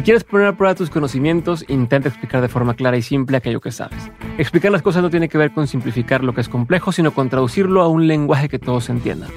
Si quieres poner a prueba tus conocimientos, intenta explicar de forma clara y simple aquello que sabes. Explicar las cosas no tiene que ver con simplificar lo que es complejo, sino con traducirlo a un lenguaje que todos entiendan.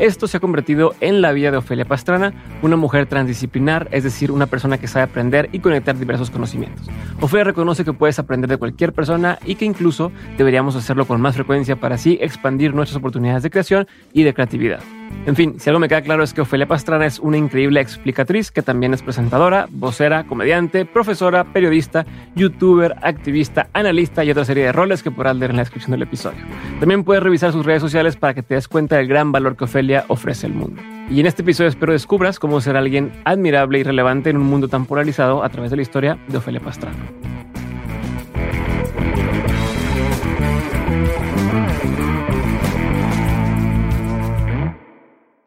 Esto se ha convertido en la vida de Ofelia Pastrana, una mujer transdisciplinar, es decir, una persona que sabe aprender y conectar diversos conocimientos. Ofelia reconoce que puedes aprender de cualquier persona y que incluso deberíamos hacerlo con más frecuencia para así expandir nuestras oportunidades de creación y de creatividad. En fin, si algo me queda claro es que Ofelia Pastrana es una increíble explicatriz que también es presentadora, vocera, comediante, profesora, periodista, youtuber, activista, analista y otra serie de roles que podrás leer en la descripción del episodio. También puedes revisar sus redes sociales para que te des cuenta del gran valor que Ofelia ofrece al mundo. Y en este episodio espero descubras cómo ser alguien admirable y relevante en un mundo tan polarizado a través de la historia de Ofelia Pastrana.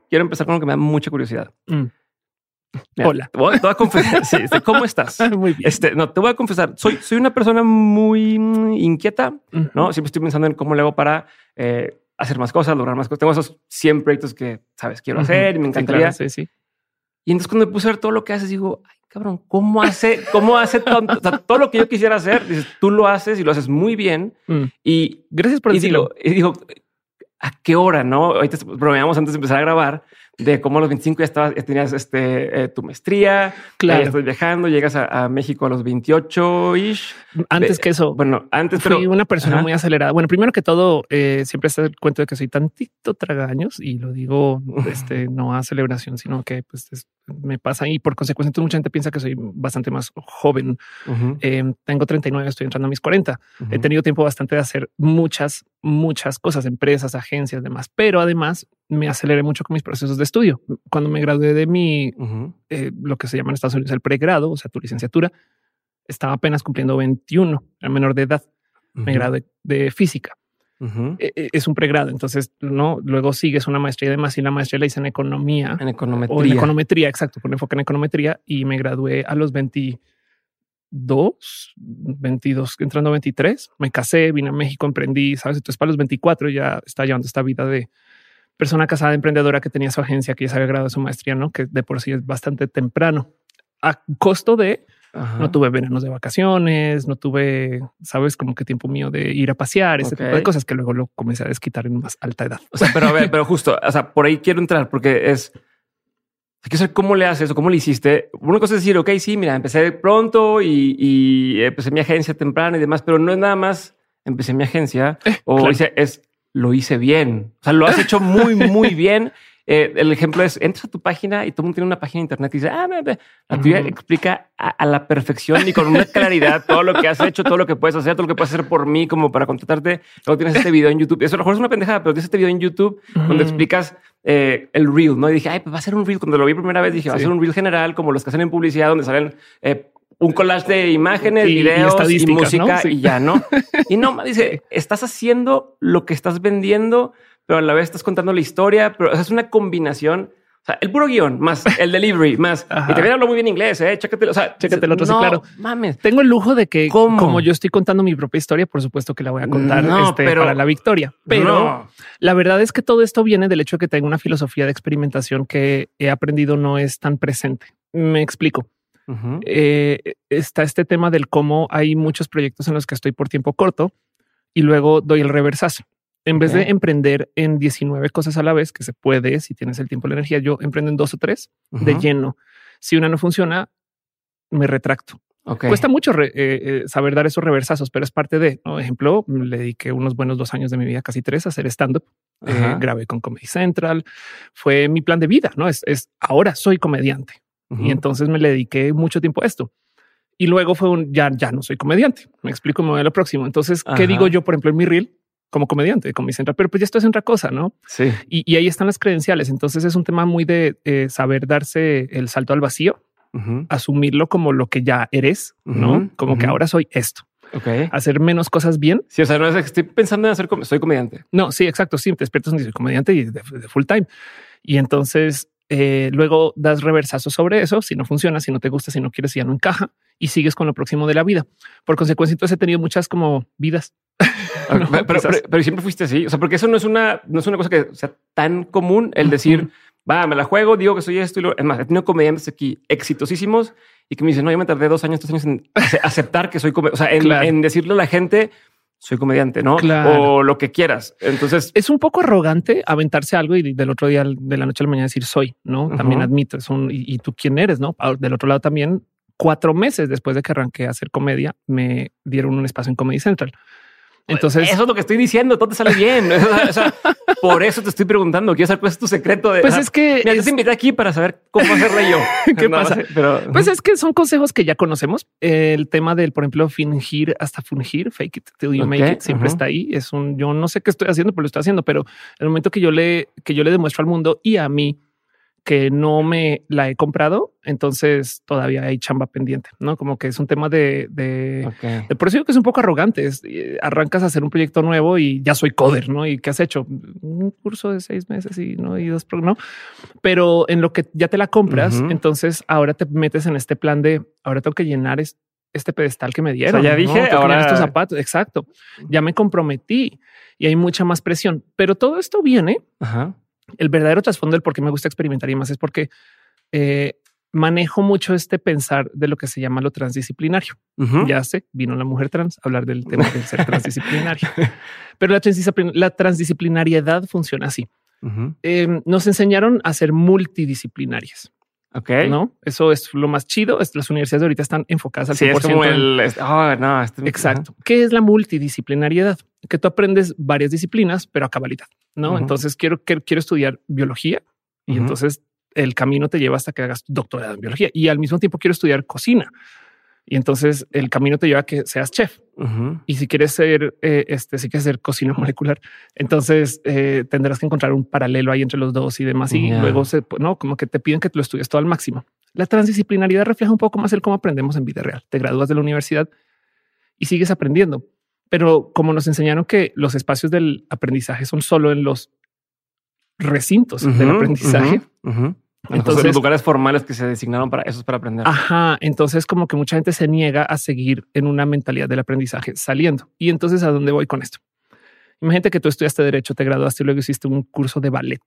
Quiero empezar con lo que me da mucha curiosidad. Mm. Hola. Te voy, a, confesar. sí, ¿Cómo estás? muy bien. Este, no, te voy a confesar. Soy, soy una persona muy mm, inquieta, ¿no? Siempre estoy pensando en cómo le hago para eh, hacer más cosas, lograr más cosas. Tengo esos 100 proyectos que, sabes, quiero hacer y me encantaría. Sí, sí, Y entonces cuando me puse a ver todo lo que haces, digo, ay, cabrón, ¿cómo hace, cómo hace tanto? todo lo que yo quisiera hacer, dices, tú lo haces y lo haces muy bien. Mm. Y gracias por decirlo. y digo, ¿a qué hora? No, ahorita bromeamos antes de empezar a grabar de cómo a los 25 ya, estabas, ya tenías este, eh, tu maestría, claro. ya estás viajando, llegas a, México a los 28 ish. Antes que eso, bueno, antes fui una persona muy acelerada. Bueno, primero que todo, eh, siempre está el cuento de que soy tantito tragaños y lo digo este, no a celebración, sino que pues me pasa y por consecuencia mucha gente piensa que soy bastante más joven. Eh, tengo 39, estoy entrando a mis 40. He tenido tiempo bastante de hacer muchas, muchas cosas, empresas, agencias, demás, pero además me aceleré mucho con mis procesos de estudio. Cuando me gradué de mi, eh, lo que se llama en Estados Unidos el pregrado, o sea, tu licenciatura, estaba apenas cumpliendo 21, era menor de edad. Me gradué de física. E, e, es un pregrado, entonces no. Luego sigues una maestría de más y la maestría la hice en economía, en econometría, o en econometría, exacto, con enfoque en econometría y me gradué a los 22, 22, entrando a 23. Me casé, vine a México, emprendí, sabes. Entonces, para los 24 ya está llevando esta vida de persona casada, emprendedora que tenía su agencia, que ya se había graduado de su maestría, no que de por sí es bastante temprano a costo de no tuve veranos de vacaciones, no tuve, sabes, como que tiempo mío de ir a pasear, ese tipo de cosas que luego lo comencé a desquitar en más alta edad. O sea, pero a ver, pero justo, o sea, por ahí quiero entrar porque es hay que saber cómo le haces o cómo le hiciste. Una cosa es decir, ok, sí, mira, empecé pronto y, empecé mi agencia temprana y demás, pero no es nada más empecé mi agencia eh, o es lo hice bien. O sea, lo has hecho muy, muy bien. Eh, el ejemplo es, entras a tu página y todo el mundo tiene una página de internet y dice, ah, la tuya explica a, la perfección y con una claridad todo lo que has hecho, todo lo que puedes hacer, todo lo que puedes hacer por mí como para contratarte. Luego tienes este video en YouTube. Eso a lo mejor es una pendejada, pero tienes este video en YouTube donde explicas eh, el reel, ¿no? Y dije, ay, pues va a ser un reel. Cuando lo vi primera vez dije, va a ser un reel general como los que hacen en publicidad donde salen eh, un collage de imágenes, videos y, música y ya no. Y no, dice, estás haciendo lo que estás vendiendo, pero a la vez estás contando la historia, pero es una combinación. O sea, el puro guion más el delivery más. Y también hablo muy bien inglés, eh. Chécate, o sea, chécate el otro. No, claro, mames. Tengo el lujo de que, como yo estoy contando mi propia historia, por supuesto que la voy a contar este, pero, para la victoria. Pero la verdad es que todo esto viene del hecho de que tengo una filosofía de experimentación que he aprendido no es tan presente. Me explico. Eh, está este tema del cómo hay muchos proyectos en los que estoy por tiempo corto y luego doy el reversazo. En vez de emprender en 19 cosas a la vez, que se puede si tienes el tiempo y la energía, yo emprendo en dos o tres de lleno. Si una no funciona, me retracto. Cuesta mucho eh, eh, saber dar esos reversazos, pero es parte de, ¿no? ejemplo, le dediqué unos buenos dos años de mi vida, casi tres, a hacer stand-up. grabé con Comedy Central. Fue mi plan de vida, ¿no? Es, es ahora soy comediante. Y entonces me le dediqué mucho tiempo a esto. Y luego fue un ya, ya no soy comediante. Me explico, me voy a lo próximo. Entonces, ¿qué digo yo, por ejemplo, en mi reel? Como comediante, como central, pero pues ya esto es otra cosa, ¿no? Sí. Y, ahí están las credenciales. Entonces es un tema muy de eh, saber darse el salto al vacío, asumirlo como lo que ya eres, ¿no? Como que ahora soy esto. Ok. Hacer menos cosas bien. Sí, o sea, no es que estoy pensando en hacer, soy comediante. No, sí, exacto. Sí, te despiertas y soy comediante y de full time. Y entonces eh, luego das reversazo sobre eso. Si no funciona, si no te gusta, si no quieres, si ya no encaja y sigues con lo próximo de la vida. Por consecuencia, entonces he tenido muchas como vidas. pero, siempre fuiste así. O sea, porque eso no es una, no es una cosa que sea tan común el decir va, me la juego, digo que soy esto y lo... Es más, he tenido comediantes aquí exitosísimos y que me dicen, no, yo me tardé dos años, tres años en aceptar que soy comediante. O sea, en, en decirle a la gente, soy comediante, ¿no? O lo que quieras. Entonces es un poco arrogante aventarse algo y del otro día de la noche a la mañana decir soy, ¿no? También admito, es un, y, tú quién eres, ¿no? Del otro lado también, cuatro meses después de que arranqué a hacer comedia, me dieron un espacio en Comedy Central. Entonces, eso es lo que estoy diciendo. Todo te sale bien. por eso te estoy preguntando. Quiero saber cuál es tu secreto. De, pues es que me es... invité aquí para saber cómo hacerle yo. ¿Qué pasa? pero... Pues es que son consejos que ya conocemos. El tema del, por ejemplo, fingir hasta fungir, fake it till you make it, siempre está ahí. Es un yo no sé qué estoy haciendo, pero lo estoy haciendo. Pero el momento que yo le que yo le demuestro al mundo y a mí que no me la he comprado, entonces todavía hay chamba pendiente, ¿no? Como que es un tema de... de, por eso digo que es un poco arrogante. Eh, arrancas a hacer un proyecto nuevo y ya soy coder, ¿no? ¿Y qué has hecho? Un curso de seis meses y no, y dos, ¿no? Pero en lo que ya te la compras, entonces ahora te metes en este plan de, ahora tengo que llenar este pedestal que me dieron. ya dije, ahora estos zapatos. Exacto. Ya me comprometí y hay mucha más presión, pero todo esto viene Ajá el verdadero trasfondo del por qué me gusta experimentar y más es porque eh, manejo mucho este pensar de lo que se llama lo transdisciplinario. Ya sé, vino la mujer trans a hablar del tema del ser transdisciplinario, pero la, transdisciplinariedad funciona así. Em, nos enseñaron a ser multidisciplinarias. Ok. No, eso es lo más chido. Las universidades ahorita están enfocadas al 100%. Ah, no, Exacto. ¿Qué es la multidisciplinariedad? Que tú aprendes varias disciplinas, pero a cabalidad. No, entonces quiero, quiero, quiero, estudiar biología y entonces el camino te lleva hasta que hagas doctorado en biología y al mismo tiempo quiero estudiar cocina. Y entonces el camino te lleva a que seas chef. Y si quieres ser, eh, este, si quieres ser cocina molecular, entonces eh, tendrás que encontrar un paralelo ahí entre los dos y demás. Y luego se, no, como que te piden que te lo estudies todo al máximo. La transdisciplinaridad refleja un poco más el cómo aprendemos en vida real. Te gradúas de la universidad y sigues aprendiendo. Pero como nos enseñaron que los espacios del aprendizaje son solo en los recintos del aprendizaje, entonces, los lugares formales que se designaron para eso es para aprender. Ajá. Entonces, como que mucha gente se niega a seguir en una mentalidad del aprendizaje saliendo. Y entonces, ¿a dónde voy con esto? Imagínate que tú estudiaste derecho, te graduaste y luego hiciste un curso de ballet.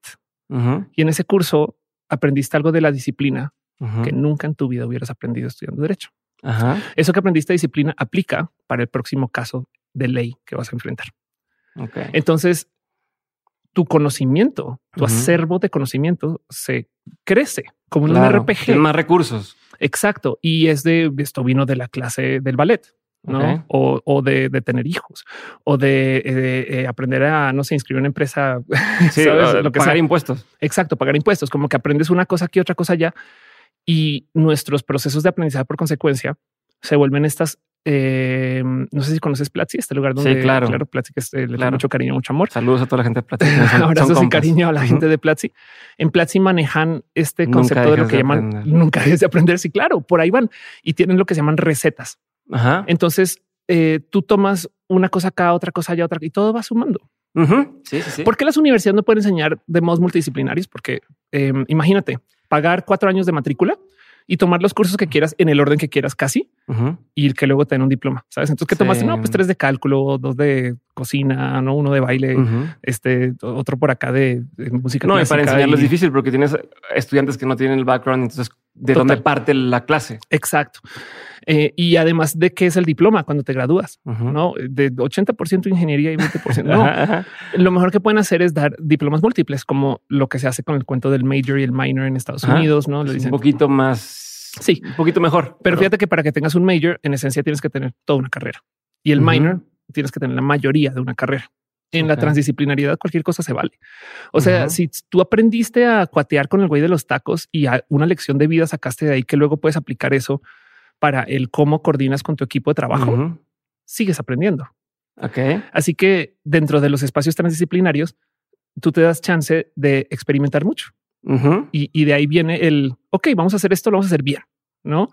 Y en ese curso aprendiste algo de la disciplina que nunca en tu vida hubieras aprendido estudiando derecho. Eso que aprendiste disciplina aplica para el próximo caso de ley que vas a enfrentar. Entonces, tu conocimiento, tu acervo de conocimiento se crece como en un RPG. más recursos. Exacto. Y es de esto vino de la clase del ballet. ¿no? O, de, tener hijos o de, eh, aprender a, no sé, inscribir una empresa, lo que pagar impuestos. Exacto, pagar impuestos, como que aprendes una cosa aquí, otra cosa allá y nuestros procesos de aprendizaje por consecuencia se vuelven estas eh, no sé si conoces Platzi, este lugar donde sí, claro. claro Platzi que le da mucho cariño, mucho amor. Saludos a toda la gente de Platzi. Abrazos y cariño a la gente de Platzi. En Platzi manejan este concepto de lo que llaman nunca dejes de aprender. Sí, claro, por ahí van y tienen lo que se llaman recetas. Ajá. Entonces eh, tú tomas una cosa acá, otra cosa allá, otra y todo va sumando. sí, sí, sí. ¿Por qué las universidades no pueden enseñar de modos multidisciplinarios? Porque em, imagínate pagar cuatro años de matrícula y tomar los cursos que quieras en el orden que quieras casi y que luego te den un diploma. Sabes? Entonces, ¿qué tomaste? No, pues tres de cálculo, dos de cocina, no uno de baile, este otro por acá de, música. No, y para enseñarlo es difícil porque tienes estudiantes que no tienen el background. Entonces, de dónde parte la clase. Exacto. Eh, y además de qué es el diploma cuando te gradúas, no de 80% ingeniería y 20%. no, lo mejor que pueden hacer es dar diplomas múltiples, como lo que se hace con el cuento del major y el minor en Estados Unidos. No le dicen un poquito más Sí, un poquito mejor. Pero, fíjate que para que tengas un major, en esencia tienes que tener toda una carrera y el minor tienes que tener la mayoría de una carrera. En la transdisciplinariedad, cualquier cosa se vale. O sea, si tú aprendiste a cuatear con el güey de los tacos y a una lección de vida sacaste de ahí que luego puedes aplicar eso para el cómo coordinas con tu equipo de trabajo, sigues aprendiendo. Okay. Así que dentro de los espacios transdisciplinarios, tú te das chance de experimentar mucho y, de ahí viene el, ok, vamos a hacer esto, lo vamos a hacer bien, ¿no?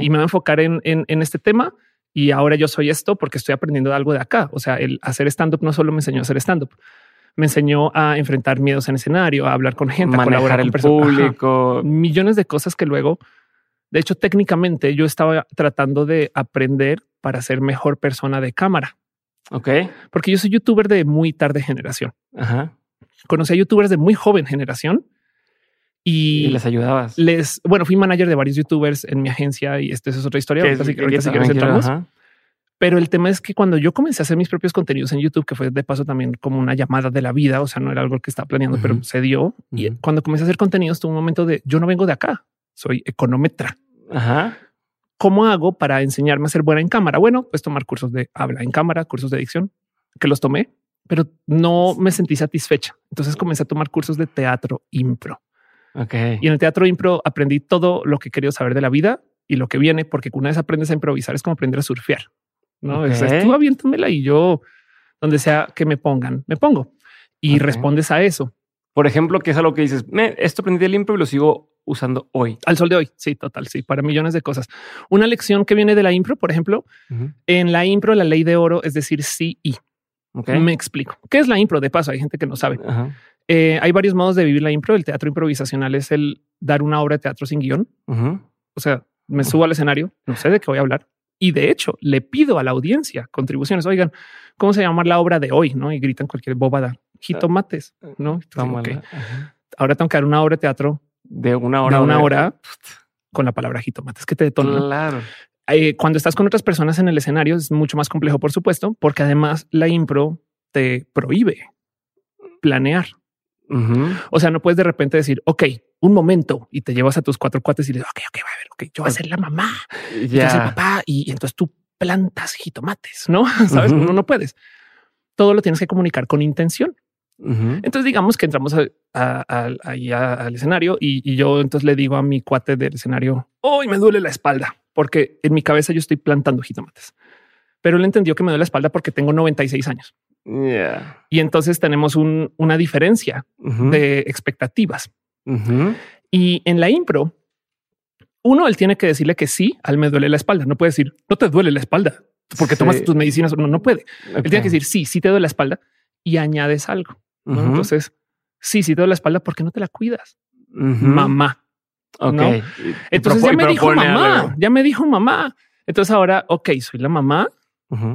Y me voy a enfocar en, en, este tema y ahora yo soy esto porque estoy aprendiendo algo de acá. O sea, el hacer stand-up no solo me enseñó a hacer stand-up, me enseñó a enfrentar miedos en escenario, a hablar con gente, a colaborar el público, millones de cosas que luego, de hecho, técnicamente yo estaba tratando de aprender para ser mejor persona de cámara. Ok. Porque yo soy youtuber de muy tarde generación. Ajá. Conocí a youtubers de muy joven generación Y, les ayudabas. Les, bueno, fui manager de varios youtubers en mi agencia y esto es otra historia. Ahorita, sí, ahorita Pero el tema es que cuando yo comencé a hacer mis propios contenidos en YouTube, que fue de paso también como una llamada de la vida, o sea, no era algo que estaba planeando, pero se dio. Y cuando comencé a hacer contenidos, tuve un momento de yo no vengo de acá, soy econometra. Ajá. ¿Cómo hago para enseñarme a ser buena en cámara? Bueno, pues tomar cursos de habla en cámara, cursos de edición, que los tomé, pero no me sentí satisfecha. Entonces comencé a tomar cursos de teatro impro. Okay. Y en el teatro impro aprendí todo lo que quería saber de la vida y lo que viene, porque una vez aprendes a improvisar es como aprender a surfear. No okay. es tú aviéntamela y yo, donde sea que me pongan, me pongo y respondes a eso. Por ejemplo, que es algo que dices, me, esto aprendí del impro y lo sigo usando hoy. Al sol de hoy. Sí, total. Sí, para millones de cosas. Una lección que viene de la impro, por ejemplo, en la impro, la ley de oro es decir sí y. Me explico. ¿Qué es la impro? De paso, hay gente que no sabe. Eh, hay varios modos de vivir la impro. El teatro improvisacional es el dar una obra de teatro sin guion. O sea, me subo al escenario, no sé de qué voy a hablar. Y de hecho, le pido a la audiencia contribuciones. Oigan, ¿cómo se llama la obra de hoy? No? Y gritan cualquier bobada. Jitomates, ¿no? Ahora tengo que dar una obra de teatro de una hora. una hora con la palabra jitomates que te detona. Claro. Eh, cuando estás con otras personas en el escenario es mucho más complejo, por supuesto, porque además la impro te prohíbe planear. O sea, no puedes de repente decir, ok, un momento y te llevas a tus cuatro cuates y dices, ok, ok, a ver, ok, yo voy a ser la mamá, ya el papá y, entonces tú plantas jitomates, no sabes, no, no puedes. Todo lo tienes que comunicar con intención. Entonces digamos que entramos ahí al escenario y, yo entonces le digo a mi cuate del escenario, hoy me duele la espalda porque en mi cabeza yo estoy plantando jitomates. Pero él entendió que me duele la espalda porque tengo 96 años. Y entonces tenemos una diferencia de expectativas. Y en la impro, uno, él tiene que decirle que sí, al me duele la espalda. No puede decir, no te duele la espalda porque tomas tus medicinas. No, no puede. Él tiene que decir, sí, sí te duele la espalda y añades algo. Entonces, sí, sí te duele la espalda, porque no te la cuidas? Mamá. Ok. Entonces ya me dijo mamá, ya me dijo mamá. Entonces ahora, ok, soy la mamá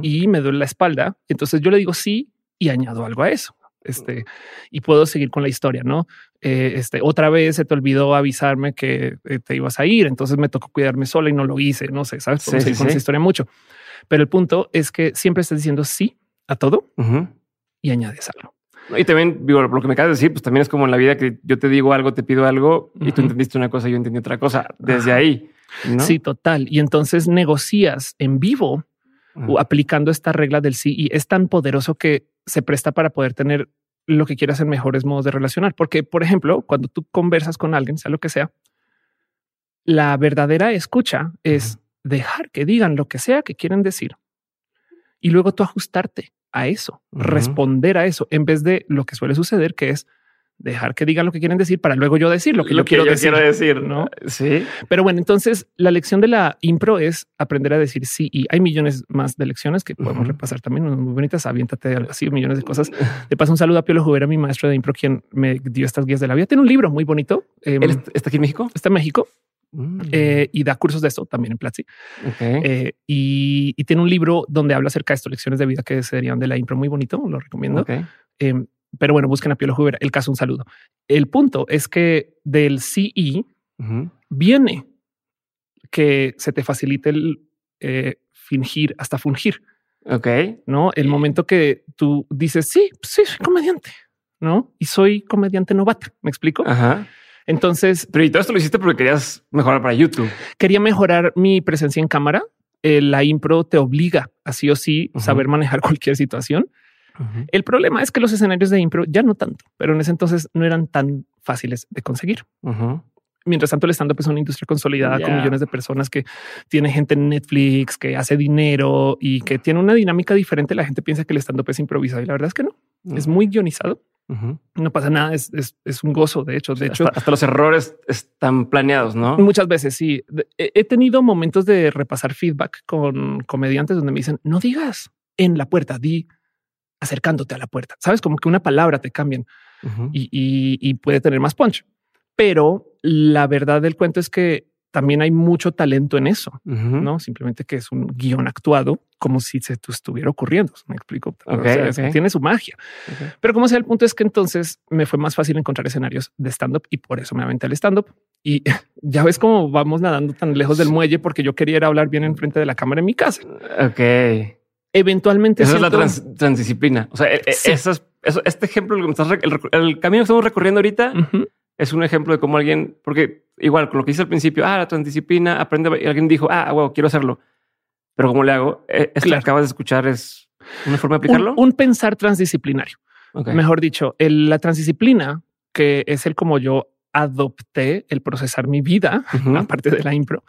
y me duele la espalda. Entonces yo le digo sí y añado algo a eso. Este y puedo seguir con la historia, no? Eh, este otra vez se te olvidó avisarme que eh, te ibas a ir. Entonces me tocó cuidarme sola y no lo hice. No sé, sabes? con esa historia mucho. Pero el punto es que siempre estás diciendo sí a todo y añades algo. Y también digo lo que me acabas de decir, pues también es como en la vida que yo te digo algo, te pido algo y tú entendiste una cosa, yo entendí otra cosa desde ahí. Sí, total. Y entonces negocias en vivo aplicando esta regla del sí y es tan poderoso que se presta para poder tener lo que quieras en mejores modos de relacionar. Porque, por ejemplo, cuando tú conversas con alguien, sea lo que sea, la verdadera escucha es dejar que digan lo que sea que quieren decir y luego tú ajustarte a eso, responder a eso, en vez de lo que suele suceder, que es dejar que digan lo que quieren decir para luego yo decir lo que yo, quiero, decir, decir. ¿no? Sí. Pero bueno, entonces la lección de la impro es aprender a decir sí. Y hay millones más de lecciones que podemos repasar también, muy bonitas. Aviéntate así millones de cosas. De paso, un saludo a Piolo Jubera, mi maestro de impro, quien me dio estas guías de la vida. Tiene un libro muy bonito. Em, está aquí en México? Está en México. Mm. Eh, y da cursos de esto también en Platzi. Eh, y, tiene un libro donde habla acerca de estas lecciones de vida que serían de la impro muy bonito. Lo recomiendo. Em, pero bueno, busquen a Piolo Huber. El caso, un saludo. El punto es que del CE viene que se te facilite el eh, fingir hasta fungir. Ok. No el momento que tú dices sí, sí, soy comediante, no? Y soy comediante novata. Me explico. Ajá. Entonces, pero y todo esto lo hiciste porque querías mejorar para YouTube. Quería mejorar mi presencia en cámara. Eh, la impro te obliga a sí o sí saber manejar cualquier situación. El problema es que los escenarios de impro ya no tanto, pero en ese entonces no eran tan fáciles de conseguir. Mientras tanto, el stand-up es una industria consolidada con millones de personas que tiene gente en Netflix, que hace dinero y que tiene una dinámica diferente. La gente piensa que el stand-up es improvisado y la verdad es que no. Es muy guionizado no pasa nada, es, un gozo. De hecho, de hecho, hasta, los errores están planeados, no? Muchas veces sí. He tenido momentos de repasar feedback con comediantes donde me dicen no digas en la puerta, di acercándote a la puerta. Sabes como que una palabra te cambian y, puede tener más punch. Pero la verdad del cuento es que también hay mucho talento en eso, no simplemente que es un guion actuado como si se estuviera ocurriendo. Me explico. tiene su magia, pero como sea, el punto es que entonces me fue más fácil encontrar escenarios de stand up y por eso me aventé al stand up. Y ya ves cómo vamos nadando tan lejos del muelle porque yo quería ir a hablar bien enfrente de la cámara en mi casa. Ok. Eventualmente. Esa es la transdisciplina. O sea, e, e, este ejemplo, el, camino que estamos recorriendo ahorita es un ejemplo de cómo alguien, porque igual con lo que hice al principio, ah, la transdisciplina, aprende, y alguien dijo, ah, wow, quiero hacerlo. Pero ¿cómo le hago? E, esto que acabas de escuchar es una forma de aplicarlo. Un, pensar transdisciplinario. Mejor dicho, la transdisciplina, que es el como yo adopté el procesar mi vida, aparte de la impro,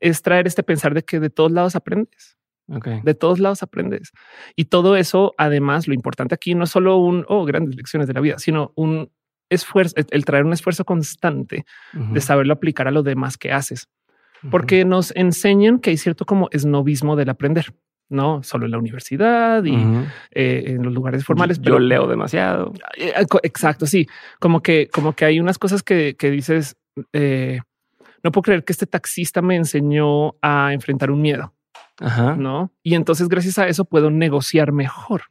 es traer este pensar de que de todos lados aprendes. De todos lados aprendes. Y todo eso, además, lo importante aquí no es solo un, oh, grandes lecciones de la vida, sino un esfuerzo, el traer un esfuerzo constante de saberlo aplicar a lo demás que haces. Porque nos enseñan que hay cierto como esnovismo del aprender, no solo en la universidad y eh, en los lugares formales. Yo leo demasiado. Eh, exacto. Sí, como que, como que hay unas cosas que, dices, eh, no puedo creer que este taxista me enseñó a enfrentar un miedo. No. Y entonces, gracias a eso, puedo negociar mejor.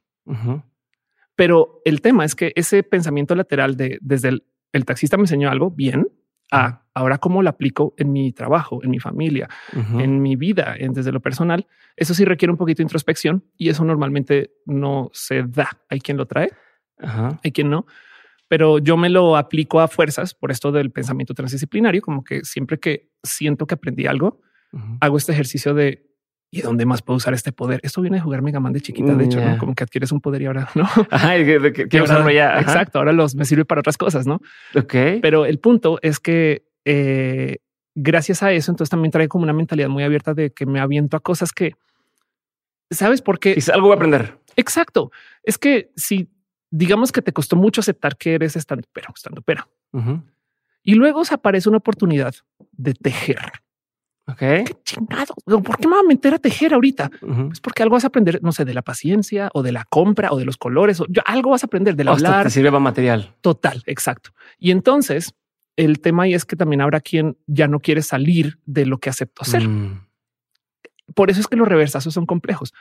Pero el tema es que ese pensamiento lateral de desde el, taxista me enseñó algo bien a ahora cómo lo aplico en mi trabajo, en mi familia, en mi vida, en, desde lo personal. Eso sí requiere un poquito de introspección y eso normalmente no se da. Hay quien lo trae, hay quien no, pero yo me lo aplico a fuerzas por esto del pensamiento transdisciplinario, como que siempre que siento que aprendí algo, hago este ejercicio de ¿Y dónde más puedo usar este poder? Esto viene de jugar Mega Man de chiquita, de hecho, como que adquieres un poder y ahora no. quiero usarlo ya. Exacto. Ahora los me sirve para otras cosas, no? Ok. Pero el punto es que eh, gracias a eso, entonces también trae como una mentalidad muy abierta de que me aviento a cosas que sabes por qué. Es algo voy a aprender. Exacto. Es que si digamos que te costó mucho aceptar que eres estando pero, estando pero, y luego se aparece una oportunidad de tejer Ok. ¿Qué chingado? ¿Por qué me voy a meter a tejer ahorita? Es porque algo vas a aprender, no sé, de la paciencia o de la compra o de los colores. O algo vas a aprender del hablar. Te sirve para material. Total, exacto. Y entonces el tema ahí es que también habrá quien ya no quiere salir de lo que aceptó ser. Mm. Por eso es que los reversazos son complejos,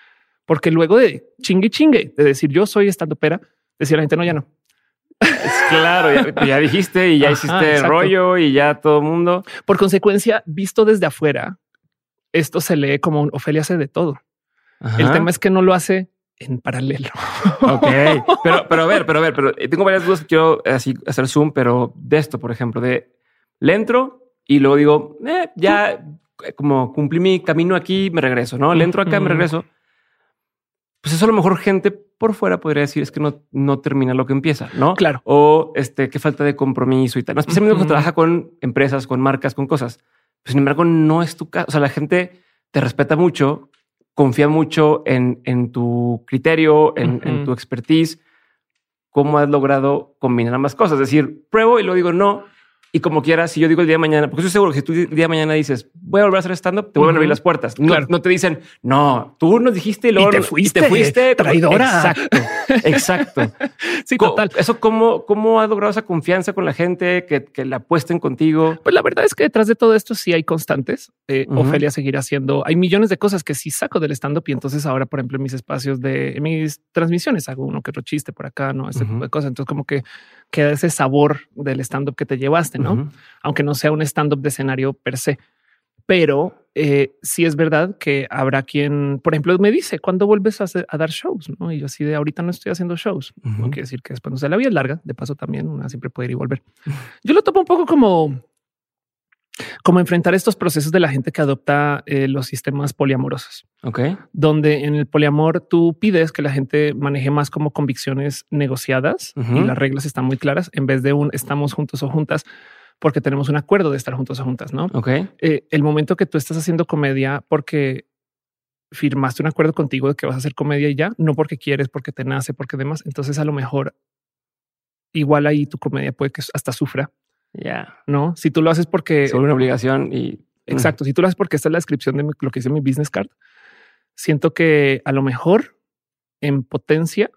porque luego de chingue chingue, de decir yo soy estando pera, decir la gente no, ya no. Claro, ya, dijiste y ya hiciste el rollo y ya todo el mundo. Por consecuencia, visto desde afuera, esto se lee como un Ofelia hace de todo. El tema es que no lo hace en paralelo. Ok, pero, pero a ver, pero a ver, pero tengo varias dudas que quiero así hacer zoom, pero de esto, por ejemplo, de le entro y luego digo, eh, ya como cumplí mi camino aquí, me regreso, no le entro acá, me regreso pues eso a lo mejor gente por fuera podría decir es que no, no termina lo que empieza, ¿no? Claro. O este, qué falta de compromiso y tal. especialmente cuando trabaja con empresas, con marcas, con cosas. Pues, sin embargo, no es tu caso. O sea, la gente te respeta mucho, confía mucho en, en tu criterio, en, en, tu expertise. ¿Cómo has logrado combinar ambas cosas? Es decir, pruebo y lo digo no, y como quieras, si yo digo el día de mañana, porque estoy seguro que si tú el día de mañana dices voy a volver a hacer stand-up, te vuelven a abrir las puertas. No, no, te dicen no, tú nos dijiste y, luego, te fuiste, te fuiste traidora. Exacto, exacto. sí, total. Eso, cómo, cómo has logrado esa confianza con la gente que, que la apuesten contigo. Pues la verdad es que detrás de todo esto sí hay constantes. Eh, Ofelia seguirá haciendo. Hay millones de cosas que sí saco del stand-up y entonces ahora, por ejemplo, en mis espacios de mis transmisiones hago uno que otro chiste por acá, no ese tipo de cosas. Entonces, como que queda ese sabor del stand-up que te llevaste, ¿no? Aunque no sea un stand-up de escenario per se. Pero eh, sí es verdad que habrá quien, por ejemplo, me dice, ¿cuándo vuelves a, dar shows? ¿no? Y yo así de ahorita no estoy haciendo shows. No quiere decir que después no sea la vida larga. De paso también una siempre puede ir y volver. Yo lo topo un poco como como enfrentar estos procesos de la gente que adopta eh, los sistemas poliamorosos. Ok. Donde en el poliamor tú pides que la gente maneje más como convicciones negociadas y las reglas están muy claras en vez de un estamos juntos o juntas porque tenemos un acuerdo de estar juntos o juntas, ¿no? Ok. Eh, el momento que tú estás haciendo comedia porque firmaste un acuerdo contigo de que vas a hacer comedia y ya, no porque quieres, porque te nace, porque demás. Entonces a lo mejor igual ahí tu comedia puede que hasta sufra ya. No, si tú lo haces porque es una obligación y exacto. Si tú lo haces porque esta es la descripción de lo que dice mi business card, siento que a lo mejor en potencia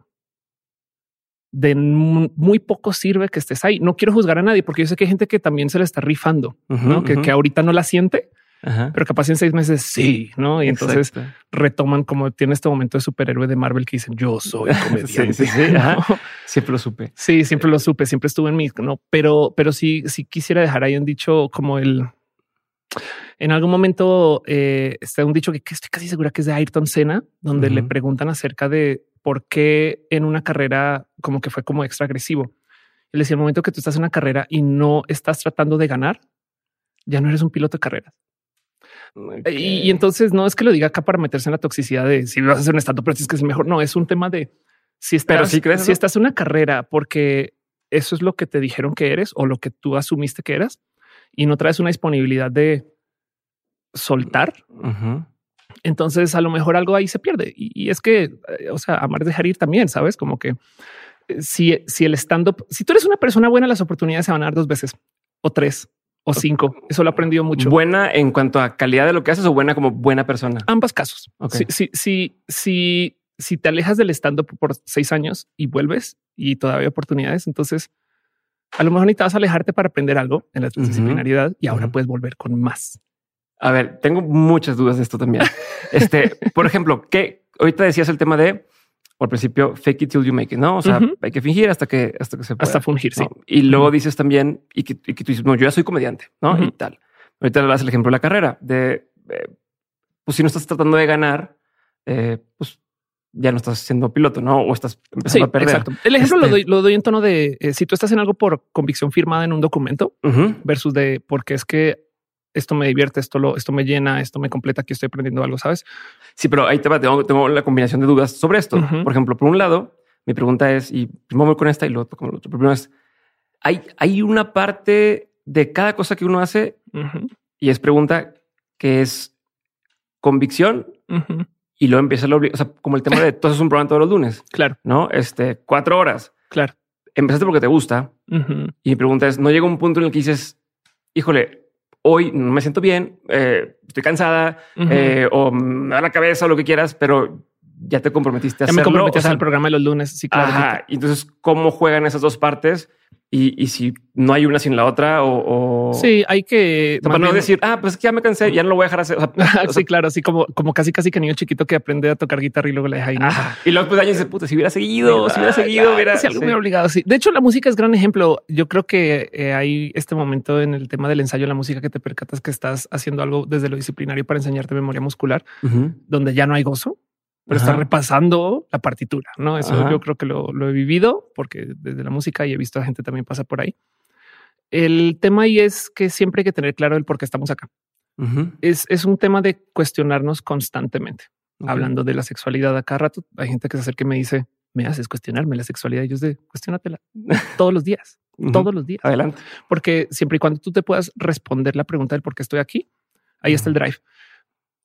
de muy poco sirve que estés ahí. No quiero juzgar a nadie porque yo sé que hay gente que también se le está rifando, ¿no? que, que, ahorita no la siente, pero capaz en seis meses sí, ¿no? Y entonces retoman como tiene este momento de superhéroe de Marvel que dicen yo soy comediante. Siempre lo supe. Sí, siempre lo supe, siempre estuve en mí, ¿no? Pero, pero sí, sí quisiera dejar ahí un dicho como el... En algún momento eh, está un dicho que, estoy casi segura que es de Ayrton Senna, donde le preguntan acerca de por qué en una carrera como que fue como extra agresivo. Él decía, el momento que tú estás en una carrera y no estás tratando de ganar, ya no eres un piloto de carreras. Y, entonces no es que lo diga acá para meterse en la toxicidad de si vas a hacer un estatus, pero es que es mejor. No, es un tema de si estás, si estás en una carrera porque eso es lo que te dijeron que eres o lo que tú asumiste que eras y no traes una disponibilidad de soltar. Entonces a lo mejor algo ahí se pierde. Y, es que, eh, o sea, amar dejar ir también, sabes, como que eh, si, si el stand up, si tú eres una persona buena, las oportunidades se van a dar dos veces o tres o cinco. Eso lo he aprendido mucho. Buena en cuanto a calidad de lo que haces o buena como buena persona. Ambas casos. Si, si, si, si, te alejas del stand up por seis años y vuelves y todavía hay oportunidades, entonces a lo mejor necesitas alejarte para aprender algo en la disciplinaridad y ahora puedes volver con más. A ver, tengo muchas dudas de esto también. este, por ejemplo, que ahorita decías el tema de por principio, fake it till you make it, ¿no? O sea, hay que fingir hasta que, hasta que se pueda. Hasta fungir, sí. Y luego dices también, y que, tú dices, no, yo ya soy comediante, ¿no? Y tal. Ahorita le das el ejemplo de la carrera, de, eh, pues si no estás tratando de ganar, eh, pues ya no estás siendo piloto, ¿no? O estás empezando a perder. Exacto. El ejemplo lo, este doy, lo doy en tono de, eh, si tú estás en algo por convicción firmada en un documento, versus de, porque es que esto me divierte, esto lo, esto me llena, esto me completa, aquí estoy aprendiendo algo, ¿sabes? Sí, pero ahí te va, tengo, la combinación de dudas sobre esto. Por ejemplo, por un lado, mi pregunta es, y primero voy con esta y otro con lo otro. Primero es, hay, hay una parte de cada cosa que uno hace y es pregunta que es convicción y luego empieza lo o sea, como el tema de tú haces un programa todos los lunes. Claro. No, este cuatro horas. Claro. Empezaste porque te gusta y mi pregunta es, no llega un punto en el que dices, híjole, hoy no me siento bien, eh, estoy cansada eh, o me da la cabeza o lo que quieras, pero ya te comprometiste a ya hacerlo. me comprometiste al programa de los lunes. Sí, claro. Ajá. Entonces, ¿cómo juegan esas dos partes? Y, y, si no hay una sin la otra o, sí, hay que para no decir, ah, pues que ya me cansé, ya no lo voy a dejar hacer. sí, claro, así como, como casi, casi que niño chiquito que aprende a tocar guitarra y luego le deja ahí. Y luego pues años dice, puta, si hubiera seguido, si hubiera seguido, hubiera. Si algo me obligado. Sí. De hecho, la música es gran ejemplo. Yo creo que eh, hay este momento en el tema del ensayo de la música que te percatas que estás haciendo algo desde lo disciplinario para enseñarte memoria muscular, donde ya no hay gozo pero está repasando la partitura. No, eso yo creo que lo, he vivido porque desde la música y he visto a gente también pasa por ahí. El tema ahí es que siempre hay que tener claro el por qué estamos acá. es, es, un tema de cuestionarnos constantemente. Hablando de la sexualidad a cada rato, hay gente que se acerca y me dice, me haces cuestionarme la sexualidad. Y yo es de cuestionatela todos los días, todos los días. Adelante. Porque siempre y cuando tú te puedas responder la pregunta del por qué estoy aquí, ahí está el drive.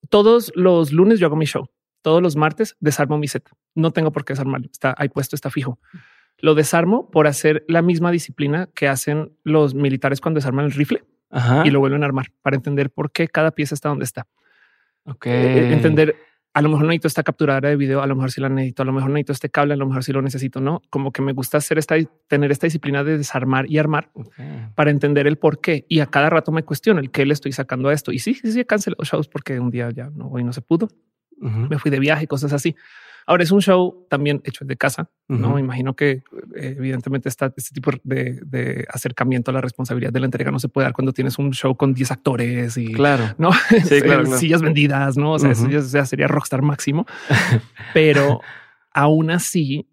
Todos los lunes yo hago mi show todos los martes desarmo mi set. No tengo por qué desarmarlo. Está ahí puesto, está fijo. Lo desarmo por hacer la misma disciplina que hacen los militares cuando desarman el rifle y lo vuelven a armar para entender por qué cada pieza está donde está. Ok. Eh, entender a lo mejor necesito esta capturadora de video, a lo mejor sí la necesito, a lo mejor necesito este cable, a lo mejor sí lo necesito, no como que me gusta hacer esta, tener esta disciplina de desarmar y armar para entender el por qué. Y a cada rato me cuestiono el qué le estoy sacando a esto. Y sí, sí, sí, cancelé los shows porque un día ya no, hoy no se pudo me fui de viaje, cosas así. Ahora es un show también hecho de casa. No me imagino que eh, evidentemente está este tipo de, acercamiento a la responsabilidad de la entrega no se puede dar cuando tienes un show con 10 actores y claro, no sillas vendidas, no? O sea, eso ya, sería rockstar máximo. Pero aún así,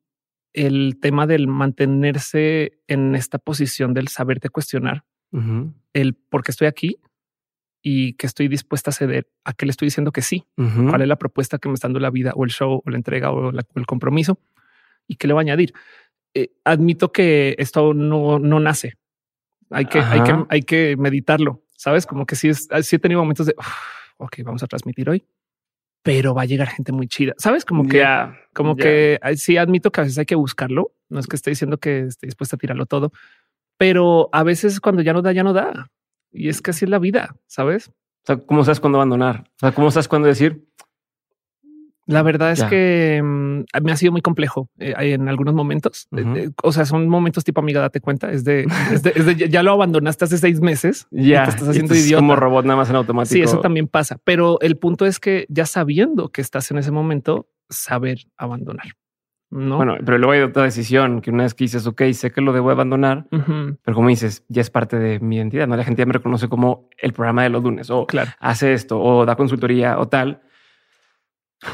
el tema del mantenerse en esta posición del saberte cuestionar el por qué estoy aquí y que estoy dispuesta a ceder a que le estoy diciendo que sí. ¿Cuál es la propuesta que me está dando la vida o el show o la entrega o, el compromiso? ¿Y qué le va a añadir? Eh, admito que esto no, no nace. Hay que, hay que, hay que meditarlo. Sabes como que sí, es, sí he tenido momentos de ok, vamos a transmitir hoy, pero va a llegar gente muy chida. Sabes como que, como que sí admito que a veces hay que buscarlo. No es que esté diciendo que esté dispuesta a tirarlo todo, pero a veces cuando ya no da, ya no da. Y es que así es la vida, ¿sabes? O sea, ¿cómo sabes cuándo abandonar? O sea, ¿cómo sabes cuándo decir? La verdad es que mm, me ha sido muy complejo eh, en algunos momentos. Eh, o sea, son momentos tipo amiga, date cuenta. Es de, ya lo abandonaste hace seis meses. Ya te estás haciendo idiota. Como robot nada más en automático. Sí, eso también pasa. Pero el punto es que ya sabiendo que estás en ese momento, saber abandonar. No. Bueno, pero luego hay otra decisión que una vez que dices, ok, sé que lo debo abandonar, pero como dices, ya es parte de mi identidad. No la gente ya me reconoce como el programa de los lunes o hace esto o da consultoría o tal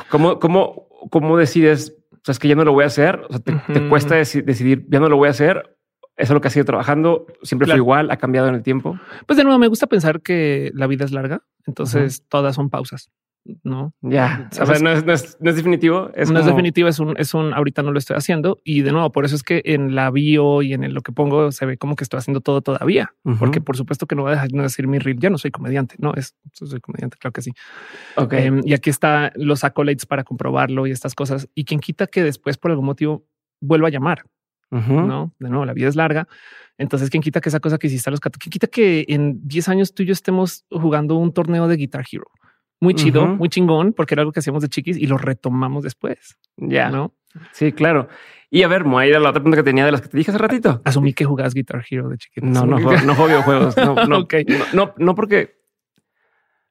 ¿Cómo, cómo, cómo decides? O sea, es que ya no lo voy a hacer. O sea, te, cuesta decidir, ya no lo voy a hacer. Eso es lo que ha sido trabajando. Siempre fue igual. Ha cambiado en el tiempo. Pues de nuevo, me gusta pensar que la vida es larga. Entonces todas son pausas no. Ya, o sea, no es, no, es, definitivo. Es no es definitivo, es un, es un ahorita no lo estoy haciendo. Y de nuevo, por eso es que en la bio y en lo que pongo se ve como que estoy haciendo todo todavía, porque por supuesto que no voy a dejar de decir mi reel. Ya no soy comediante, no es soy comediante, claro que sí. Ok. Em, y aquí está los accolades para comprobarlo y estas cosas. Y quien quita que después por algún motivo vuelva a llamar, no? De nuevo, la vida es larga. Entonces, quien quita que esa cosa que hiciste a los 14, quien quita que en 10 años tú y yo estemos jugando un torneo de Guitar Hero muy chido, muy chingón, porque era algo que hacíamos de chiquis y lo retomamos después. Ya, ¿no? Sí, claro. Y a ver, Moira, la otra pregunta que tenía de las que te dije hace ratito. Asumí que jugabas Guitar Hero de chiquito. No, no, no, no juego videojuegos. No, no, no, no, porque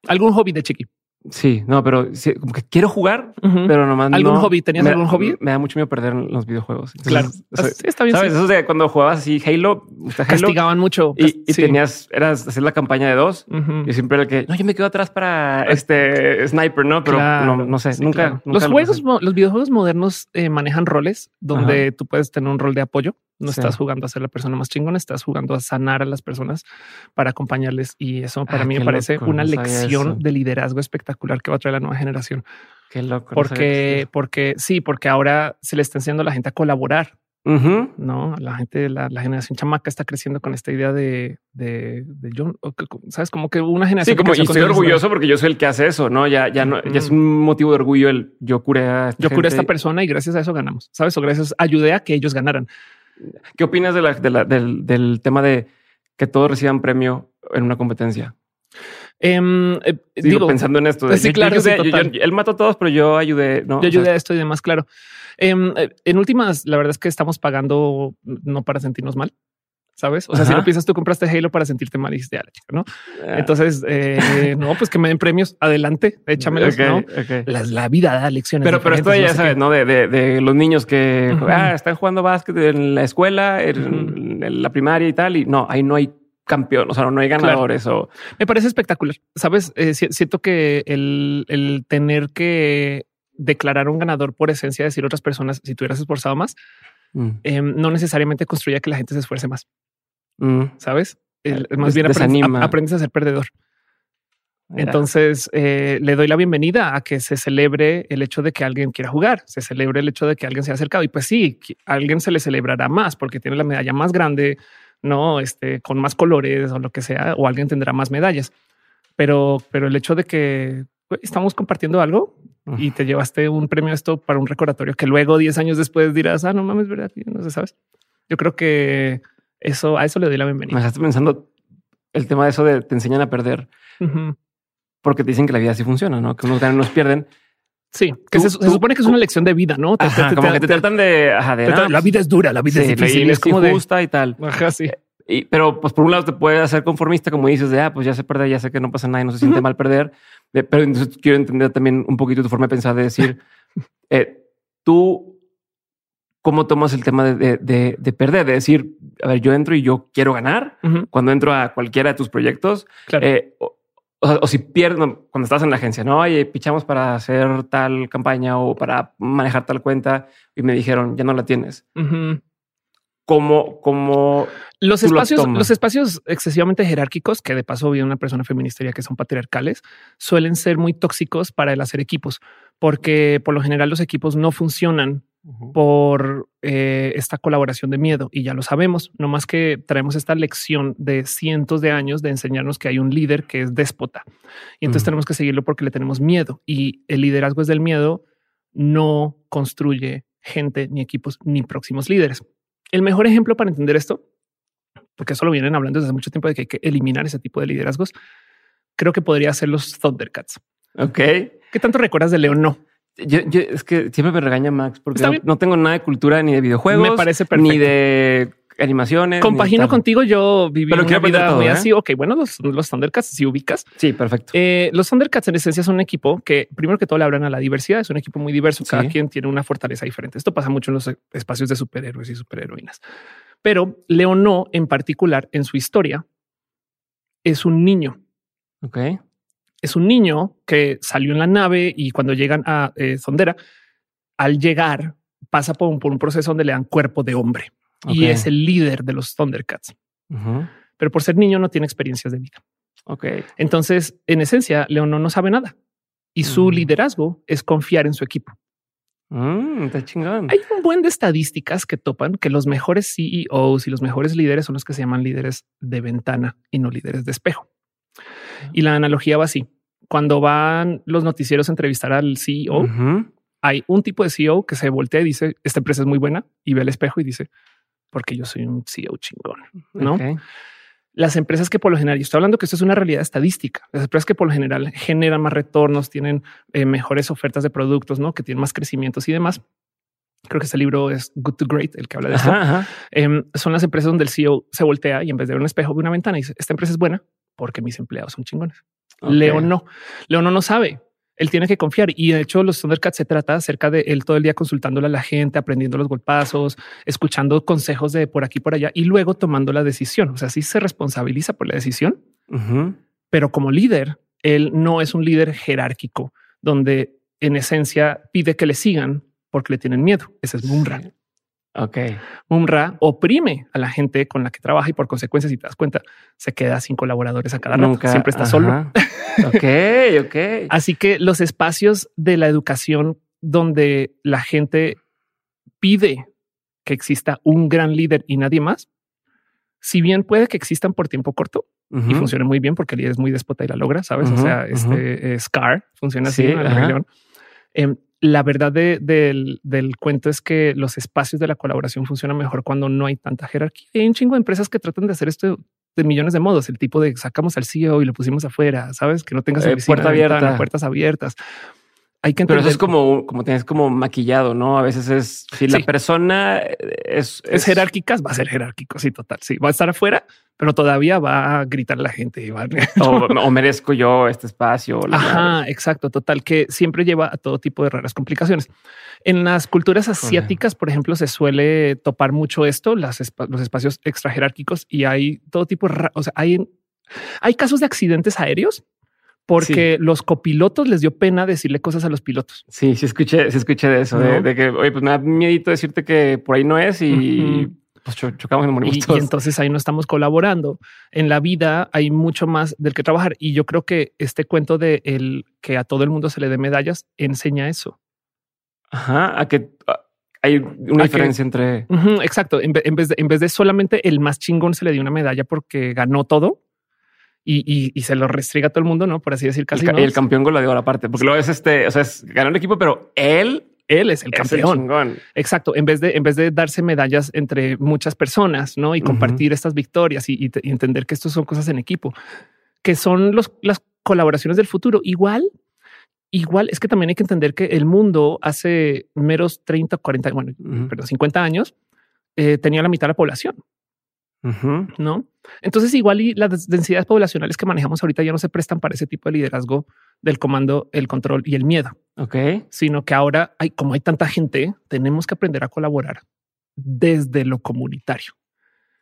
algún hobby de chiqui. Sí, no, pero como que quiero jugar, pero nomás ¿Algún hobby? ¿Tenías algún hobby? Me da mucho miedo perder los videojuegos. claro. sí, está bien. ¿Sabes? Eso de cuando jugabas así Halo, castigaban mucho. Y, tenías, eras hacer la campaña de dos y siempre era que no, yo me quedo atrás para este sniper, no, pero no, sé, nunca, Los juegos, los videojuegos modernos eh, manejan roles donde tú puedes tener un rol de apoyo no estás jugando a ser la persona más chingona, estás jugando a sanar a las personas para acompañarles. Y eso para ah, mí me parece una lección de liderazgo espectacular que va a traer la nueva generación. Qué loco. Porque, porque sí, porque ahora se le está enseñando a la gente a colaborar. No, la gente, la, la, generación chamaca está creciendo con esta idea de, de, de yo, sabes, como que una generación. Sí, como y estoy orgulloso porque yo soy el que hace eso, no? Ya, ya no, ya es un motivo de orgullo el yo curé a yo curé a esta persona y gracias a eso ganamos, sabes? O gracias ayudé a que ellos ganaran. ¿Qué opinas de la, del, tema de que todos reciban premio en una competencia? Eh, digo, pensando en esto. sí, claro. él mató a todos, pero yo ayudé. ¿no? Yo ayudé a esto y demás, claro. Em, eh, en últimas, la verdad es que estamos pagando no para sentirnos mal, sabes? O sea, si no piensas, tú compraste Halo para sentirte mal y dijiste, ¿no? Ah. Entonces, eh, no, pues que me den premios. Adelante, échamelos, ¿no? La, vida da lecciones. Pero, pero esto ya sabes, ¿no? De, de, los niños que ah, están jugando básquet en la escuela, en, la primaria y tal. Y no, ahí no hay campeón, o sea, no hay ganadores o me parece espectacular. Sabes, eh, siento que el, el tener que declarar un ganador por esencia, decir otras personas, si tú hubieras esforzado más, mm. em, no necesariamente construye que la gente se esfuerce más. Mm. Sabes? El, más bien aprendes, a ser perdedor. Entonces eh, le doy la bienvenida a que se celebre el hecho de que alguien quiera jugar, se celebre el hecho de que alguien se haya acercado y pues sí, a alguien se le celebrará más porque tiene la medalla más grande, no este con más colores o lo que sea, o alguien tendrá más medallas. Pero, pero el hecho de que estamos compartiendo algo y te llevaste un premio esto para un recordatorio que luego 10 años después dirás, ah, no mames, verdad, no sé, sabes. Yo creo que eso, a eso le doy la bienvenida. Me estás pensando el tema de eso de te enseñan a perder. Porque te dicen que la vida así funciona, ¿no? Que unos ganan, unos pierden. Sí, que se, supone que es una lección de vida, ¿no? como que te tratan de, la vida es dura, la vida es difícil, es como justa y tal. Ajá, sí. Y, pero pues por un lado te puede hacer conformista, como dices, de ah, pues ya se pierde, ya sé que no pasa nada y no se siente mal perder. pero entonces quiero entender también un poquito tu forma de pensar, de decir, eh, tú cómo tomas el tema de, de, perder, de decir, a ver, yo entro y yo quiero ganar cuando entro a cualquiera de tus proyectos. Eh, o, si pierdo cuando estás en la agencia, no, oye, pichamos para hacer tal campaña o para manejar tal cuenta y me dijeron, ya no la tienes. Como, los espacios, los espacios excesivamente jerárquicos, que de paso vi una persona feminista ya que son patriarcales, suelen ser muy tóxicos para el hacer equipos, porque por lo general los equipos no funcionan por eh, esta colaboración de miedo. Y ya lo sabemos, no más que traemos esta lección de cientos de años de enseñarnos que hay un líder que es déspota. Y entonces tenemos que seguirlo porque le tenemos miedo. Y el liderazgo es del miedo, no construye gente, ni equipos, ni próximos líderes. El mejor ejemplo para entender esto, porque eso lo vienen hablando desde hace mucho tiempo de que hay que eliminar ese tipo de liderazgos, creo que podría ser los Thundercats. Ok. ¿Qué tanto recuerdas de León? No. es que siempre me regaña Max porque no, tengo nada de cultura ni de videojuegos, me parece ni de animaciones. Compagino contigo. Yo viví una vida muy ¿eh? así. Ok, bueno, los, los Thundercats, si ubicas. Sí, perfecto. Eh, los Thundercats en esencia son un equipo que primero que todo le hablan a la diversidad. Es un equipo muy diverso. Cada quien tiene una fortaleza diferente. Esto pasa mucho en los espacios de superhéroes y superheroínas. Pero Leono en particular en su historia es un niño. Ok. Es un niño que salió en la nave y cuando llegan a eh, Sondera, al llegar pasa por un, por un proceso donde le dan cuerpo de hombre y es el líder de los Thundercats. Pero por ser niño no tiene experiencias de vida. Ok. Entonces, en esencia, Leono no sabe nada y su mm. liderazgo es confiar en su equipo. Mm, está chingón. Hay un buen de estadísticas que topan que los mejores CEOs y los mejores líderes son los que se llaman líderes de ventana y no líderes de espejo. Y la analogía va así. Cuando van los noticieros a entrevistar al CEO, hay un tipo de CEO que se voltea y dice, esta empresa es muy buena y ve al espejo y dice, porque yo soy un CEO chingón, ¿no? Las empresas que por lo general, yo estoy hablando que esto es una realidad estadística, las empresas que por lo general generan más retornos, tienen eh, mejores ofertas de productos, ¿no? Que tienen más crecimientos y demás. Creo que este libro es Good to Great, el que habla de esto. Em, son las empresas donde el CEO se voltea y en vez de ver un espejo ve una ventana y dice, esta empresa es buena porque mis empleados son chingones. León no. León no sabe él tiene que confiar. Y de hecho, los Thundercats se trata acerca de él todo el día consultándole a la gente, aprendiendo los golpazos, escuchando consejos de por aquí por allá y luego tomando la decisión. O sea, sí se responsabiliza por la decisión, pero como líder, él no es un líder jerárquico donde en esencia pide que le sigan porque le tienen miedo. Ese es Mumra. Ok. Mumra oprime a la gente con la que trabaja y por consecuencia, si te das cuenta, se queda sin colaboradores a cada Nunca. Siempre está solo. Ok, ok. Así que los espacios de la educación donde la gente pide que exista un gran líder y nadie más, si bien puede que existan por tiempo corto y funcionen muy bien porque el líder es muy déspota y la logra, sabes? o sea, este eh, Scar funciona así. Em, la verdad del, cuento es que los espacios de la colaboración funcionan mejor cuando no hay tanta jerarquía. Hay un chingo de empresas que tratan de hacer esto de millones de modos. El tipo de sacamos al CEO y lo pusimos afuera, sabes que no tengas eh, puerta abierta, puertas abiertas. Hay que Pero eso es como, como tienes como maquillado, ¿no? A veces es si la persona es, es, jerárquica, va a ser jerárquico. Sí, total. Sí, va a estar afuera, pero todavía va a gritar la gente. o, merezco yo este espacio. Ajá, exacto. Total, que siempre lleva a todo tipo de raras complicaciones. En las culturas asiáticas, por ejemplo, se suele topar mucho esto, las, los espacios extra jerárquicos y hay todo tipo o sea, hay, hay casos de accidentes aéreos porque los copilotos les dio pena decirle cosas a los pilotos. Sí, sí escuché, sí escuché de eso, de, que, oye, pues me da miedito decirte que por ahí no es y pues chocamos y morimos y, entonces ahí no estamos colaborando. En la vida hay mucho más del que trabajar y yo creo que este cuento de el que a todo el mundo se le dé medallas enseña eso. Ajá, a que hay una diferencia entre... exacto, en, vez de, en vez de solamente el más chingón se le dio una medalla porque ganó todo, y, se lo restriga a todo el mundo, no por así decir, casi. El, el campeón gol lo dio a la parte, porque luego es este, o sea, es ganó el equipo, pero él, él es el campeón. Exacto. En vez de, en vez de darse medallas entre muchas personas, no y compartir estas victorias y, entender que esto son cosas en equipo, que son los, las colaboraciones del futuro. Igual, igual es que también hay que entender que el mundo hace meros 30, 40, bueno, perdón, 50 años eh, tenía la mitad de la población. No, entonces igual y las densidades poblacionales que manejamos ahorita ya no se prestan para ese tipo de liderazgo del comando, el control y el miedo. Ok, sino que ahora hay como hay tanta gente, tenemos que aprender a colaborar desde lo comunitario.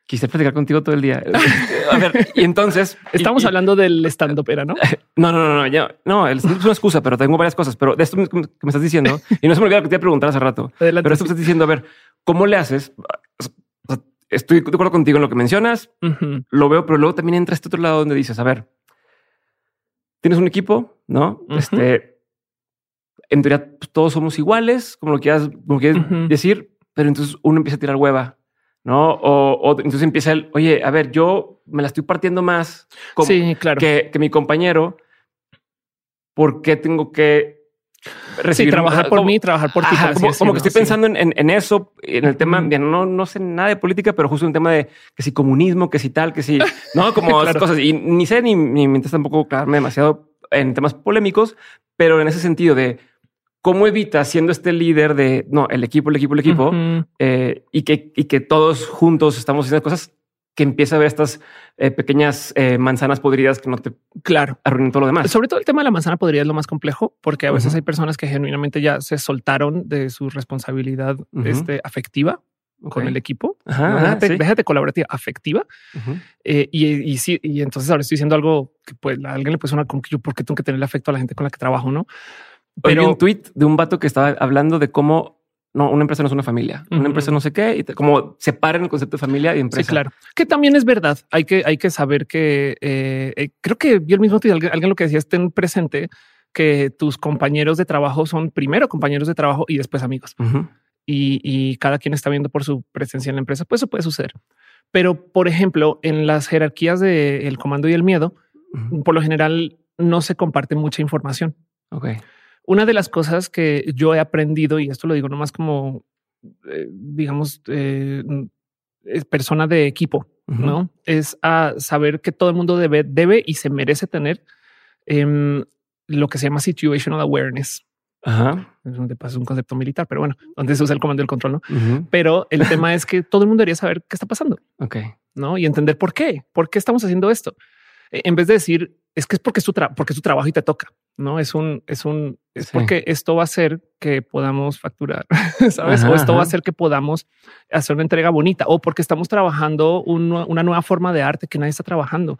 Quise platicar contigo todo el día. A ver, y entonces estamos hablando del stand up era, no? No, no, no, no, ya no. Es una excusa, pero tengo varias cosas. Pero de esto que me estás diciendo y no se me olvidó que te iba a preguntar hace rato. pero esto me estás diciendo, a ver, cómo le haces? Estoy de acuerdo contigo en lo que mencionas, lo veo, pero luego también entra este otro lado donde dices, a ver, tienes un equipo, ¿no? Este, en teoría pues, todos somos iguales, como lo quieras, como quieres decir, pero entonces uno empieza a tirar hueva, ¿no? O, entonces empieza el, oye, a ver, yo me la estoy partiendo más claro. que, que mi compañero, ¿por qué tengo que recibir, trabajar por mí, trabajar por ti. como, que estoy pensando en, eso, en el tema, no, no sé nada de política, pero justo en el tema de que si comunismo, que si tal, que si, no, como esas cosas. Y ni sé ni, ni mientras tampoco quedarme demasiado en temas polémicos, pero en ese sentido de ¿cómo evitas siendo este líder de no, el equipo, el equipo, el equipo eh, y, que, y que todos juntos estamos haciendo cosas que empieza a ver estas eh, pequeñas eh, manzanas podridas que no te claro arruinen todo lo demás. Sobre todo el tema de la manzana podrida es lo más complejo porque a veces hay personas que genuinamente ya se soltaron de su responsabilidad este, afectiva con el equipo. déjate, colaborativa afectiva. Eh, y, sí, y entonces ahora estoy diciendo algo que pues a alguien le puede sonar como que yo, porque tengo que tener el afecto a la gente con la que trabajo, no? Pero un tweet de un vato que estaba hablando de cómo no, una empresa no es una familia, una empresa no sé qué, y como separen el concepto de familia y empresa. Sí, claro. Que también es verdad. Hay que, hay que saber que eh, eh, creo que vi el mismo alguien, lo que decía, estén presente que tus compañeros de trabajo son primero compañeros de trabajo y después amigos. y, cada quien está viendo por su presencia en la empresa, pues eso puede suceder. Pero, por ejemplo, en las jerarquías del comando y el miedo, por lo general no se comparte mucha información. Ok. Una de las cosas que yo he aprendido, y esto lo digo nomás como, eh, digamos, eh, es persona de equipo, ¿no? Es a saber que todo el mundo debe, debe y se merece tener em, lo que se llama situational awareness. Ajá. Es donde pasa un concepto militar, pero bueno, donde se usa el comando del control, ¿no? Pero el tema es que todo el mundo debería saber qué está pasando. Ok. ¿No? Y entender por qué, por qué estamos haciendo esto. E, en vez de decir, es que es porque es tu, porque es tu trabajo y te toca. No es un, es un, es porque esto va a hacer que podamos facturar, sabes? o esto va a hacer que podamos hacer una entrega bonita o porque estamos trabajando una nueva forma de arte que nadie está trabajando.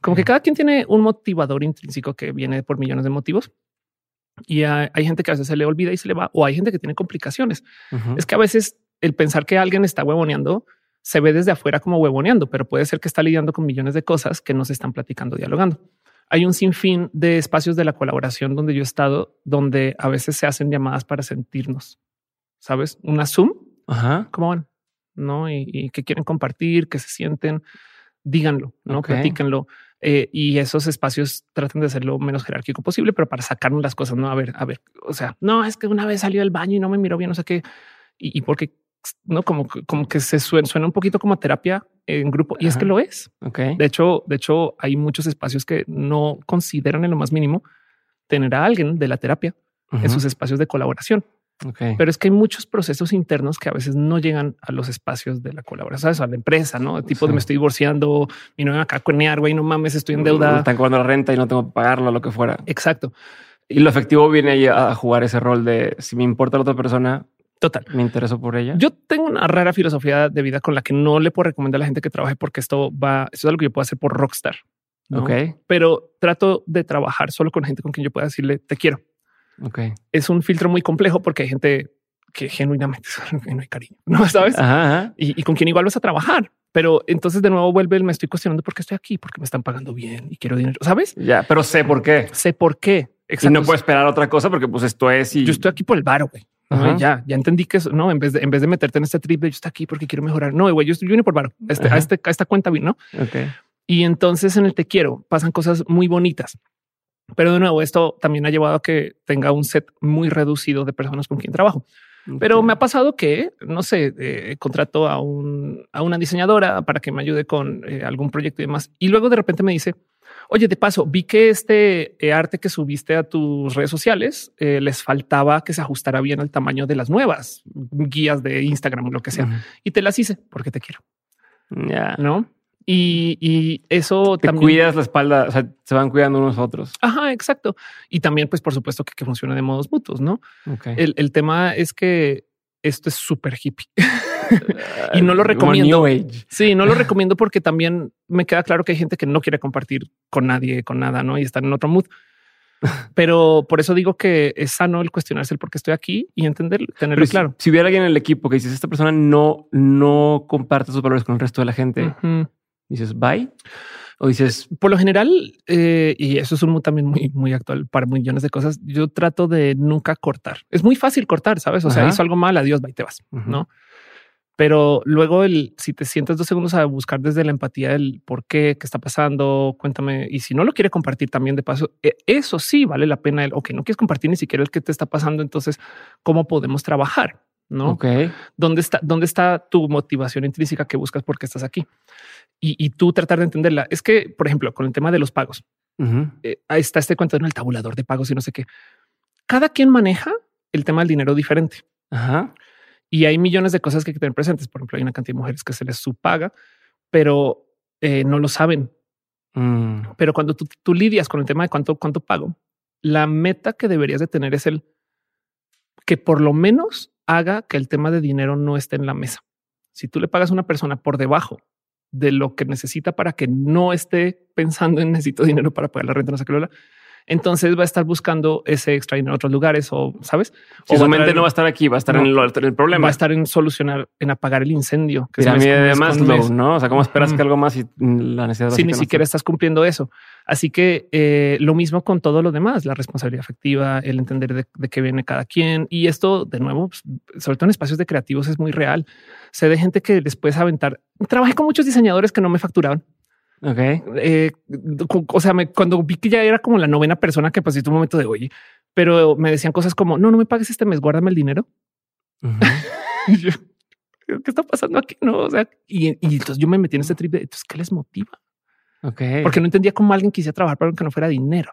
Como que cada quien tiene un motivador intrínseco que viene por millones de motivos. Y hay, gente que a veces se le olvida y se le va, o hay gente que tiene complicaciones. Es que a veces el pensar que alguien está huevoneando se ve desde afuera como huevoneando, pero puede ser que está lidiando con millones de cosas que no se están platicando, dialogando hay un sinfín de espacios de la colaboración donde yo he estado, donde a veces se hacen llamadas para sentirnos, sabes, una Zoom. Ajá. ¿Cómo van? No, y, que quieren compartir, que se sienten, díganlo, no platíquenlo. Eh, y esos espacios traten de ser lo menos jerárquico posible, pero para sacarnos las cosas, no a ver, a ver, o sea, no es que una vez salió del baño y no me miró bien, no sé qué, y, y porque no como, como que se suena, suena un poquito como terapia en grupo y es que lo es. Okay. De hecho, de hecho, hay muchos espacios que no consideran en lo más mínimo tener a alguien de la terapia en sus espacios de colaboración. Okay. Pero es que hay muchos procesos internos que a veces no llegan a los espacios de la colaboración, ¿sabes? a la empresa, no tipo de me estoy divorciando, y no me acá cuenear, güey, no mames, estoy en deuda. Están cobrando la renta y no tengo que pagarlo, lo que fuera. Exacto. Y lo efectivo viene ahí a jugar ese rol de si me importa la otra persona, Total. Me intereso por ella. Yo tengo una rara filosofía de vida con la que no le puedo recomendar a la gente que trabaje porque esto va, esto es algo que yo puedo hacer por rockstar. Ok. Pero trato de trabajar solo con gente con quien yo pueda decirle te quiero. Ok. Es un filtro muy complejo porque hay gente que genuinamente no hay cariño, no sabes? Y, con quien igual vas a trabajar. Pero entonces de nuevo vuelve el me estoy cuestionando por qué estoy aquí, porque me están pagando bien y quiero dinero, sabes? Ya, pero sé por qué. Sé por qué. Y no puedo esperar otra cosa porque pues esto es y yo estoy aquí por el bar, güey. Ya, ya entendí que eso, no, en vez de, en vez de meterte en este trip de yo estoy aquí porque quiero mejorar. No, güey, yo estoy vine por varo. Este, a, este, a esta cuenta vino. Okay. Y entonces en el te quiero pasan cosas muy bonitas. Pero de nuevo, esto también ha llevado a que tenga un set muy reducido de personas con quien trabajo. Pero me ha pasado que, no sé, eh, contrato a, un, a una diseñadora para que me ayude con eh, algún proyecto y demás. Y luego de repente me dice, Oye, de paso, vi que este eh, arte que subiste a tus redes sociales eh, les faltaba que se ajustara bien al tamaño de las nuevas guías de Instagram o lo que sea. Y te las hice porque te quiero. ¿No? Y, eso te también... cuidas la espalda, o sea, se van cuidando unos otros. Ajá, exacto. Y también, pues, por supuesto que, que funciona de modos mutuos, ¿no? El, el tema es que esto es súper hippie. y no lo recomiendo. Sí, no lo recomiendo porque también me queda claro que hay gente que no quiere compartir con nadie, con nada, ¿no? Y están en otro mood. Pero por eso digo que es sano el cuestionarse el por qué estoy aquí y entender, tenerlo claro. Si, hubiera alguien en el equipo que dices esta persona no, no comparte sus valores con el resto de la gente, dices bye o dices por lo general, eh, y eso es un también muy, muy actual para millones de cosas. Yo trato de nunca cortar. Es muy fácil cortar, sabes? O sea, hizo algo mal, adiós, bye, te vas, no? Pero luego el, si te sientes dos segundos a buscar desde la empatía el por qué, qué está pasando, cuéntame. Y si no lo quiere compartir también de paso, e, eso sí vale la pena. El, ok, no quieres compartir ni siquiera el que te está pasando. Entonces, ¿cómo podemos trabajar? No? Ok. ¿Dónde está, dónde está tu motivación intrínseca que buscas porque estás aquí? Y, tú tratar de entenderla. Es que, por ejemplo, con el tema de los pagos, eh, está este cuento en el tabulador de pagos y no sé qué. Cada quien maneja el tema del dinero diferente. Ajá. Y hay millones de cosas que hay que tener presentes. Por ejemplo, hay una cantidad de mujeres que se les subpaga, pero eh, no lo saben. Mm. Pero cuando tú, tú, lidias con el tema de cuánto, cuánto pago, la meta que deberías de tener es el que por lo menos haga que el tema de dinero no esté en la mesa. Si tú le pagas a una persona por debajo de lo que necesita para que no esté pensando en necesito dinero para pagar la renta, no sé qué, entonces va a estar buscando ese extra en otros lugares o sabes. Si o su mente no va a estar aquí, va a estar en, el, problema. Va a estar en solucionar, en apagar el incendio. Que mí además, ¿no? O sea, ¿cómo esperas que algo más y la necesidad? Si ni siquiera estás cumpliendo eso. Así que eh, lo mismo con todo lo demás, la responsabilidad afectiva, el entender de, qué viene cada quien. Y esto, de nuevo, pues, sobre todo en espacios de creativos, es muy real. Sé de gente que después aventar. Trabajé con muchos diseñadores que no me facturaban Ok. Eh, o sea, cuando vi que ya era como la novena persona que pasé un momento de oye, pero me decían cosas como no, no me pagues este mes, guárdame el dinero. ¿qué está pasando aquí? No, o sea, y, entonces yo me metí en este trip de entonces, ¿qué les motiva? Ok. Porque no entendía cómo alguien quisiera trabajar para que no fuera dinero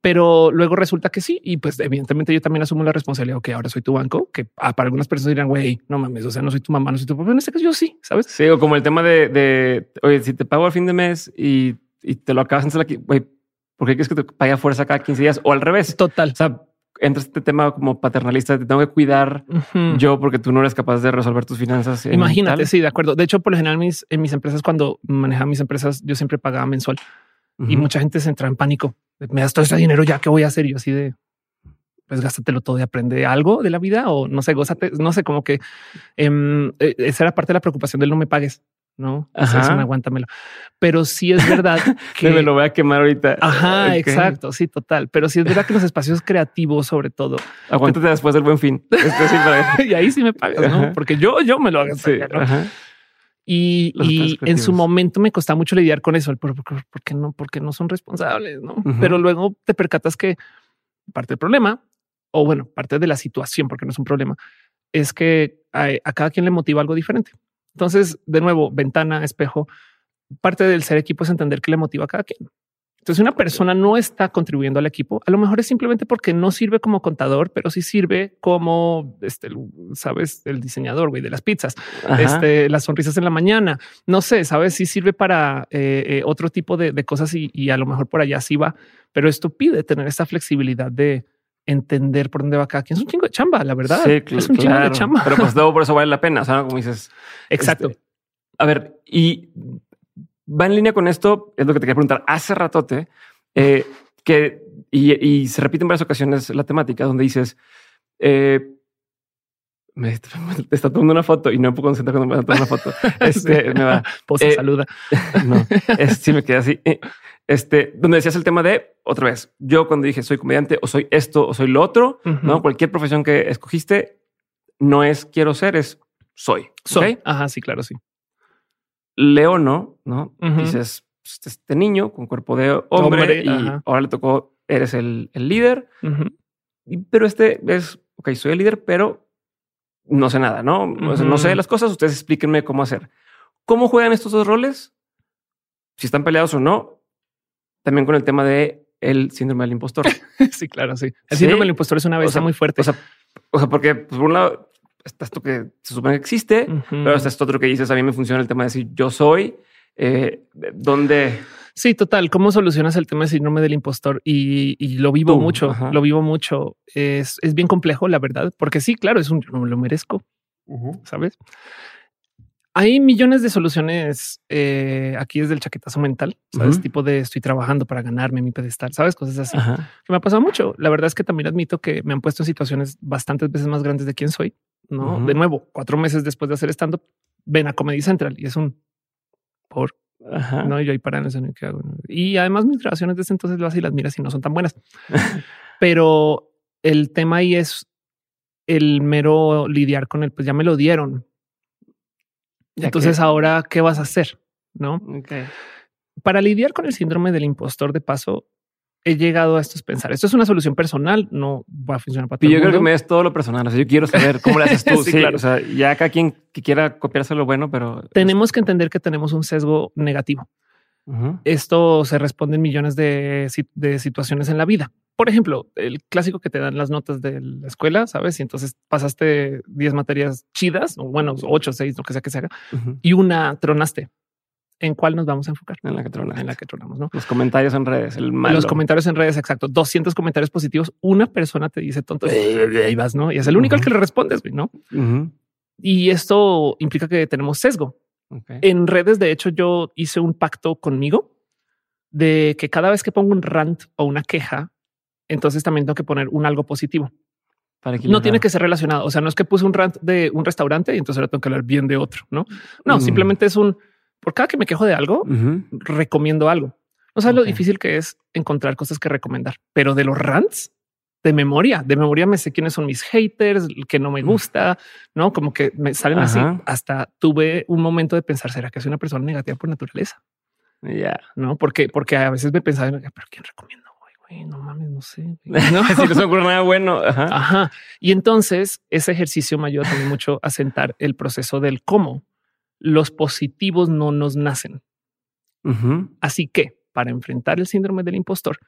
pero luego resulta que sí. Y pues evidentemente yo también asumo la responsabilidad que ahora soy tu banco, que ah, para algunas personas dirán, güey, no mames, o sea, no soy tu mamá, no soy tu papá. En este caso yo sí, ¿sabes? Sí, o como el tema de, de oye, si te pago al fin de mes y, y te lo acabas en aquí, güey, ¿por qué quieres que te pague a fuerza cada 15 días? O al revés. Total. O sea, entra este tema como paternalista, te tengo que cuidar yo porque tú no eres capaz de resolver tus finanzas. Imagínate, sí, de acuerdo. De hecho, por lo general, mis, en mis empresas, cuando manejaba mis empresas, yo siempre pagaba mensual y mucha gente se entra en pánico me das todo ese dinero ya, ¿qué voy a hacer? yo así de, pues gástatelo todo y aprende algo de la vida o no sé, gózate, no sé, como que em, e, esa era parte de la preocupación del no me pagues. No, Ajá. eso, aguántamelo. Pero sí es verdad que me lo voy a quemar ahorita. Ajá, exacto. Sí, total. Pero sí es verdad que los espacios creativos, sobre todo, aguántate después del buen fin. Este y ahí sí me pagas, ¿no? Porque yo, yo me lo hago. Sí, y, en su momento me costaba mucho lidiar con eso, porque, no, porque no son responsables, ¿no? Pero luego te percatas que parte del problema, o bueno, parte de la situación, porque no es un problema, es que a cada quien le motiva algo diferente. Entonces, de nuevo, ventana, espejo, parte del ser equipo es entender qué le motiva a cada quien. Entonces, una persona no está contribuyendo al equipo, a lo mejor es simplemente porque no sirve como contador, pero sí sirve como, este, sabes, el diseñador güey, de las pizzas, este, las sonrisas en la mañana. No sé, sabes, si sirve para eh, eh, otro tipo de, cosas y, a lo mejor por allá sí va, pero esto pide tener esa flexibilidad de entender por dónde va cada quien. Es un chingo de chamba, la verdad. Sí, es un chingo de chamba. Pero pues todo por eso vale la pena. O sea, como dices. Exacto. Este, a ver, y va en línea con esto, es lo que te quería preguntar hace ratote, eh, que y, se repite en varias ocasiones la temática donde dices, eh, me, está tomando una foto y no me puedo concentrar cuando me está tomando una foto. Este me va. Pose, eh, saluda. No, es, sí me quedé así. Este, donde decías el tema de otra vez. Yo cuando dije soy comediante o soy esto o soy lo otro, no cualquier profesión que escogiste no es quiero ser, es soy. Soy. Ajá, sí, claro, sí. Leo no, ¿no? Dices, pues, este niño con cuerpo de hombre, y ahora le tocó, eres el, líder, pero este es, ok, soy el líder, pero no sé nada, ¿no? no sé las cosas, ustedes explíquenme cómo hacer. ¿Cómo juegan estos dos roles? Si están peleados o no. También con el tema de el síndrome del impostor. sí, claro, sí. El síndrome del impostor es una vez muy fuerte. O sea, o sea, porque pues, por un lado está esto que se supone que existe, pero está esto otro que dices, a mí me funciona el tema de decir yo soy, eh, donde... Sí, total. ¿Cómo solucionas el tema del síndrome del impostor? Y, lo vivo mucho, lo vivo mucho. Es, es, bien complejo, la verdad, porque sí, claro, es un yo no me lo merezco, ¿sabes? Hay millones de soluciones eh, aquí desde el chaquetazo mental, sabes, tipo de estoy trabajando para ganarme mi pedestal, sabes, cosas así que me ha pasado mucho. La verdad es que también admito que me han puesto en situaciones bastantes veces más grandes de quién soy no de nuevo, cuatro meses después de hacer stand ven a Comedy Central y es un por no, yo ahí para en eso que hago. Y además, mis grabaciones de ese entonces las y las miras y no son tan buenas, pero el tema ahí es el mero lidiar con él. Pues ya me lo dieron. Entonces, ahora qué vas a hacer? No para lidiar con el síndrome del impostor de paso, he llegado a estos pensar. Esto es una solución personal, no va a funcionar para todo. Yo creo que me es todo lo personal. O sea, yo quiero saber cómo lo haces tú. sí, claro. O sea, ya acá quien que quiera copiarse lo bueno, pero tenemos que entender que tenemos un sesgo negativo. Esto se responde en millones de, de situaciones en la vida. por ejemplo, el clásico que te dan las notas de la escuela, sabes? Y entonces pasaste 10 materias chidas o bueno, 8, 6, lo que sea que se haga y una tronaste. ¿En cuál nos vamos a enfocar? En la que tronamos. En la que tronamos, ¿no? Los comentarios en redes, el malo. Los comentarios en redes, exacto. 200 comentarios positivos. Una persona te dice tonto y vas, ¿no? Y es el único al que le respondes, ¿no? Y esto implica que tenemos sesgo. En redes, de hecho, yo hice un pacto conmigo de que cada vez que pongo un rant o una queja, entonces también tengo que poner un algo positivo. Para no tiene que ser relacionado. O sea, no es que puse un rant de un restaurante y entonces ahora tengo que hablar bien de otro. No, no, mm. simplemente es un por cada que me quejo de algo, recomiendo algo. No sabes lo difícil que es encontrar cosas que recomendar, pero de los rants de memoria, de memoria me sé quiénes son mis haters, que no me gusta, no como que me salen así. Hasta tuve un momento de pensar, será que soy una persona negativa por naturaleza? Ya, no, porque, porque a veces me pensaba, pero quién recomiendo? no mames, no sé. No, si no se ocurre nada bueno. Ajá. Y entonces ese ejercicio me ayuda también mucho a sentar el proceso del cómo los positivos no nos nacen. Así que para enfrentar el síndrome del impostor,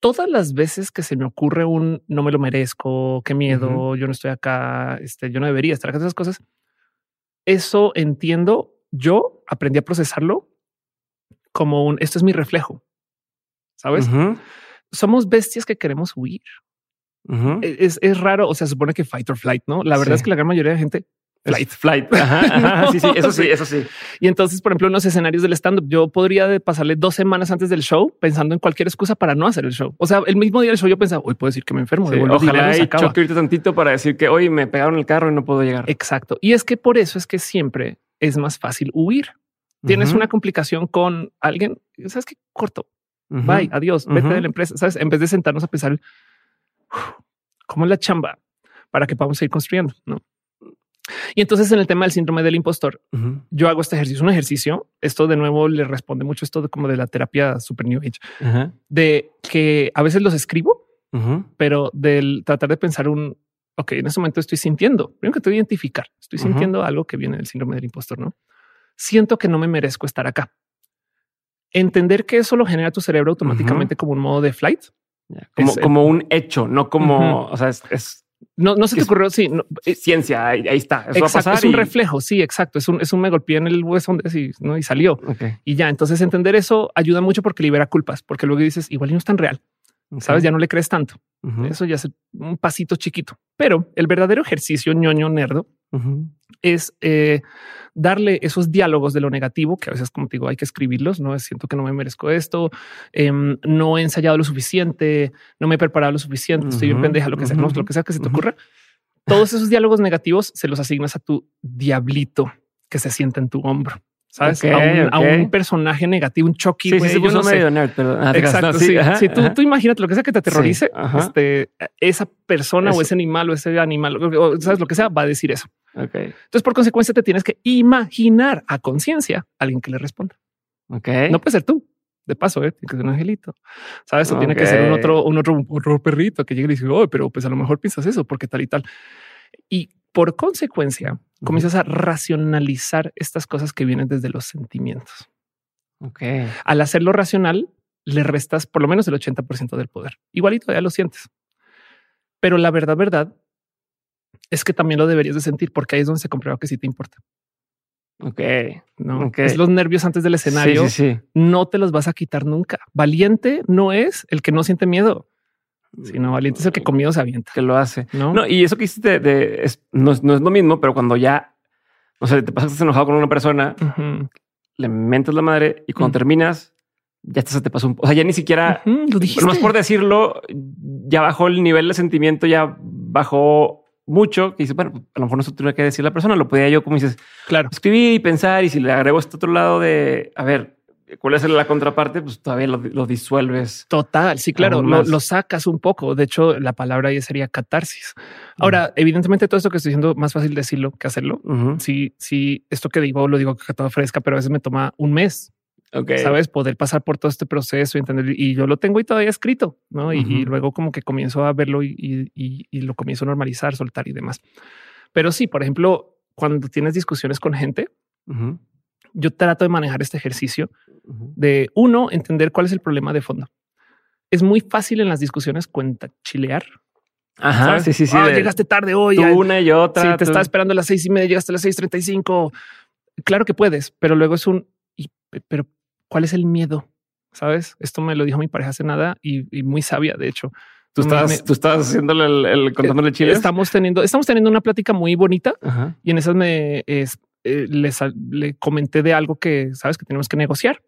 todas las veces que se me ocurre un no me lo merezco, qué miedo, yo no estoy acá, este, yo no debería estar acá, esas cosas. Eso entiendo. Yo aprendí a procesarlo como un esto es mi reflejo. Sabes? Somos bestias que queremos huir. E, es, es, raro. O sea, se supone que fight or flight, no? La verdad es que la gran mayoría de gente flight, flight. sí, sí, eso sí, eso sí. Y entonces, por ejemplo, en los escenarios del stand up, yo podría pasarle dos semanas antes del show pensando en cualquier excusa para no hacer el show. O sea, el mismo día del show yo pensaba, hoy puedo decir que me enfermo. Sí, ojalá y choque tantito para decir que hoy me pegaron el carro y no puedo llegar. Exacto. Y es que por eso es que siempre es más fácil huir. Tienes una complicación con alguien, sabes que corto, Bye, adiós, vete de la empresa. Sabes, en vez de sentarnos a pensar cómo es la chamba para que podamos seguir construyendo, no? Y entonces en el tema del síndrome del impostor, yo hago este ejercicio, un ejercicio. Esto de nuevo le responde mucho esto de como de la terapia super new age, de que a veces los escribo, pero del tratar de pensar un ok, en ese momento estoy sintiendo, primero que te identificar, estoy sintiendo algo que viene del síndrome del impostor, no siento que no me merezco estar acá. Entender que eso lo genera tu cerebro automáticamente como un modo de flight. Como, como un hecho, no como, o sea, es, no, no se te ocurrió. Sí, no, eh, ciencia. Ahí, está. es un reflejo. Sí, exacto. Es un, es un me golpeé en el hueso y, ¿no? y salió. Y ya. Entonces, entender eso ayuda mucho porque libera culpas, porque luego dices igual no es tan real. Sabes, ya no le crees tanto. Eso ya es un pasito chiquito, pero el verdadero ejercicio ñoño nerdo es eh, darle esos diálogos de lo negativo que a veces, como te digo, hay que escribirlos. No siento que no me merezco esto, em, no he ensayado lo suficiente, no me he preparado lo suficiente, estoy bien pendeja, lo que sea, lo que sea que se te ocurra. Todos esos diálogos negativos se los asignas a tu diablito que se sienta en tu hombro sabes a, un, personaje negativo, un Chucky. Sí, sí, sí, yo medio nerd, pero ah, exacto. sí, sí tú, tú, imagínate lo que sea que te aterrorice, este, esa persona o ese animal o ese animal, o, sabes lo que sea, va a decir eso. Okay. Entonces, por consecuencia, te tienes que imaginar a conciencia a alguien que le responda. Okay. No puede ser tú. De paso, ¿eh? tiene que ser un angelito. Sabes, o tiene que ser un otro, un otro, otro perrito que llegue y dice, oh, pero pues a lo mejor piensas eso porque tal y tal. Y por consecuencia, comienzas a racionalizar estas cosas que vienen desde los sentimientos. Okay. Al hacerlo racional, le restas por lo menos el 80% del poder. Igualito ya lo sientes. Pero la verdad, verdad, es que también lo deberías de sentir porque ahí es donde se comprueba que sí te importa. Ok, no es los nervios antes del escenario. No te los vas a quitar nunca. Valiente no es el que no siente miedo. Sino valiente es el que comido se avienta. Que lo hace. No, y eso que hiciste de, no, es, lo mismo, pero cuando ya, no sé, te pasas enojado con una persona, le mentas la madre y cuando terminas, ya te, se te pasó un, o sea, ya ni siquiera, lo dijiste. Más por decirlo, ya bajó el nivel de sentimiento, ya bajó mucho que dice, bueno, a lo mejor no se tuviera que decir la persona, lo podía yo, como dices, claro, escribir y pensar. Y si le agrego este otro lado de, a ver, cuál es la contraparte, pues todavía lo, disuelves. Total. Sí, claro, lo, sacas un poco. De hecho, la palabra ahí sería catarsis. Ahora, evidentemente, todo esto que estoy diciendo, más fácil decirlo que hacerlo. Si, si esto que digo lo digo que toda fresca, pero a veces me toma un mes Okay. Sabes, poder pasar por todo este proceso y entender. Y yo lo tengo y todavía escrito, ¿no? y, luego como que comienzo a verlo y, lo comienzo a normalizar, soltar y demás. Pero sí, por ejemplo, cuando tienes discusiones con gente, yo trato de manejar este ejercicio de uno, entender cuál es el problema de fondo. es muy fácil en las discusiones cuenta chilear. Ajá, sí, sí, sí. Ah, llegaste tarde hoy. una y otra. Sí, te estaba esperando a las seis y media, llegaste a las seis treinta y cinco. Claro que puedes, pero luego es un, pero ¿cuál es el miedo? Sabes? Esto me lo dijo mi pareja hace nada y, muy sabia, de hecho. Tú estás, tú estás haciéndole el, el contándole chile. Estamos teniendo, estamos teniendo una plática muy bonita y en esas me es, eh, le comenté de algo que sabes que tenemos que negociar.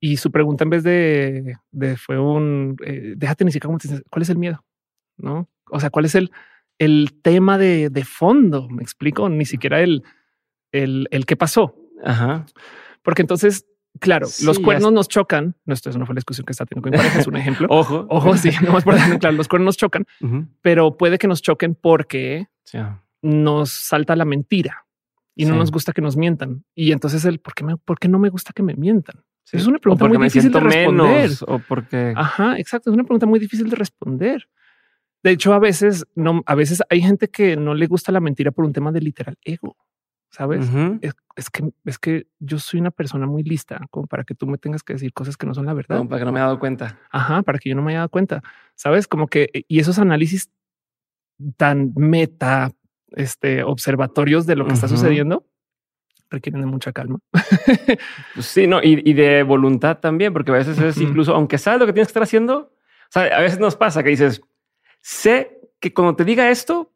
Y su pregunta en vez de, de fue un eh, déjate ni siquiera cuál es el miedo, no? O sea, cuál es el, el tema de, de fondo. Me explico, ni siquiera el, el, el qué pasó. Ajá. Porque entonces, claro, los cuernos nos chocan. No, esto no fue la discusión que está teniendo con mi pareja, es un ejemplo. ojo, ojo, sí, no es por claro, los cuernos nos chocan, pero puede que nos choquen porque nos salta la mentira y no nos gusta que nos mientan. Y entonces el por qué, me, por qué no me gusta que me mientan. Es una pregunta muy difícil de responder. o porque. Ajá, exacto. Es una pregunta muy difícil de responder. De hecho, a veces no, a veces hay gente que no le gusta la mentira por un tema de literal ego. Sabes? es, que es que yo soy una persona muy lista como para que tú me tengas que decir cosas que no son la verdad. para que no me haya dado cuenta. Ajá, para que yo no me haya dado cuenta. Sabes? Como que y esos análisis tan meta, este observatorios de lo que está sucediendo requieren de mucha calma. Pues sí, no, y, de voluntad también, porque a veces es incluso, aunque sabes lo que tienes que estar haciendo, o sea, a veces nos pasa que dices, sé que cuando te diga esto,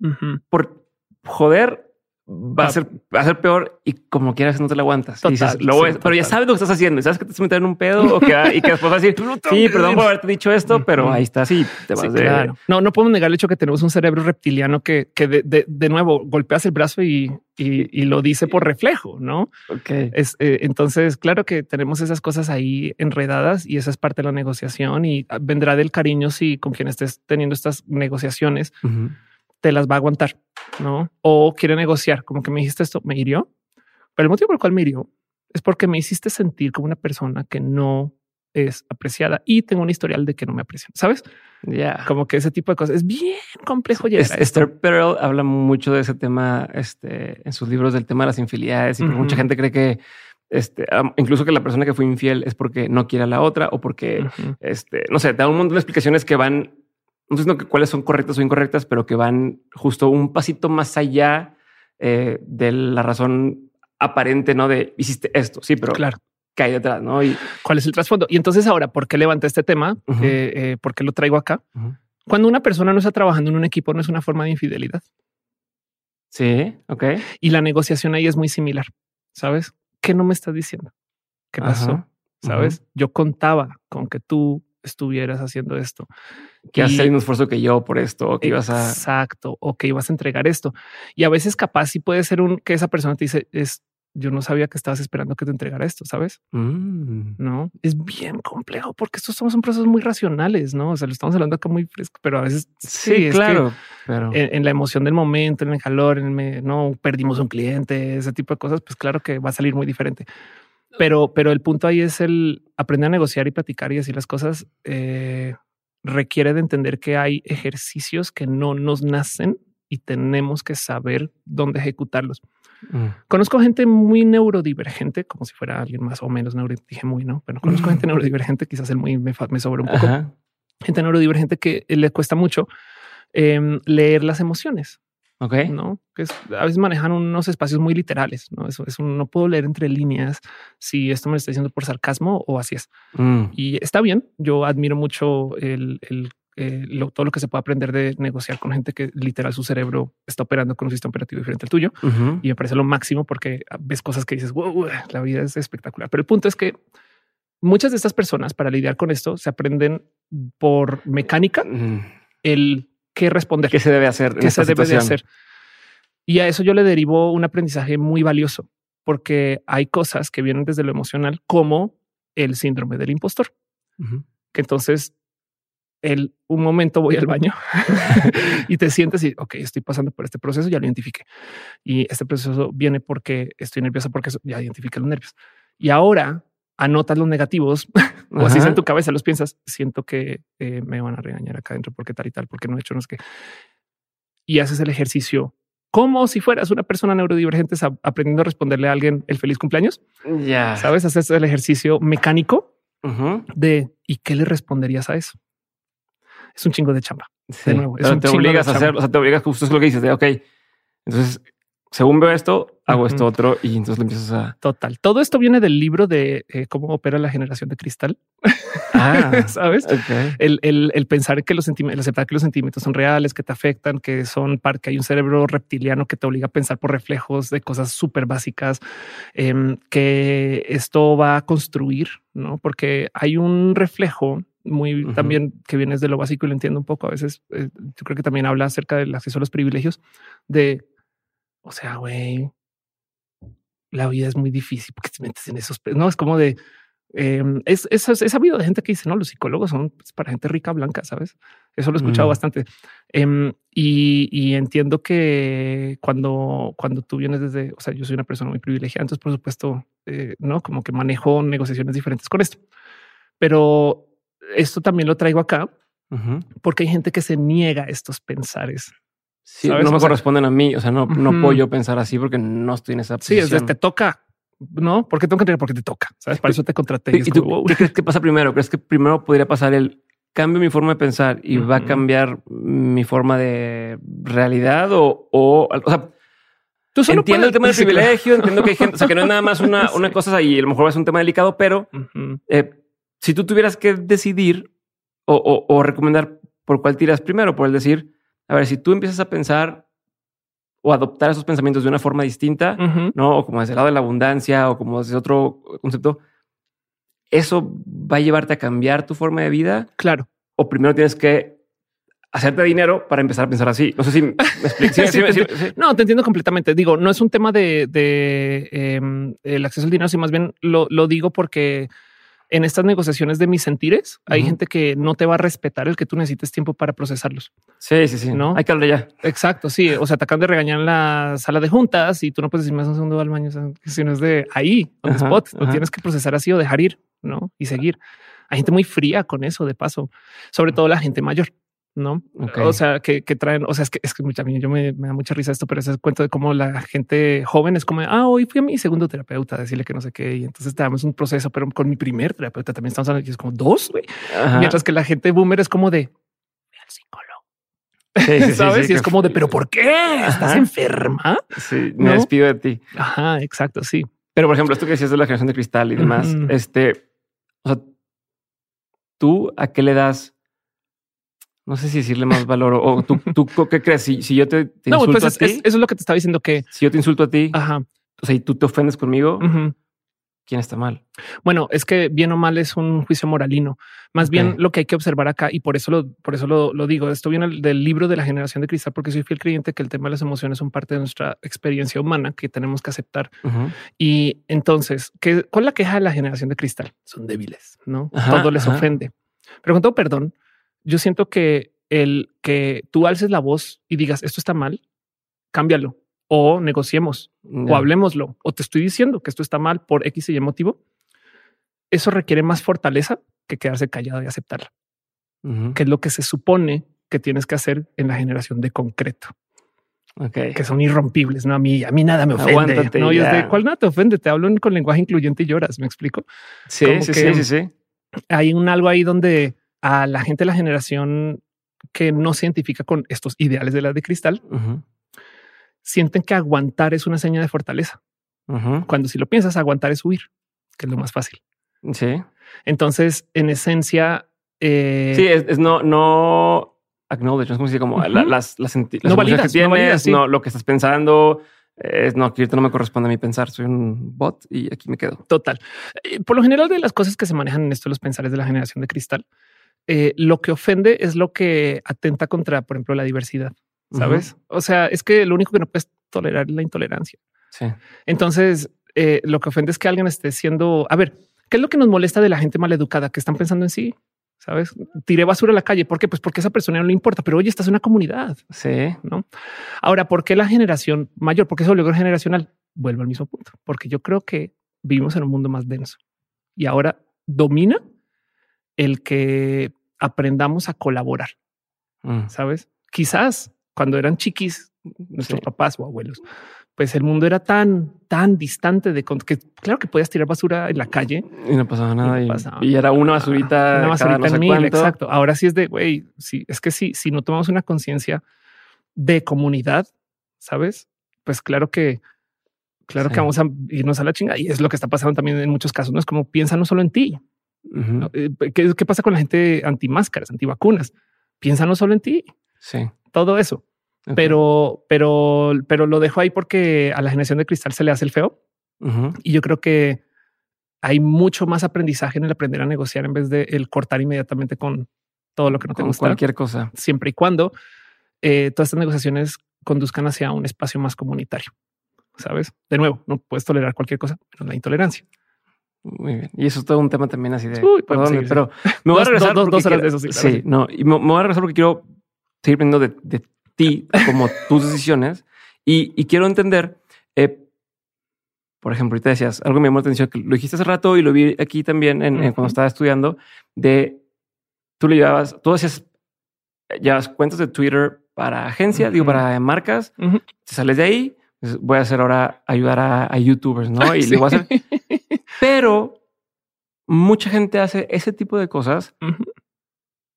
por joder, va a ser, va a ser peor y como quieras no te lo aguantas. dices, lo pero ya sabes lo que estás haciendo. Sabes que te estás metiendo en un pedo o que, y que después vas a decir, sí, perdón por haberte dicho esto, pero ahí está. Sí, te vas claro. No, no podemos negar el hecho que tenemos un cerebro reptiliano que, que de, de, nuevo golpeas el brazo y, y, lo dice por reflejo, no? Ok. Es, eh, entonces, claro que tenemos esas cosas ahí enredadas y esa es parte de la negociación y vendrá del cariño si con quien estés teniendo estas negociaciones te las va a aguantar, ¿no? O quiere negociar, como que me dijiste esto, me hirió. Pero el motivo por el cual me hirió es porque me hiciste sentir como una persona que no es apreciada y tengo un historial de que no me aprecian, ¿sabes? Ya. Como que ese tipo de cosas es bien complejo llegar Esther Perel habla mucho de ese tema este, en sus libros del tema de las infidelidades y mucha gente cree que este, incluso que la persona que fue infiel es porque no quiere a la otra o porque, este, no sé, da un montón de explicaciones que van no sé que cuáles son correctas o incorrectas, pero que van justo un pasito más allá eh, de la razón aparente, no de hiciste esto. Sí, pero claro. ¿qué hay detrás? No? Y cuál es el trasfondo. Y entonces ahora, ¿por qué levanté este tema? Eh, eh, ¿Por qué lo traigo acá? Cuando una persona no está trabajando en un equipo, no es una forma de infidelidad. Sí, ok. Y la negociación ahí es muy similar. ¿Sabes? ¿Qué no me estás diciendo? ¿Qué pasó? ¿Sabes? Yo contaba con que tú estuvieras haciendo esto. Que hacer un esfuerzo que yo por esto, o que ibas a... Exacto, o que ibas a entregar esto. Y a veces capaz sí puede ser un que esa persona te dice, es, yo no sabía que estabas esperando que te entregara esto, ¿sabes? Mm. No, es bien complejo porque estos son procesos muy racionales, ¿no? O sea, lo estamos hablando acá muy fresco, pero a veces sí, claro. pero en, la emoción del momento, en el calor, en el no perdimos un cliente, ese tipo de cosas, pues claro que va a salir muy diferente. Pero, pero el punto ahí es el aprender a negociar y platicar y decir las cosas. Eh, requiere de entender que hay ejercicios que no nos nacen y tenemos que saber dónde ejecutarlos. Mm. Conozco gente muy neurodivergente, como si fuera alguien más o menos neurodivergente. Dije muy, no, pero conozco gente neurodivergente, quizás el muy me, me sobra un poco. Gente neurodivergente que le cuesta mucho em, leer las emociones. Ok. No, que a veces manejan unos espacios muy literales. No, eso es un, no puedo leer entre líneas si esto me lo está diciendo por sarcasmo o así es. Mm. Y está bien. Yo admiro mucho el, el eh, todo lo que se puede aprender de negociar con gente que literal su cerebro está operando con un sistema operativo diferente al tuyo. Y me parece lo máximo porque ves cosas que dices, wow, la vida es espectacular. Pero el punto es que muchas de estas personas para lidiar con esto se aprenden por mecánica. Mm. El qué responder. ¿Qué se debe hacer? ¿Qué se debe de hacer? Y a eso yo le derivo un aprendizaje muy valioso, porque hay cosas que vienen desde lo emocional, como el síndrome del impostor. Que entonces, el un momento voy al baño y te sientes y, ok, estoy pasando por este proceso, ya lo identifique. Y este proceso viene porque estoy nerviosa, porque ya identifique los nervios. Y ahora anotas los negativos o así en tu cabeza los piensas. Siento que eh, me van a regañar acá adentro porque tal y tal, porque no he hecho no es que y haces el ejercicio como si fueras una persona neurodivergente aprendiendo a responderle a alguien el feliz cumpleaños. Ya sabes, haces el ejercicio mecánico de y qué le responderías a eso. es un chingo de chamba. de nuevo, te obligas a hacer, o sea, te obligas justo es lo que dices de ok. Entonces, según veo esto, hago esto otro y entonces le empiezas a. Total. Todo esto viene del libro de eh, cómo opera la generación de cristal. Ah, sabes? El, pensar que los sentimientos, aceptar que los sentimientos son reales, que te afectan, que son parte, que hay un cerebro reptiliano que te obliga a pensar por reflejos de cosas súper básicas, em, que esto va a construir, no? Porque hay un reflejo muy también que viene de lo básico y lo entiendo un poco. A veces eh, yo creo que también habla acerca del acceso a los privilegios de o sea, güey, la vida es muy difícil porque te metes en esos. No es como de em, es, es, es, sabido de gente que dice no, los psicólogos son pues, para gente rica blanca, sabes? Eso lo he escuchado mm. bastante em, y, entiendo que cuando, cuando tú vienes desde, o sea, yo soy una persona muy privilegiada, entonces por supuesto, eh, no como que manejo negociaciones diferentes con esto, pero esto también lo traigo acá porque hay gente que se niega a estos pensares Sí, no me corresponden a mí. O sea, no, no puedo yo pensar así porque no estoy en esa posición. Sí, es de, te toca. No, porque tengo que tener porque te toca. Sabes, para eso te contraté. ¿Y, tú, qué crees que pasa primero? ¿Crees que primero podría pasar el cambio mi forma de pensar y va a cambiar mi forma de realidad o, o, o sea, Tú solo entiendo el tema del privilegio, entiendo que hay gente, o sea, que no es nada más una, una cosa y a lo mejor es un tema delicado, pero eh, si tú tuvieras que decidir o, o, o, recomendar por cuál tiras primero, por el decir, a ver, si tú empiezas a pensar o adoptar esos pensamientos de una forma distinta, ¿no? O como desde el lado de la abundancia o como desde otro concepto, ¿eso va a llevarte a cambiar tu forma de vida? Claro. O primero tienes que hacerte dinero para empezar a pensar así. No sé si me explico. no, te entiendo completamente. Digo, no es un tema de, em, el acceso al dinero, sino más bien lo, lo digo porque en estas negociaciones de mis sentires, hay gente que no te va a respetar el que tú necesites tiempo para procesarlos. Sí, sí, sí. No hay que hablar ya. Exacto. Sí. O sea, te acaban de regañar en la sala de juntas y tú no puedes decir más un segundo al baño, si no es de ahí, on spot. Lo tienes que procesar así o dejar ir, no y seguir. Hay gente muy fría con eso, de paso, sobre todo la gente mayor. ¿No? O sea, que, traen, o sea, es que es que yo me, da mucha risa esto, pero ese cuento de cómo la gente joven es como, ah, hoy fui a mi segundo terapeuta a decirle que no sé qué, y entonces te damos un proceso, pero con mi primer terapeuta también estamos hablando, y es como dos, güey. Mientras que la gente boomer es como de, al psicólogo. ¿Sabes? y es como de, pero ¿por qué? ¿Estás enferma? Sí, me despido de ti. Ajá, exacto, sí. Pero por ejemplo, esto que decías de la generación de cristal y demás, este, o sea, tú a qué le das no sé si decirle más valor o tú, tú qué crees. Si, si yo te, te no, pues eso es lo que te estaba diciendo que si yo te insulto a ti, Ajá. o sea, y tú te ofendes conmigo, ¿quién está mal? Bueno, es que bien o mal es un juicio moralino. Más bien lo que hay que observar acá, y por eso lo, por eso lo, lo, digo, esto viene del libro de la generación de cristal, porque soy fiel creyente que el tema de las emociones son parte de nuestra experiencia humana que tenemos que aceptar. Y entonces, ¿qué, ¿cuál es la queja de la generación de cristal? Son débiles, ¿no? Todo les ofende. Pero con todo perdón, yo siento que el que tú alces la voz y digas esto está mal, cámbialo o negociemos o hablemoslo o te estoy diciendo que esto está mal por X y Y motivo. Eso requiere más fortaleza que quedarse callado y aceptarla, que es lo que se supone que tienes que hacer en la generación de concreto. Que son irrompibles. No a mí, a mí nada me ofende. no, yo de cuál nada te ofende. Te hablo con lenguaje incluyente y lloras. Me explico. Sí, sí, sí, sí, sí. Hay un algo ahí donde a la gente de la generación que no se identifica con estos ideales de la de cristal, sienten que aguantar es una seña de fortaleza. Cuando si lo piensas, aguantar es huir, que es lo más fácil. Sí. Entonces, en esencia, eh, sí, es, no, no acknowledge, no es como si como las, las, no validas, que tienes, no, lo que estás pensando, es no, aquí no me corresponde a mí pensar, soy un bot y aquí me quedo. Total. Eh, por lo general de las cosas que se manejan en esto, los pensares de la generación de cristal, eh, lo que ofende es lo que atenta contra, por ejemplo, la diversidad. Sabes? O sea, es que lo único que no puedes tolerar es la intolerancia. Sí. Entonces, eh, lo que ofende es que alguien esté siendo, a ver, ¿qué es lo que nos molesta de la gente mal educada que están pensando en sí? Sabes, tiré basura a la calle. ¿Por qué? Pues porque a esa persona no le importa, pero oye, estás en una comunidad. Sí. No. Ahora, ¿por qué la generación mayor? ¿Por qué es obligado generacional? Vuelvo al mismo punto, porque yo creo que vivimos en un mundo más denso y ahora domina el que aprendamos a colaborar. Mm. Sabes? Quizás cuando eran chiquis, nuestros papás o abuelos pues el mundo era tan, tan distante de que claro que podías tirar basura en la calle y no pasaba nada. Y, era una basurita, una basurita en mil. Exacto. Ahora sí es de güey. Sí, es que sí, si no tomamos una conciencia de comunidad, sabes, pues claro que, claro que vamos a irnos a la chinga y es lo que está pasando también en muchos casos. No es como piensa no solo en ti. Eh, ¿Qué, ¿Qué, pasa con la gente anti máscaras, anti vacunas? Piensa no solo en ti. Sí. Todo eso. Pero, pero, pero lo dejo ahí porque a la generación de cristal se le hace el feo. Y yo creo que hay mucho más aprendizaje en el aprender a negociar en vez de el cortar inmediatamente con todo lo que no te gusta. Cualquier cosa. Siempre y cuando eh, todas estas negociaciones conduzcan hacia un espacio más comunitario. Sabes? De nuevo, no puedes tolerar cualquier cosa, pero la intolerancia. Muy bien. Y eso es todo un tema también así de perdón, pero me voy a regresar dos, horas de eso. Sí, no, y me, voy a regresar porque quiero seguir aprendiendo de, de ti como tus decisiones y, quiero entender, eh, por ejemplo, ahorita decías algo me llamó la atención que lo dijiste hace rato y lo vi aquí también en, cuando estaba estudiando de tú le llevabas, tú hacías, llevas cuentas de Twitter para agencia, digo, para marcas, te sales de ahí, pues voy a hacer ahora ayudar a, youtubers, ¿no? Y le voy a hacer. Pero mucha gente hace ese tipo de cosas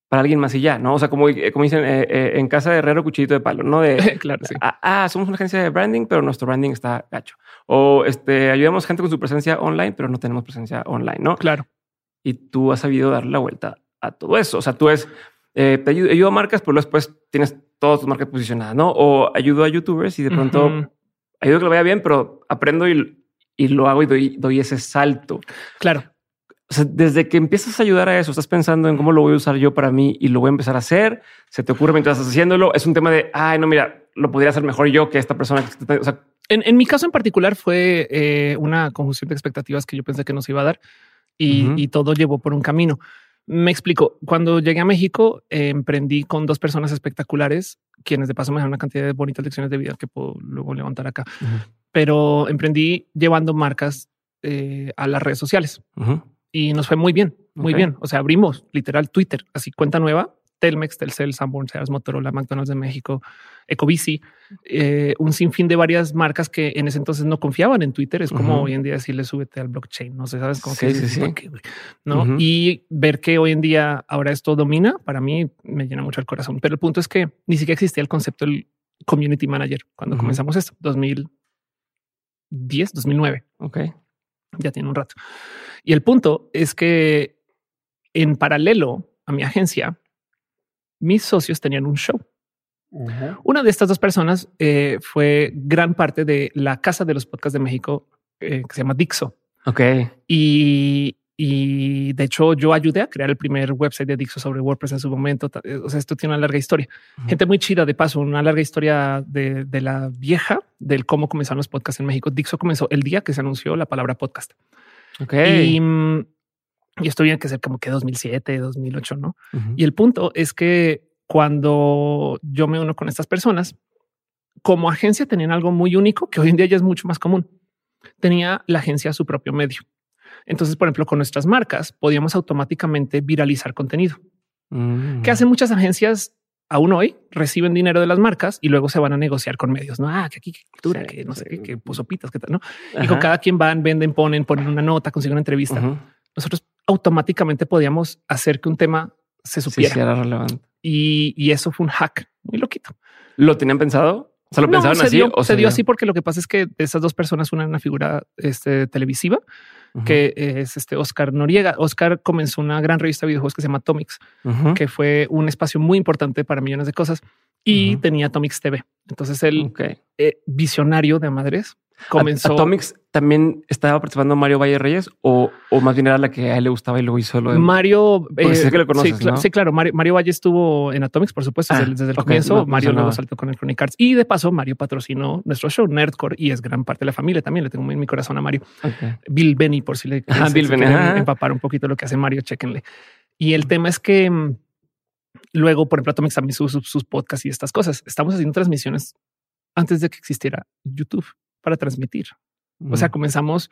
para alguien más y ya, ¿no? O sea, como, eh, como dicen, eh, eh, en casa de herrero, cuchillito de palo, ¿no? De, claro, sí. Ah, ah, somos una agencia de branding, pero nuestro branding está gacho. O este, ayudamos gente con su presencia online, pero no tenemos presencia online, ¿no? Claro. Y tú has sabido darle la vuelta a todo eso. O sea, tú es, te ayudo, a marcas, pero después tienes todas tus marcas posicionadas, ¿no? O ayudo a youtubers y de pronto ayudo a que lo vaya bien, pero aprendo y, y lo hago y doy, doy ese salto. Claro desde que empiezas a ayudar a eso, estás pensando en cómo lo voy a usar yo para mí y lo voy a empezar a hacer. Se te ocurre mientras estás haciéndolo. Es un tema de, ay, no, mira, lo podría hacer mejor yo que esta persona. O sea, en, mi caso en particular fue eh, una conjunción de expectativas que yo pensé que nos iba a dar y, todo llevó por un camino. Me explico. Cuando llegué a México, emprendí con dos personas espectaculares, quienes de paso me dan una cantidad de bonitas lecciones de vida que puedo luego levantar acá. Pero emprendí llevando marcas eh, a las redes sociales y nos fue muy bien, muy bien. O sea, abrimos literal Twitter, así cuenta nueva, Telmex, Telcel, Sanborn, Sears, Motorola, McDonald's de México, Ecobici, eh, un sinfín de varias marcas que en ese entonces no confiaban en Twitter. Es como hoy en día decirle súbete al blockchain. No sé, sabes cómo que sí, no y ver que hoy en día ahora esto domina para mí me llena mucho el corazón. Pero el punto es que ni siquiera existía el concepto del community manager cuando comenzamos esto 2010, 2009. Ok, ya tiene un rato. Y el punto es que en paralelo a mi agencia, mis socios tenían un show. Una de estas dos personas eh, fue gran parte de la casa de los podcasts de México eh, que se llama Dixo. Ok. Y, y de hecho yo ayudé a crear el primer website de Dixo sobre WordPress en su momento. O sea, esto tiene una larga historia. Gente muy chida de paso, una larga historia de, de, la vieja, del cómo comenzaron los podcasts en México. Dixo comenzó el día que se anunció la palabra podcast. Okay. Y, y esto que ser como que 2007, 2008, ¿no? Y el punto es que cuando yo me uno con estas personas, como agencia tenían algo muy único que hoy en día ya es mucho más común. Tenía la agencia su propio medio. Entonces, por ejemplo, con nuestras marcas podíamos automáticamente viralizar contenido. que hacen muchas agencias aún hoy reciben dinero de las marcas y luego se van a negociar con medios. No, ah, que aquí qué cultura, que no sé qué, que posopitas, qué tal, no? Y con cada quien van, venden, ponen, ponen una nota, consiguen una entrevista. Nosotros automáticamente podíamos hacer que un tema se supiera. relevante. Y, y, eso fue un hack muy loquito. ¿Lo tenían pensado? ¿Se lo pensaron así? o se dio así porque lo que pasa es que esas dos personas, una una figura este, televisiva que es este Oscar Noriega. Oscar comenzó una gran revista de videojuegos que se llama Atomics, que fue un espacio muy importante para millones de cosas y tenía Atomics TV. Entonces el eh, visionario de madres comenzó. Atomics también estaba participando Mario Valle Reyes o, o, más bien era la que a él le gustaba y luego hizo lo de Mario. Eh, que lo conoces, sí, claro. Mario, Valle estuvo en Atomics, por supuesto, desde, el ah, comienzo. Mario luego saltó con el Chronic Arts y de paso Mario patrocinó nuestro show Nerdcore y es gran parte de la familia también. Le tengo muy en mi corazón a Mario. Bill Benny, por si le ah, Bill Benny. empapar un poquito lo que hace Mario, chequenle. Y el tema es que mm, luego, por ejemplo, Atomics también sus, sus podcasts y estas cosas. Estamos haciendo transmisiones antes de que existiera YouTube para transmitir. O sea, comenzamos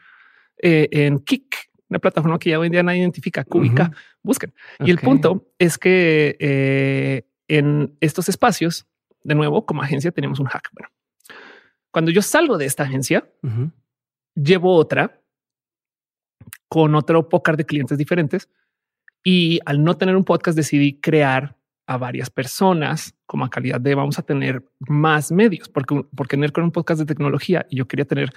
eh, en Kik, una plataforma que ya hoy en día nadie identifica, Cúbica, busquen. Y el punto es que eh, en estos espacios, de nuevo, como agencia tenemos un hack. Bueno, Cuando yo salgo de esta agencia, llevo otra con otro pócar de clientes diferentes y al no tener un podcast decidí crear a varias personas como a calidad de vamos a tener más medios porque porque tener con un podcast de tecnología y yo quería tener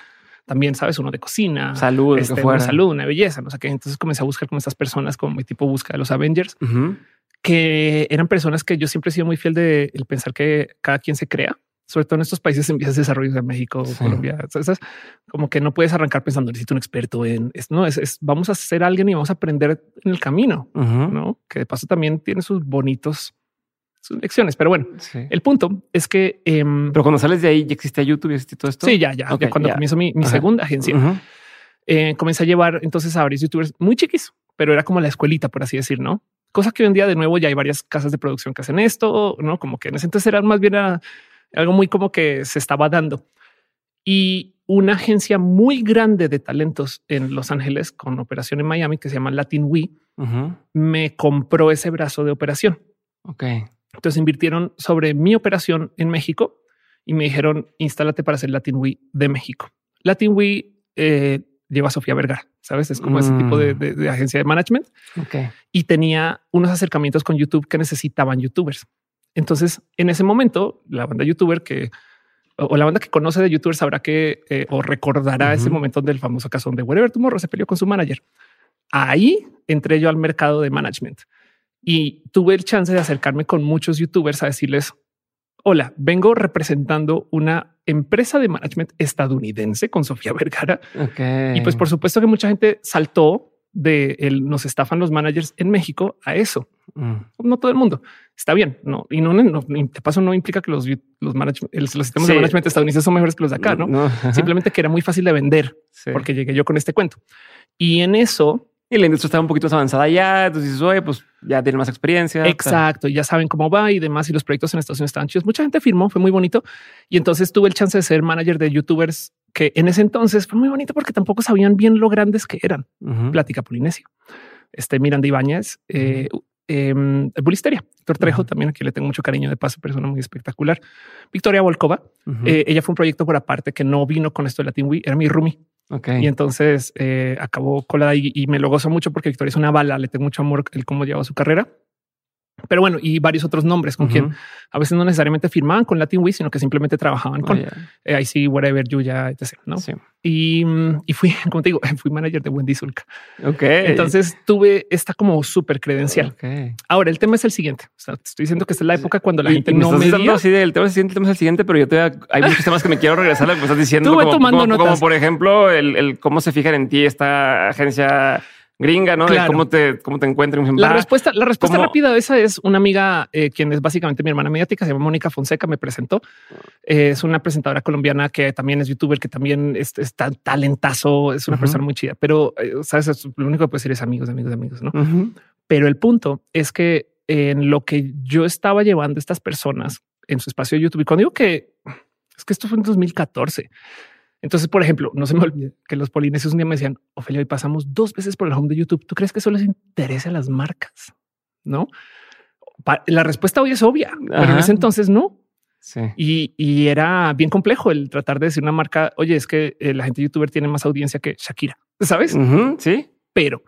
también sabes uno de cocina, salud, este, una salud, una belleza, no sé qué. Entonces comencé a buscar con estas personas como mi tipo busca de los Avengers, que eran personas que yo siempre he sido muy fiel de el pensar que cada quien se crea sobre todo en estos países en vías de desarrollo de México, Colombia, como que no puedes arrancar pensando necesito un experto en esto. No es, vamos a ser alguien y vamos a aprender en el camino, no? Que de paso también tiene sus bonitos sus lecciones. Pero bueno, el punto es que. Em, pero cuando sales de ahí, ya existía YouTube y todo esto. Sí, ya, ya. cuando comienzo mi, segunda agencia, eh, comencé a llevar entonces a varios youtubers muy chiquis, pero era como la escuelita, por así decir, no? Cosa que hoy en día de nuevo ya hay varias casas de producción que hacen esto, no como que en ese entonces era más bien a, algo muy como que se estaba dando. Y una agencia muy grande de talentos en Los Ángeles con operación en Miami que se llama Latin We me compró ese brazo de operación. Ok. Entonces invirtieron sobre mi operación en México y me dijeron instálate para hacer Latin We de México. Latin We eh, lleva a Sofía Vergara, sabes? Es como ese tipo de, mm. agencia de management. Okay. Y tenía unos acercamientos con YouTube que necesitaban YouTubers. Entonces, en ese momento, la banda youtuber que o la banda que conoce de youtubers sabrá que eh, o recordará ese momento del famoso caso donde Whatever Tomorrow se peleó con su manager. Ahí entré yo al mercado de management y tuve el chance de acercarme con muchos youtubers a decirles, hola, vengo representando una empresa de management estadounidense con Sofía Vergara. Y pues por supuesto que mucha gente saltó de el nos estafan los managers en México a eso. Mm. No todo el mundo está bien. No, y no, no, de paso no implica que los, los, los sistemas de management estadounidenses son mejores que los de acá. No, simplemente que era muy fácil de vender porque llegué yo con este cuento. Y en eso y la industria estaba un poquito más avanzada ya. Entonces dices, oye, pues ya tiene más experiencia. Exacto. Ya saben cómo va y demás. Y los proyectos en Estados Unidos estaban chidos. Mucha gente firmó, fue muy bonito. Y entonces tuve el chance de ser manager de youtubers que en ese entonces fue muy bonito porque tampoco sabían bien lo grandes que eran. Plática Polinesio. Este Miranda Ibáñez, eh, eh, Bulisteria. Víctor Trejo, también aquí le tengo mucho cariño de paso, persona muy espectacular. Victoria Volkova, eh, ella fue un proyecto por aparte que no vino con esto de Latin Wii, era mi roomie. Okay. Y entonces eh, acabó colada y, y, me lo gozo mucho porque Victoria es una bala, le tengo mucho amor el cómo lleva su carrera. Pero bueno, y varios otros nombres con quien a veces no necesariamente firmaban con Latin Week, sino que simplemente trabajaban con oh, I see whatever, Yuya, etc. ¿no? Y, y, fui, como te digo, fui manager de Wendy Zulka. Ok. Entonces tuve esta como súper credencial. Ahora, el tema es el siguiente. O sea, te estoy diciendo que esta es la época cuando la gente no me así el tema es el siguiente, el tema es el siguiente, pero yo te hay muchos temas que me quiero regresar a lo que me estás diciendo. Como, tomando como, notas. como por ejemplo, el, el cómo se fijan en ti esta agencia gringa, ¿no? De cómo te, cómo te encuentran. La respuesta, la respuesta rápida de esa es una amiga, eh, quien es básicamente mi hermana mediática, se llama Mónica Fonseca, me presentó. Eh, es una presentadora colombiana que también es youtuber, que también es, tan talentazo, es una persona muy chida, pero eh, sabes, lo único que puede decir es amigos, amigos, amigos, ¿no? Pero el punto es que en lo que yo estaba llevando estas personas en su espacio de YouTube, y cuando digo que es que esto fue en 2014, entonces, por ejemplo, no se me olvide que los polinesios un día me decían, Ofelia, hoy pasamos dos veces por el home de YouTube. ¿Tú crees que eso les interesa a las marcas? No. La respuesta hoy es obvia, pero en ese entonces no. Sí. Y, era bien complejo el tratar de decir una marca, oye, es que eh, la gente youtuber tiene más audiencia que Shakira, ¿sabes? sí. Pero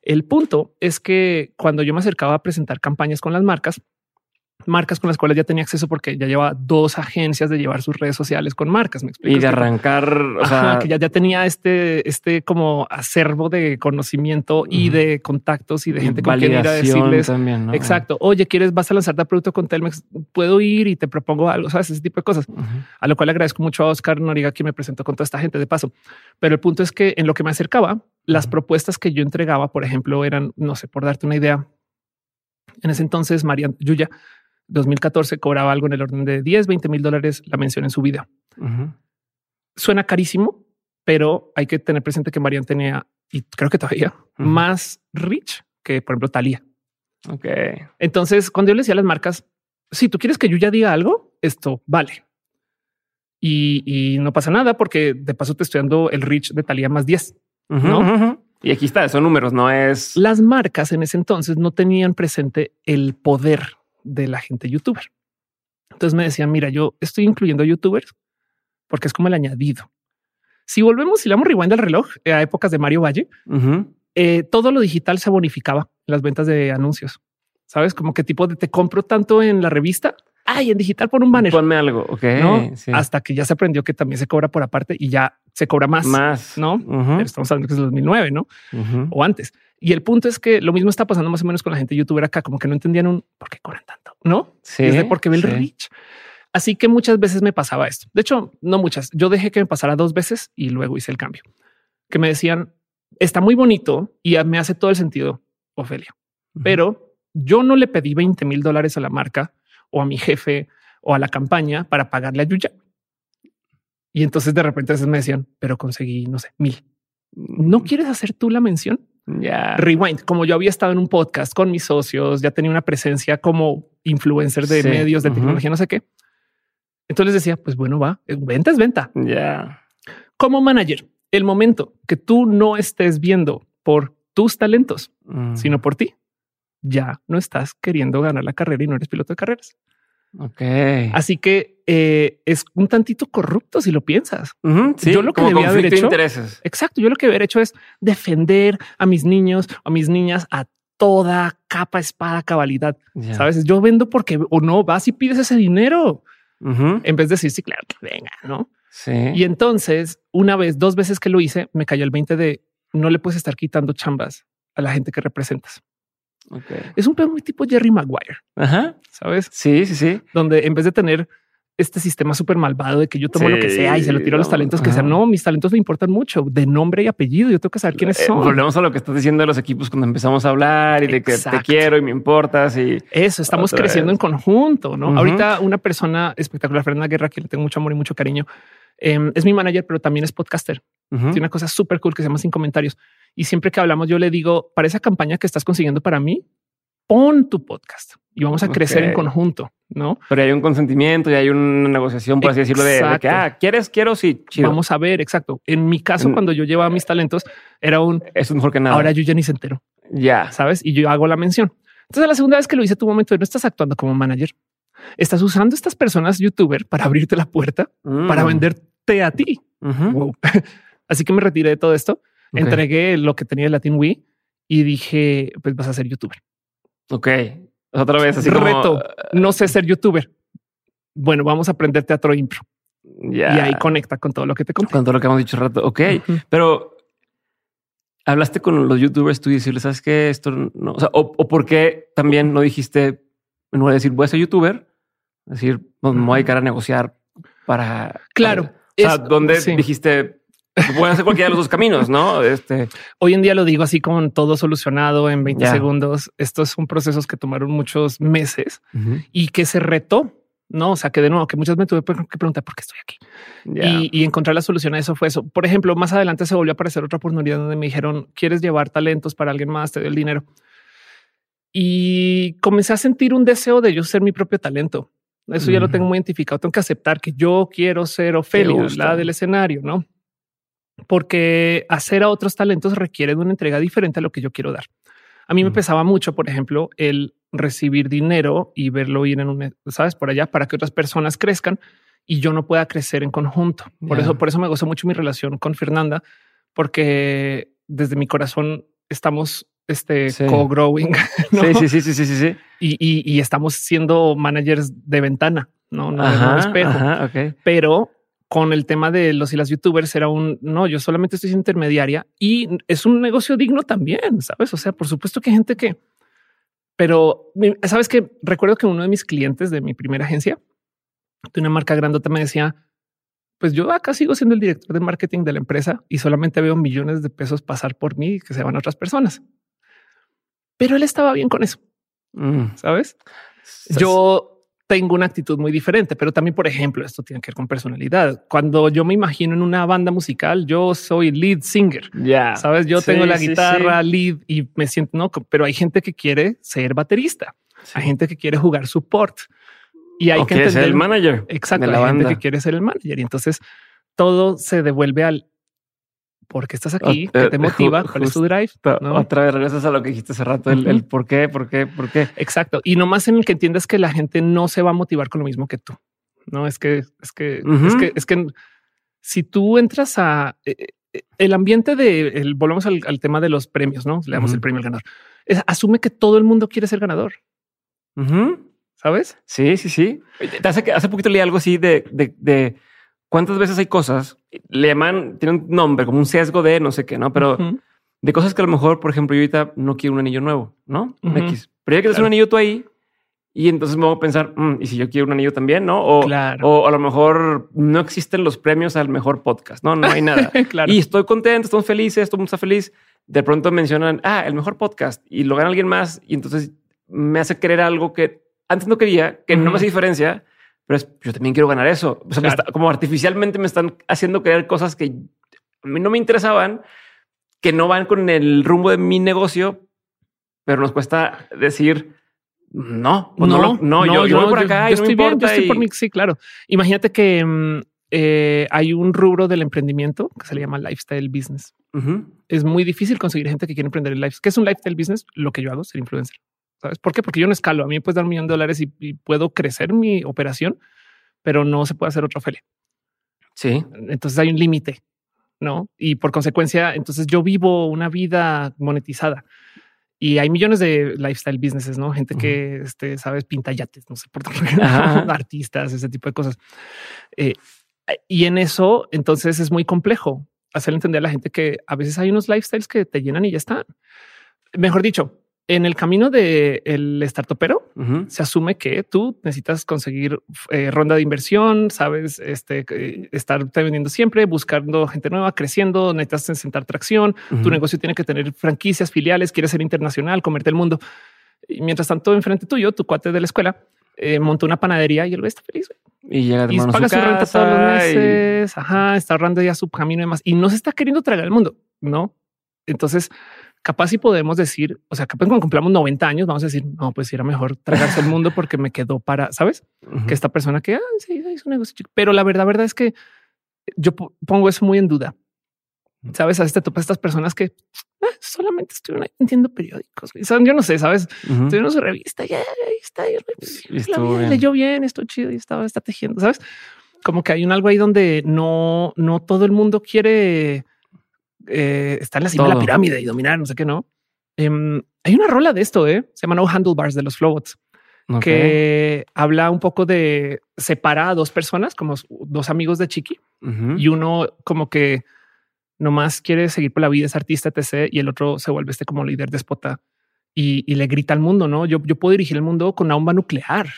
el punto es que cuando yo me acercaba a presentar campañas con las marcas, marcas con las cuales ya tenía acceso porque ya lleva dos agencias de llevar sus redes sociales con marcas. Me explico. Y de arrancar, o sea, que ya, ya tenía este, este como acervo de conocimiento y de contactos y de gente con quien ir a decirles también, exacto. Oye, quieres, vas a lanzarte producto con Telmex, puedo ir y te propongo algo, sabes, ese tipo de cosas. A lo cual agradezco mucho a Oscar Noriga que me presentó con toda esta gente de paso. Pero el punto es que en lo que me acercaba, las propuestas que yo entregaba, por ejemplo, eran, no sé, por darte una idea. En ese entonces, María Yuya 2014 cobraba algo en el orden de 10, 20 mil dólares la mención en su vida. Suena carísimo, pero hay que tener presente que Marian tenía, y creo que todavía, más rich que, por ejemplo, Talía. Ok. Entonces, cuando yo le decía a las marcas, si tú quieres que yo ya diga algo, esto vale. Y, no pasa nada porque de paso te estoy dando el rich de Talía más 10. ¿no? Y aquí está, son números, no es... Las marcas en ese entonces no tenían presente el poder de la gente youtuber. Entonces me decían, mira, yo estoy incluyendo youtubers porque es como el añadido. Si volvemos y le damos rewind al reloj eh, a épocas de Mario Valle, eh, todo lo digital se bonificaba en las ventas de anuncios. Sabes como qué tipo de te compro tanto en la revista. Ay, en digital por un banner. Ponme algo. Ok. Hasta que ya se aprendió que también se cobra por aparte y ya se cobra más. Más. No estamos hablando que es el 2009, no? O antes. Y el punto es que lo mismo está pasando más o menos con la gente youtuber acá, como que no entendían un por qué cobran tanto, no? Sí. Es de porque ve el reach. Así que muchas veces me pasaba esto. De hecho, no muchas. Yo dejé que me pasara dos veces y luego hice el cambio. Que me decían, está muy bonito y me hace todo el sentido, Ofelia. Pero yo no le pedí 20 mil dólares a la marca o a mi jefe o a la campaña para pagarle a Yuya. Y entonces de repente me decían, pero conseguí, no sé, mil. ¿No mm. quieres hacer tú la mención? Ya. Rewind, como yo había estado en un podcast con mis socios, ya tenía una presencia como influencer de medios de tecnología, no sé qué. Entonces decía, pues bueno, va, eh, venta es venta. Ya. Como manager, el momento que tú no estés viendo por tus talentos, mm. sino por ti, ya no estás queriendo ganar la carrera y no eres piloto de carreras. Ok. Así que eh, es un tantito corrupto si lo piensas. yo lo que debía haber hecho. Intereses. Exacto. Yo lo que haber hecho es defender a mis niños a mis niñas a toda capa, espada, cabalidad. Sabes, yo vendo porque o no vas y pides ese dinero en vez de decir, sí, claro que venga, no? Sí. Y entonces, una vez, dos veces que lo hice, me cayó el 20 de no le puedes estar quitando chambas a la gente que representas. Es un pedo muy tipo Jerry Maguire. Ajá. ¿Sabes? Sí, sí, sí. Donde en vez de tener este sistema súper malvado de que yo tomo lo que sea y se lo tiro a los talentos que sean. No, mis talentos me importan mucho de nombre y apellido. Yo tengo que saber quiénes eh, son. volvemos a lo que estás diciendo de los equipos cuando empezamos a hablar y de que te quiero y me importas y eso estamos creciendo en conjunto. No, ahorita una persona espectacular, Fernanda Guerra, que le tengo mucho amor y mucho cariño, em, es mi manager, pero también es podcaster. Tiene una cosa súper cool que se llama Sin Comentarios. Y siempre que hablamos, yo le digo para esa campaña que estás consiguiendo para mí, pon tu podcast y vamos a crecer en conjunto, ¿no? Pero hay un consentimiento y hay una negociación, por así decirlo, de, que, ah, ¿quieres? Quiero, sí, Vamos a ver, exacto. En mi caso, mm. cuando yo llevaba mis talentos, era un... es mejor que nada. Ahora yo ya ni se entero. Ya. ¿Sabes? Y yo hago la mención. Entonces, la segunda vez que lo hice, tu momento, no estás actuando como manager. Estás usando estas personas youtuber para abrirte la puerta, para mm. venderte a ti. Así que me retiré de todo esto, entregué lo que tenía el Latin Wii y dije, pues vas a ser youtuber. Ok. Otra vez así reto. No sé ser youtuber. Bueno, vamos a aprender teatro impro. Y ahí conecta con todo lo que te conté. Con todo lo que hemos dicho rato. Ok, pero hablaste con los youtubers tú y decirles, sabes que esto no, o, sea, o, por qué también no dijiste, en lugar de decir voy a ser youtuber, decir, pues, me voy a dedicar a negociar para. Claro. o sea, donde dijiste, Pueden hacer cualquiera de los dos caminos, ¿no? Este hoy en día lo digo así con todo solucionado en 20 segundos. Estos son procesos que tomaron muchos meses y que se retó. No, o sea, que de nuevo, que muchas veces tuve que preguntar por qué estoy aquí y, encontrar la solución a eso fue eso. Por ejemplo, más adelante se volvió a aparecer otra oportunidad donde me dijeron quieres llevar talentos para alguien más, te doy el dinero. Y comencé a sentir un deseo de yo ser mi propio talento. Eso ya lo tengo muy identificado. Tengo que aceptar que yo quiero ser Ofelia, la del escenario, no? porque hacer a otros talentos requiere de una entrega diferente a lo que yo quiero dar. A mí me pesaba mucho, por ejemplo, el recibir dinero y verlo ir en un, sabes, por allá para que otras personas crezcan y yo no pueda crecer en conjunto. Por eso, por eso me gozó mucho mi relación con Fernanda, porque desde mi corazón estamos este co-growing. Sí, sí, sí, sí, sí, sí. Y, estamos siendo managers de ventana, no, no de espejo. Pero con el tema de los y las youtubers era un no, yo solamente estoy intermediaria y es un negocio digno también, sabes? O sea, por supuesto que hay gente que, pero sabes que recuerdo que uno de mis clientes de mi primera agencia de una marca grandota me decía, pues yo acá sigo siendo el director de marketing de la empresa y solamente veo millones de pesos pasar por mí que se van a otras personas. Pero él estaba bien con eso. Mm. Sabes? Yo tengo una actitud muy diferente, pero también, por ejemplo, esto tiene que ver con personalidad. Cuando yo me imagino en una banda musical, yo soy lead singer. Ya sabes, yo tengo la guitarra lead y me siento no, pero hay gente que quiere ser baterista, hay gente que quiere jugar support y hay que ser el manager. Exacto, la hay gente que quiere ser el manager y entonces todo se devuelve al por qué estás aquí, qué te motiva, cuál es tu drive. Otra vez regresas a lo que dijiste hace rato, el, por qué, por qué, por qué. Exacto. Y no más en el que entiendas que la gente no se va a motivar con lo mismo que tú. No es que, es que, es que, es que si tú entras a eh, eh, el ambiente de el, volvemos al, tema de los premios, no le damos el premio al ganador. asume que todo el mundo quiere ser ganador. ¿Sabes? Sí, sí, sí. Hace, hace poquito leí algo así de, de, cuántas veces hay cosas, le llaman, tiene un nombre como un sesgo de no sé qué, no, pero de cosas que a lo mejor, por ejemplo, yo ahorita no quiero un anillo nuevo, no X, pero ya que claro. un anillo tú ahí y entonces me voy a pensar, mm, y si yo quiero un anillo también, no? O, o a lo mejor no existen los premios al mejor podcast, no, no hay nada. claro. Y estoy contento, estamos felices, todo el mundo está feliz. De pronto mencionan, ah, el mejor podcast y lo gana alguien más. Y entonces me hace creer algo que antes no quería, que no me hace diferencia, pero es, yo también quiero ganar eso. O sea, como artificialmente me están haciendo creer cosas que a mí no me interesaban, que no van con el rumbo de mi negocio, pero nos cuesta decir, no, pues no, no, yo, yo, voy por acá. Yo, estoy bien, yo estoy por mí. Sí, claro. Imagínate que mm, eh, hay un rubro del emprendimiento que se le llama lifestyle business. Es muy difícil conseguir gente que quiere emprender el lifestyle. ¿Qué es un lifestyle business? Lo que yo hago, ser influencer. ¿Sabes por qué? Porque yo no escalo. A mí me puedes dar un millón de dólares y, puedo crecer mi operación, pero no se puede hacer otra feria. Sí. Entonces hay un límite, ¿no? Y por consecuencia, entonces yo vivo una vida monetizada. Y hay millones de lifestyle businesses, ¿no? Gente que, este, sabes, pinta yates, no sé, por artistas, ese tipo de cosas. Eh, y en eso, entonces es muy complejo hacer entender a la gente que a veces hay unos lifestyles que te llenan y ya están. Mejor dicho, en el camino del el startupero se asume que tú necesitas conseguir eh, ronda de inversión, sabes, este, estar vendiendo siempre, buscando gente nueva, creciendo, necesitas sentar tracción. Tu negocio tiene que tener franquicias, filiales, quieres ser internacional, comerte el mundo. Y mientras tanto, enfrente tuyo, tu cuate de la escuela eh, montó una panadería y él está feliz. Y llega de y paga su, renta todos los meses. Ajá, está ahorrando ya su camino y demás. Y no se está queriendo tragar el mundo, no? Entonces, capaz si podemos decir, o sea, capaz cuando cumplamos 90 años, vamos a decir, no, pues era mejor tragarse el mundo porque me quedó para, ¿sabes? Que esta persona que, ah, sí, es un negocio chico. Pero la verdad, verdad es que yo pongo eso muy en duda. Sabes, a veces te topas estas personas que ah, solamente estuvieron entiendo periódicos. Yo no sé, sabes, tuvieron su revista y ahí está. Y, bien. leyó bien, esto chido y estaba está tejiendo, sabes? Como que hay un algo ahí donde no, no todo el mundo quiere eh, está en la cima de la pirámide y dominar, no sé qué, no. Em, hay una rola de esto, ¿eh? se llama No Handlebars de los Flowbots, que habla un poco de separar a dos personas, como dos amigos de Chiqui, y uno como que nomás quiere seguir por la vida, es artista, etc. Y el otro se vuelve este como líder despota y, y le grita al mundo, ¿no? Yo, yo puedo dirigir el mundo con una bomba nuclear.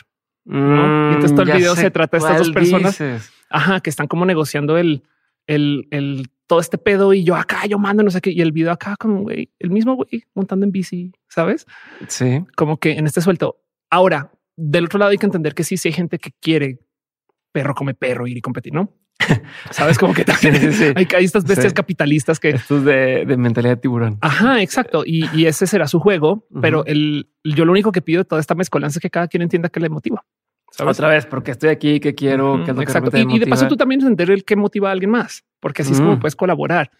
¿no? y entonces todo el mm, video se trata de estas dos personas ajá, que están como negociando el, el, el todo este pedo y yo acá, yo mando, no sé qué. Y el video acá, como güey, el mismo güey montando en bici, sabes? Sí. Como que en este suelto. Ahora, del otro lado hay que entender que sí, sí hay gente que quiere perro come perro ir y competir, no? Sabes como que hay, estas bestias capitalistas que estos de, de, mentalidad de tiburón. Ajá, exacto. Y, y ese será su juego. Pero el, yo lo único que pido de toda esta mezcolanza es que cada quien entienda que le motiva. Otra vez, porque estoy aquí, que quiero, que es lo Exacto. Que y, de paso tú también entender el que motiva a alguien más, porque así es como puedes colaborar,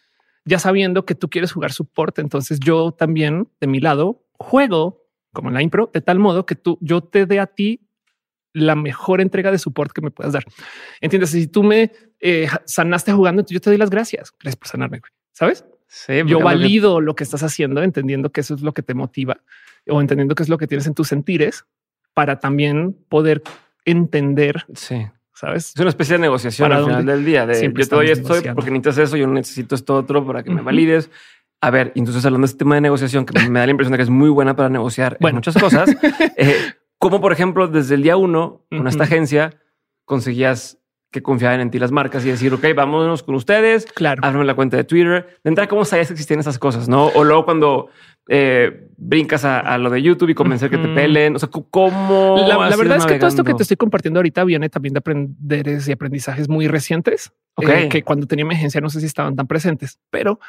ya sabiendo que tú quieres jugar soporte. Entonces yo también de mi lado juego como en la impro de tal modo que tú, yo te dé a ti la mejor entrega de soporte que me puedas dar. Entiendes? Si tú me eh, sanaste jugando, yo te doy las gracias. Gracias por sanarme. Sabes? Sí, yo valido lo que estás haciendo, entendiendo que eso es lo que te motiva o entendiendo que es lo que tienes en tus sentires para también poder entender. Sí. ¿Sabes? Es una especie de negociación al final del día. De, yo te doy esto porque necesitas eso, yo necesito esto otro para que me valides. A ver, entonces hablando de este tema de negociación que me da la impresión de que es muy buena para negociar bueno. muchas cosas, eh, como por ejemplo desde el día uno con esta agencia conseguías que confiaban en ti las marcas y decir, ok, vámonos con ustedes. Claro. Ábreme la cuenta de Twitter. De entrada, ¿cómo sabías que existían esas cosas? No? O luego cuando eh, brincas a, lo de YouTube y convencer que te pelen. O sea, ¿cómo? La, verdad es que todo esto que te estoy compartiendo ahorita viene también de aprenderes y aprendizajes muy recientes eh, que cuando tenía emergencia no sé si estaban tan presentes, pero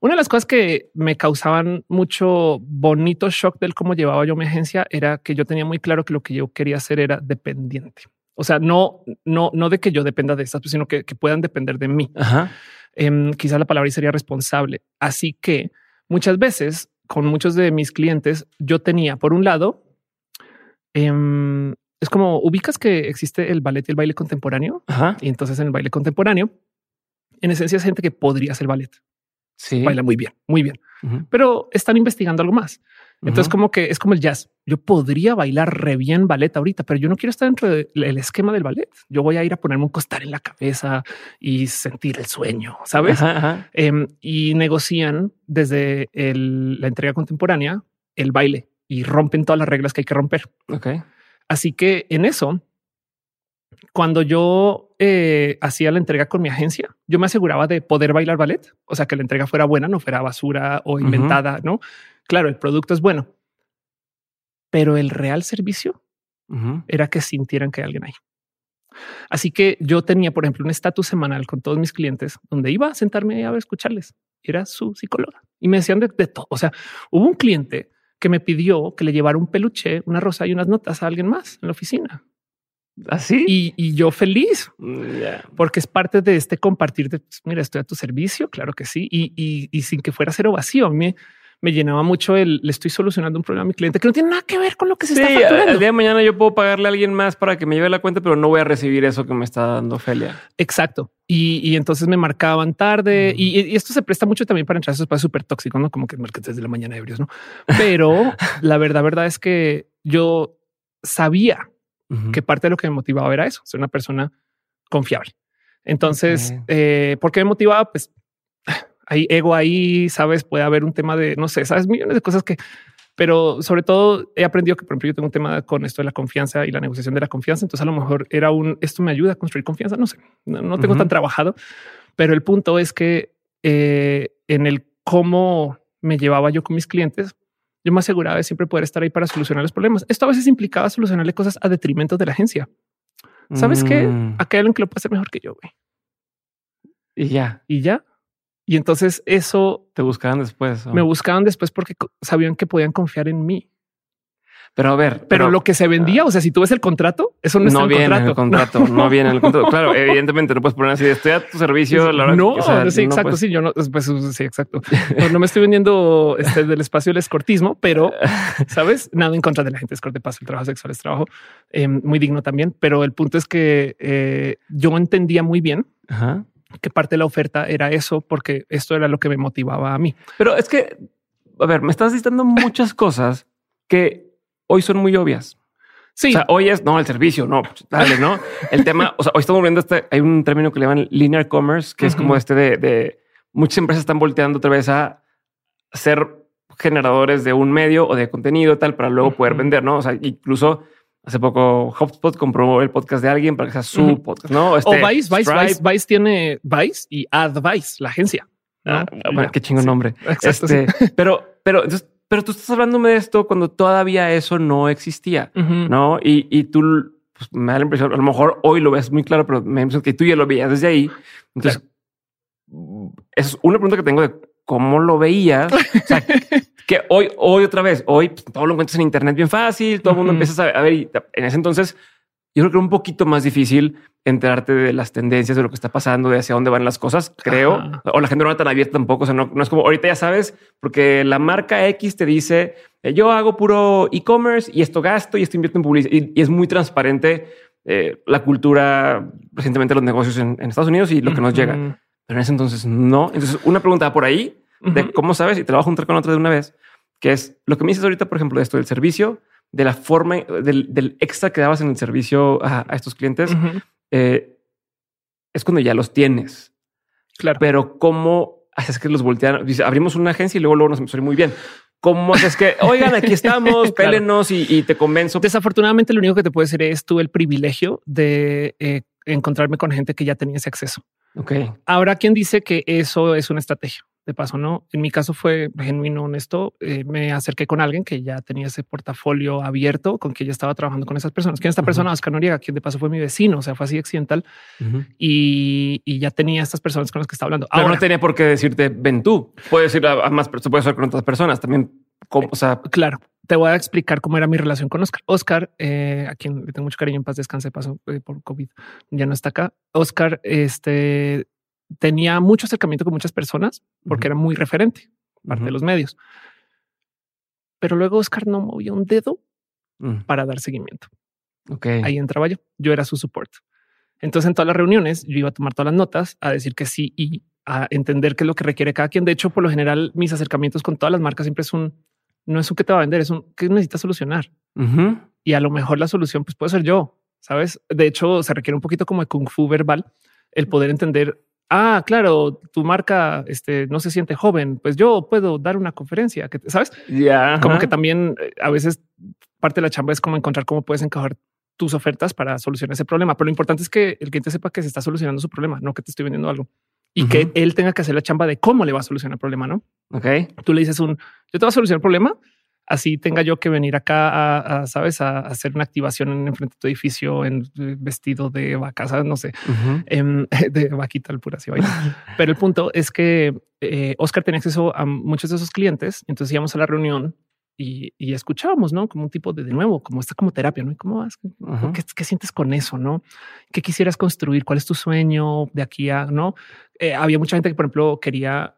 una de las cosas que me causaban mucho bonito shock del cómo llevaba yo mi agencia era que yo tenía muy claro que lo que yo quería hacer era dependiente. O sea, no, no, no de que yo dependa de estas, sino que, puedan depender de mí. Em, quizás la palabra sería responsable. Así que muchas veces con muchos de mis clientes, yo tenía por un lado, em, es como ubicas que existe el ballet y el baile contemporáneo. Y entonces en el baile contemporáneo en esencia es gente que podría hacer ballet. Sí. Baila muy bien, muy bien, pero están investigando algo más. Entonces, como que es como el jazz. Yo podría bailar re bien ballet ahorita, pero yo no quiero estar dentro del esquema del ballet. Yo voy a ir a ponerme un costar en la cabeza y sentir el sueño, sabes? Em, y negocian desde la entrega contemporánea el baile y rompen todas las reglas que hay que romper. Ok. Así que en eso, cuando yo eh, hacía la entrega con mi agencia, yo me aseguraba de poder bailar ballet, o sea, que la entrega fuera buena, no fuera basura o inventada, no? Claro, el producto es bueno, pero el real servicio era que sintieran que hay alguien ahí. Así que yo tenía, por ejemplo, un estatus semanal con todos mis clientes donde iba a sentarme a escucharles. Era su psicóloga y me decían de, todo. O sea, hubo un cliente que me pidió que le llevara un peluche, una rosa y unas notas a alguien más en la oficina. Así. Y, yo feliz mm, porque es parte de este compartir de pues, mira, estoy a tu servicio. Claro que sí. Y, y sin que fuera cero vacío. A mí me llenaba mucho el le estoy solucionando un problema a mi cliente que no tiene nada que ver con lo que se está facturando. El día de mañana yo puedo pagarle a alguien más para que me lleve la cuenta, pero no voy a recibir eso que me está dando Felia. Exacto. Y, entonces me marcaban tarde y, esto se presta mucho también para entrar a esos espacios súper tóxicos, no como que marketes de la mañana ebrios, no? Pero la verdad, verdad es que yo sabía que parte de lo que me motivaba era eso, ser una persona confiable. Entonces, eh, ¿por qué me motivaba? Pues hay ego ahí, sabes, puede haber un tema de, no sé, sabes, millones de cosas que, pero sobre todo he aprendido que, por ejemplo, yo tengo un tema con esto de la confianza y la negociación de la confianza. Entonces, a lo mejor era un, esto me ayuda a construir confianza. No sé, no, tengo tan trabajado, pero el punto es que eh, en el cómo me llevaba yo con mis clientes, yo me aseguraba de siempre poder estar ahí para solucionar los problemas. Esto a veces implicaba solucionarle cosas a detrimento de la agencia. Sabes que mm. acá hay alguien que lo puede hacer mejor que yo. Güey. Y ya, y ya. Y entonces eso... Te buscaban después. Me buscaban después porque sabían que podían confiar en mí. Pero a ver, pero, lo que se vendía, o sea, si tú ves el contrato, eso no, está viene en el contrato. No, viene en el contrato. Claro, evidentemente no puedes poner así. Estoy a tu servicio. no, sí, exacto. Sí, yo no, pues sí, exacto. No, me estoy vendiendo este, del espacio del escortismo, pero sabes, nada en contra de la gente escorte paso. El trabajo sexual es trabajo eh, muy digno también. Pero el punto es que eh, yo entendía muy bien Ajá que parte de la oferta era eso, porque esto era lo que me motivaba a mí. Pero es que, a ver, me estás diciendo muchas cosas que hoy son muy obvias. Sí. O sea, hoy es no el servicio, no, dale, no el tema. O sea, hoy estamos viendo este. Hay un término que le llaman linear commerce, que es como este de, de, muchas empresas están volteando otra vez a ser generadores de un medio o de contenido tal para luego poder vender, no? O sea, incluso Hace poco HubSpot compró el podcast de alguien para que sea su podcast, ¿no? Este, o Vice, Vice, Vice, Vice tiene Vice y Advice, la agencia. Ah, qué chingo nombre. este, Pero, pero, pero tú estás hablándome de esto cuando todavía eso no existía, ¿no? Y, y tú, pues, me da la impresión, a lo mejor hoy lo ves muy claro, pero me da la impresión que tú ya lo veías desde ahí. Entonces, es una pregunta que tengo de cómo lo veías. O sea, que hoy, hoy otra vez, hoy pues, todo lo encuentras en Internet bien fácil, todo el mundo empieza a, ver. Y en ese entonces, yo creo que era un poquito más difícil enterarte de las tendencias, de lo que está pasando, de hacia dónde van las cosas, creo. O la gente no era tan abierta tampoco. O sea, no, es como ahorita ya sabes, porque la marca X te dice eh, yo hago puro e-commerce y esto gasto y esto invierto en publicidad. Y, es muy transparente eh, la cultura recientemente los negocios en, Estados Unidos y lo que nos llega. Pero en ese entonces no. Entonces, una pregunta por ahí de cómo sabes y te la voy a juntar con otra de una vez, que es lo que me dices ahorita, por ejemplo, de esto del servicio, de la forma del, extra que dabas en el servicio a, estos clientes. Eh, es cuando ya los tienes. Claro. Pero cómo haces que los voltean? Dice, abrimos una agencia y luego, luego nos empezó a ir muy bien. ¿Cómo haces que, oigan, aquí estamos, pélenos y, te convenzo? Desafortunadamente, lo único que te puede decir es tú el privilegio de eh, encontrarme con gente que ya tenía ese acceso. Ok. Ahora, ¿quién dice que eso es una estrategia? De paso, no. En mi caso fue genuino, honesto. Eh, me acerqué con alguien que ya tenía ese portafolio abierto, con que ya estaba trabajando con esas personas. ¿Quién es esta persona? Oscar Noriega, quien de paso fue mi vecino, o sea, fue así accidental y, ya tenía estas personas con las que estaba hablando. Ahora no tenía por qué decirte ven tú. Puedes ir a, más, pero puedes ser con otras personas también. o sea, claro, te voy a explicar cómo era mi relación con Oscar. Oscar, eh, a quien le tengo mucho cariño en paz, descanse, paso eh, por COVID, ya no está acá. Oscar, este tenía mucho acercamiento con muchas personas porque era muy referente, parte de los medios. Pero luego Oscar no movía un dedo mm. para dar seguimiento. Okay. Ahí entraba yo. Yo era su support. Entonces en todas las reuniones yo iba a tomar todas las notas, a decir que sí y a entender qué es lo que requiere cada quien. De hecho, por lo general, mis acercamientos con todas las marcas siempre es un, no es un que te va a vender, es un que necesitas solucionar. Y a lo mejor la solución pues puede ser yo, sabes? De hecho, se requiere un poquito como de kung fu verbal, el poder entender ah, claro, tu marca este, no se siente joven, pues yo puedo dar una conferencia, que sabes? Ya. Como que también eh, a veces parte de la chamba es como encontrar cómo puedes encajar tus ofertas para solucionar ese problema. Pero lo importante es que el cliente sepa que se está solucionando su problema, no que te estoy vendiendo algo y que él tenga que hacer la chamba de cómo le va a solucionar el problema. No? Ok. Tú le dices un yo te voy a solucionar el problema así tenga yo que venir acá a, sabes, a, hacer una activación en frente de tu edificio en eh, vestido de vaca, no sé, em, de vaquita al pura. Así Pero el punto es que eh, Oscar tenía acceso a muchos de esos clientes. Entonces íbamos a la reunión y, escuchábamos, ¿no? Como un tipo de, de nuevo, como está como terapia, ¿no? ¿Cómo vas? ¿Qué, sientes con eso, no? ¿Qué quisieras construir? ¿Cuál es tu sueño de aquí a, no? Eh, había mucha gente que, por ejemplo, quería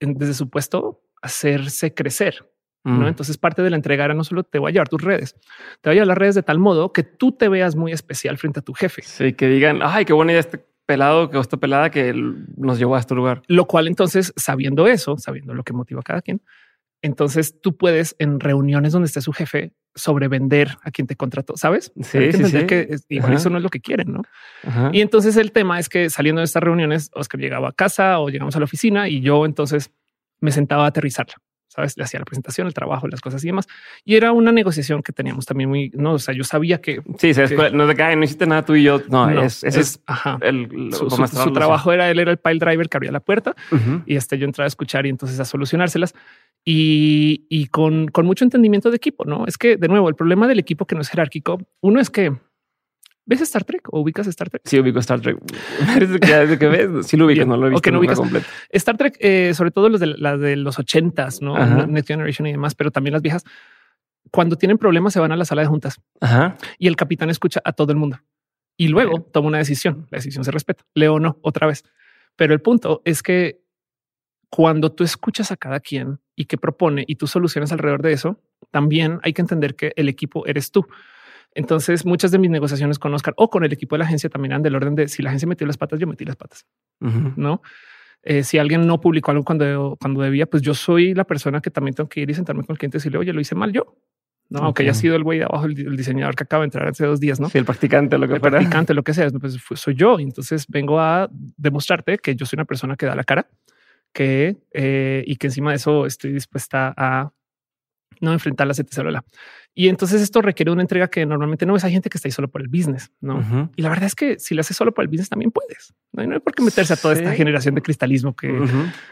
desde su puesto hacerse crecer, ¿no? Mm. Entonces parte de la entrega era no solo te voy a llevar tus redes, te voy a llevar las redes de tal modo que tú te veas muy especial frente a tu jefe. Sí, que digan, ay, qué buena idea este pelado que esta pelada que nos llevó a este lugar. Lo cual entonces, sabiendo eso, sabiendo lo que motiva a cada quien, entonces tú puedes en reuniones donde esté su jefe sobrevender a quien te contrató, ¿sabes? Sí, sí, sí. que igual eso no es lo que quieren, ¿no? Y entonces el tema es que saliendo de estas reuniones, Oscar llegaba a casa o llegamos a la oficina y yo entonces me sentaba a aterrizarla sabes, le hacía la presentación, el trabajo, las cosas y demás. Y era una negociación que teníamos también muy, no, o sea, yo sabía que sí, no te cae, no hiciste nada tú y yo. No, es, es, ajá. El, su, trabajo era él era el pile driver que abría la puerta y este yo entraba a escuchar y entonces a solucionárselas y, y con, con mucho entendimiento de equipo. No es que de nuevo el problema del equipo que no es jerárquico, uno es que ¿Ves Star Trek o ubicas Star Trek? Sí, ubico Star Trek. Desde que ves, sí lo ubicas, no lo he visto. no ubicas. Completo. Star Trek, eh, sobre todo los de, las de los ochentas, ¿no? Next Generation y demás, pero también las viejas, cuando tienen problemas se van a la sala de juntas Ajá. y el capitán escucha a todo el mundo y luego toma una decisión. La decisión se respeta. Leo no, otra vez. Pero el punto es que cuando tú escuchas a cada quien y que propone y tú solucionas alrededor de eso, también hay que entender que el equipo eres tú. Entonces, muchas de mis negociaciones con Oscar o con el equipo de la agencia también eran del orden de si la agencia metió las patas, yo metí las patas. No, eh, si alguien no publicó algo cuando, cuando debía, pues yo soy la persona que también tengo que ir y sentarme con el cliente y decirle, oye, lo hice mal yo. No, aunque haya sido el güey de abajo, el, diseñador que acaba de entrar hace dos días, no? Sí, el practicante, lo que el practicante, lo que sea, pues soy yo. Entonces vengo a demostrarte que yo soy una persona que da la cara, que eh, y que encima de eso estoy dispuesta a no enfrentar la CTC. Y entonces esto requiere una entrega que normalmente no es. Hay gente que está ahí solo por el business, no? Y la verdad es que si lo haces solo por el business también puedes. No hay, por qué meterse a toda esta generación de cristalismo que,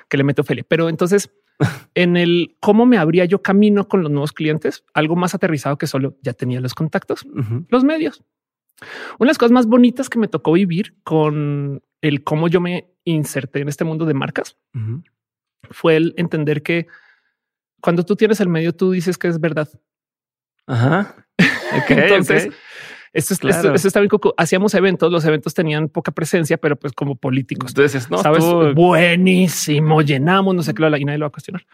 que le mete Ophelia. Pero entonces, en el cómo me abría yo camino con los nuevos clientes, algo más aterrizado que solo ya tenía los contactos, los medios. Una de las cosas más bonitas que me tocó vivir con el cómo yo me inserté en este mundo de marcas fue el entender que cuando tú tienes el medio, tú dices que es verdad. Ajá. Entonces, Esto, es, está bien. Hacíamos eventos, los eventos tenían poca presencia, pero pues como políticos. Entonces, no sabes, buenísimo, llenamos, no sé qué, y nadie lo va a cuestionar.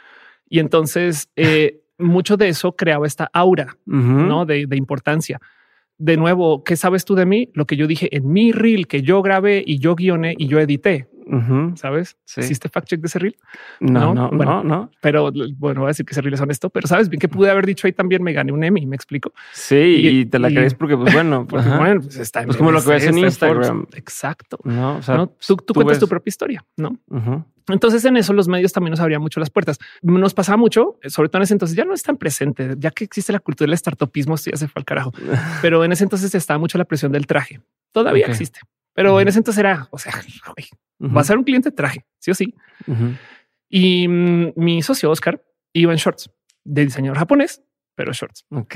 Y entonces, eh, mucho de eso creaba esta aura ¿no? de, de, importancia. De nuevo, ¿qué sabes tú de mí? Lo que yo dije en mi reel que yo grabé y yo guioné y yo edité. ¿Sabes? Sí. ¿Hiciste fact check de ese reel? No, no, no, no, Pero bueno, voy a decir que ese reel es honesto, pero sabes bien que pude haber dicho ahí también me gané un Emmy, me explico. Sí, y, te la crees porque, pues bueno, pues, bueno, pues está pues como lo que ves en Instagram. Exacto. No, o sea, tú, cuentas tu propia historia, no? Entonces en eso los medios también nos abrían mucho las puertas. Nos pasaba mucho, sobre todo en ese entonces ya no es tan presente, ya que existe la cultura del startupismo, esto ya se fue al carajo. Pero en ese entonces estaba mucho la presión del traje. Todavía existe. Pero en ese entonces era, o sea, va a ser un cliente traje, sí o sí. Y mm, mi socio Oscar iba en shorts de diseñador japonés, pero shorts. Ok.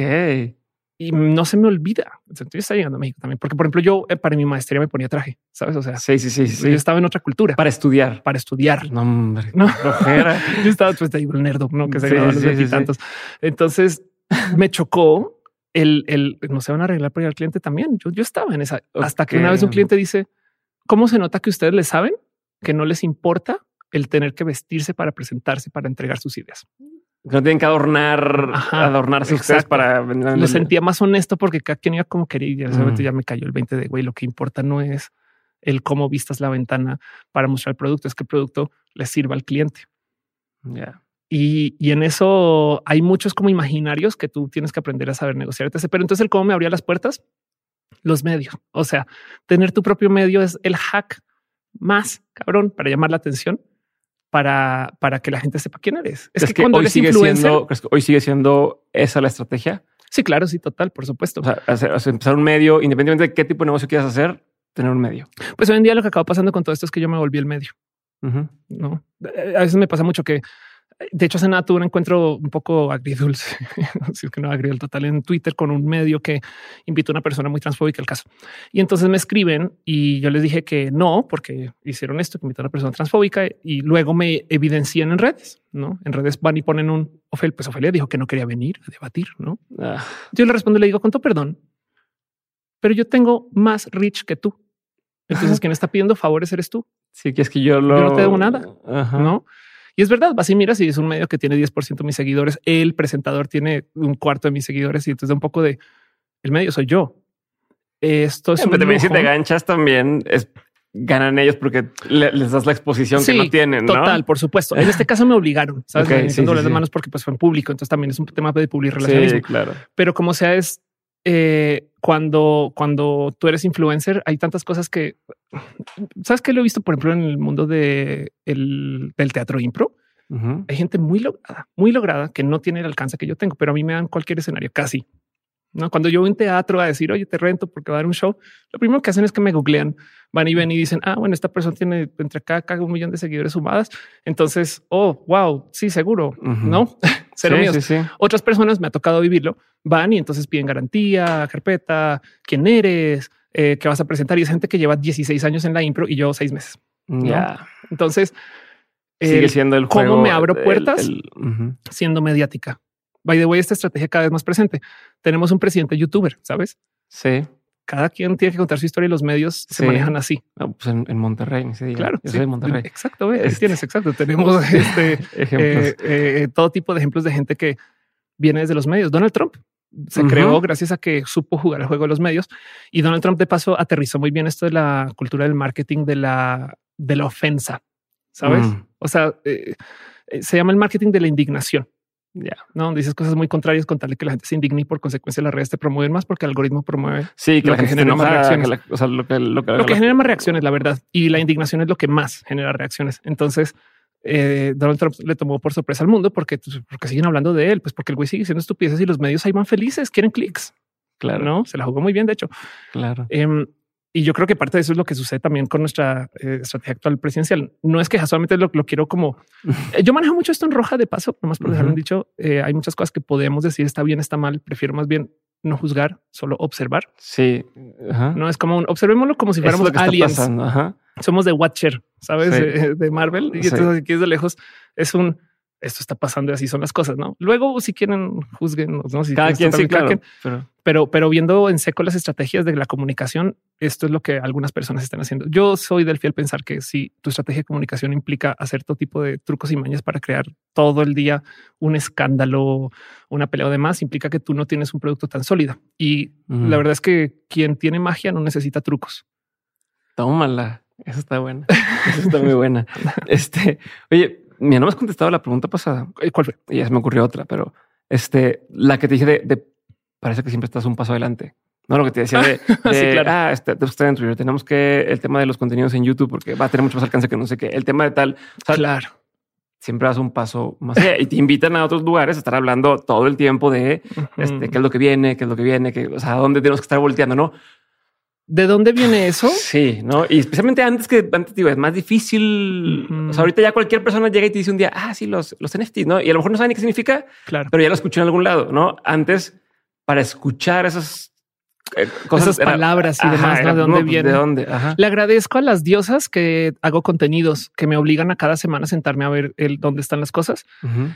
Y no se me olvida. Entonces está llegando a México también, porque por ejemplo yo eh, para mi maestría me ponía traje, sabes? O sea, sí, sí, sí, sí. Yo estaba en otra cultura para estudiar, para estudiar. No, hombre, no. yo estaba pues ahí el nerdo, no que se sí, tantos. Entonces me chocó el, el no se van a arreglar para ir al cliente también. Yo, yo estaba en esa hasta que una vez un cliente dice, ¿cómo se nota que ustedes le saben que no les importa el tener que vestirse para presentarse, para entregar sus ideas? no tienen que adornar, adornarse ustedes para vender. Lo sentía más honesto porque cada quien iba como quería. Y ya me cayó el 20 de güey. Lo que importa no es el cómo vistas la ventana para mostrar el producto, es que el producto le sirva al cliente. Ya. Y, y, en eso hay muchos como imaginarios que tú tienes que aprender a saber negociar. Pero entonces el cómo me abría las puertas, los medios. O sea, tener tu propio medio es el hack más cabrón para llamar la atención para, para que la gente sepa quién eres. Es, que, cuando hoy sigue siendo, hoy sigue siendo esa la estrategia. Sí, claro, sí, total, por supuesto. O sea, empezar un medio, independientemente de qué tipo de negocio quieras hacer, tener un medio. Pues hoy en día lo que acaba pasando con todo esto es que yo me volví el medio. No, a veces me pasa mucho que de hecho, hace nada tuve un encuentro un poco agridulce, si es que no agridulce total en Twitter con un medio que invitó a una persona muy transfóbica al caso. Y entonces me escriben y yo les dije que no, porque hicieron esto, que invitó a una persona transfóbica y luego me evidencian en redes, no? En redes van y ponen un Ophelia, pues Ofelia dijo que no quería venir a debatir, no? Ah. Yo le respondo y le digo con todo perdón, pero yo tengo más rich que tú. Entonces, quien está pidiendo favores eres tú. Sí, que es que yo lo... Yo no te debo nada, ¿no? Y es verdad, vas y miras y es un medio que tiene 10% de mis seguidores. El presentador tiene un cuarto de mis seguidores y entonces un poco de el medio soy yo. Esto es un también si te ganchas también es ganan ellos porque les das la exposición que no tienen. Total, por supuesto. En este caso me obligaron, sabes, okay, sí, las manos porque pues fue en público. Entonces también es un tema de publicar relaciones. claro. Pero como sea, es eh, cuando, cuando tú eres influencer, hay tantas cosas que sabes que lo he visto, por ejemplo, en el mundo de el, del teatro impro. Hay gente muy lograda, muy lograda que no tiene el alcance que yo tengo, pero a mí me dan cualquier escenario casi. No, cuando yo voy en teatro a decir, oye, te rento porque va a dar un show, lo primero que hacen es que me googlean, van y ven y dicen, ah, bueno, esta persona tiene entre acá, acá un millón de seguidores sumadas. Entonces, oh, wow, sí, seguro, no cero Otras personas me ha tocado vivirlo, van y entonces piden garantía, carpeta, quién eres, eh, qué vas a presentar. Y es gente que lleva 16 años en la impro y yo seis meses. Ya. Entonces, sigue siendo el juego. ¿Cómo me abro puertas? Siendo mediática. By the way, esta estrategia cada vez más presente. Tenemos un presidente youtuber, ¿sabes? Sí. Cada quien tiene que contar su historia y los medios se manejan así. pues en, Monterrey, Claro, yo soy Monterrey. Exacto, este, tienes exacto. Tenemos este, eh, eh, todo tipo de ejemplos de gente que viene desde los medios. Donald Trump se creó gracias a que supo jugar el juego de los medios y Donald Trump de paso aterrizó muy bien esto de la cultura del marketing de la de la ofensa, sabes? Mm. O sea, eh, se llama el marketing de la indignación. Ya, no dices cosas muy contrarias con tal de que la gente se indigne y por consecuencia las redes te promueven más porque el algoritmo promueve sí, que lo que genera más reacciones. lo que, genera más reacciones, la verdad, y la indignación es lo que más genera reacciones. Entonces, eh, Donald Trump le tomó por sorpresa al mundo porque, pues, porque siguen hablando de él, pues porque el güey sigue siendo estupideces y los medios ahí van felices, quieren clics. Claro, no se la jugó muy bien. De hecho, claro. Em, y yo creo que parte de eso es lo que sucede también con nuestra eh, estrategia actual presidencial. No es que solamente lo, lo quiero como eh, yo manejo mucho esto en roja de paso, nomás por dejarlo dicho. Eh, hay muchas cosas que podemos decir está bien, está mal. Prefiero más bien no juzgar, solo observar. Sí, no es como un observémoslo como si fuéramos aliens. Somos de Watcher, sabes, de, Marvel. Y entonces aquí desde lejos es un esto está pasando y así son las cosas, ¿no? Luego, si quieren, juzguen, ¿no? Si Cada quien sí, claro, pero... pero... viendo en seco las estrategias de la comunicación, esto es lo que algunas personas están haciendo. Yo soy del fiel pensar que si tu estrategia de comunicación implica hacer todo tipo de trucos y mañas para crear todo el día un escándalo, una pelea o demás, implica que tú no tienes un producto tan sólido. Y la verdad es que quien tiene magia no necesita trucos. Tómala. Eso está buena. Eso está muy buena. Este, oye, Mira, no me has contestado la pregunta pasada. Eh, ¿Cuál fue? Y ya se me ocurrió otra, pero este, la que te dije de, parece que siempre estás un paso adelante. No lo que te decía de, sí, claro. ah, este, tenemos que el tema de los contenidos en YouTube porque va a tener mucho más alcance que no sé qué. El tema de tal. claro. Siempre das un paso más allá y te invitan a otros lugares a estar hablando todo el tiempo de este, qué es lo que viene, qué es lo que viene, que, o sea, dónde tenemos que estar volteando, no? ¿De dónde viene eso? Sí, no, y especialmente antes que antes digo, es más difícil. O sea, ahorita ya cualquier persona llega y te dice un día, ah, sí, los, los NFTs, no? Y a lo mejor no saben ni qué significa, claro, pero ya lo escuché en algún lado, no? Antes, para escuchar esas eh, cosas, esas palabras y demás, ¿De dónde pues, viene? ¿De dónde? Le agradezco a las diosas que hago contenidos que me obligan a cada semana sentarme a ver el dónde están las cosas.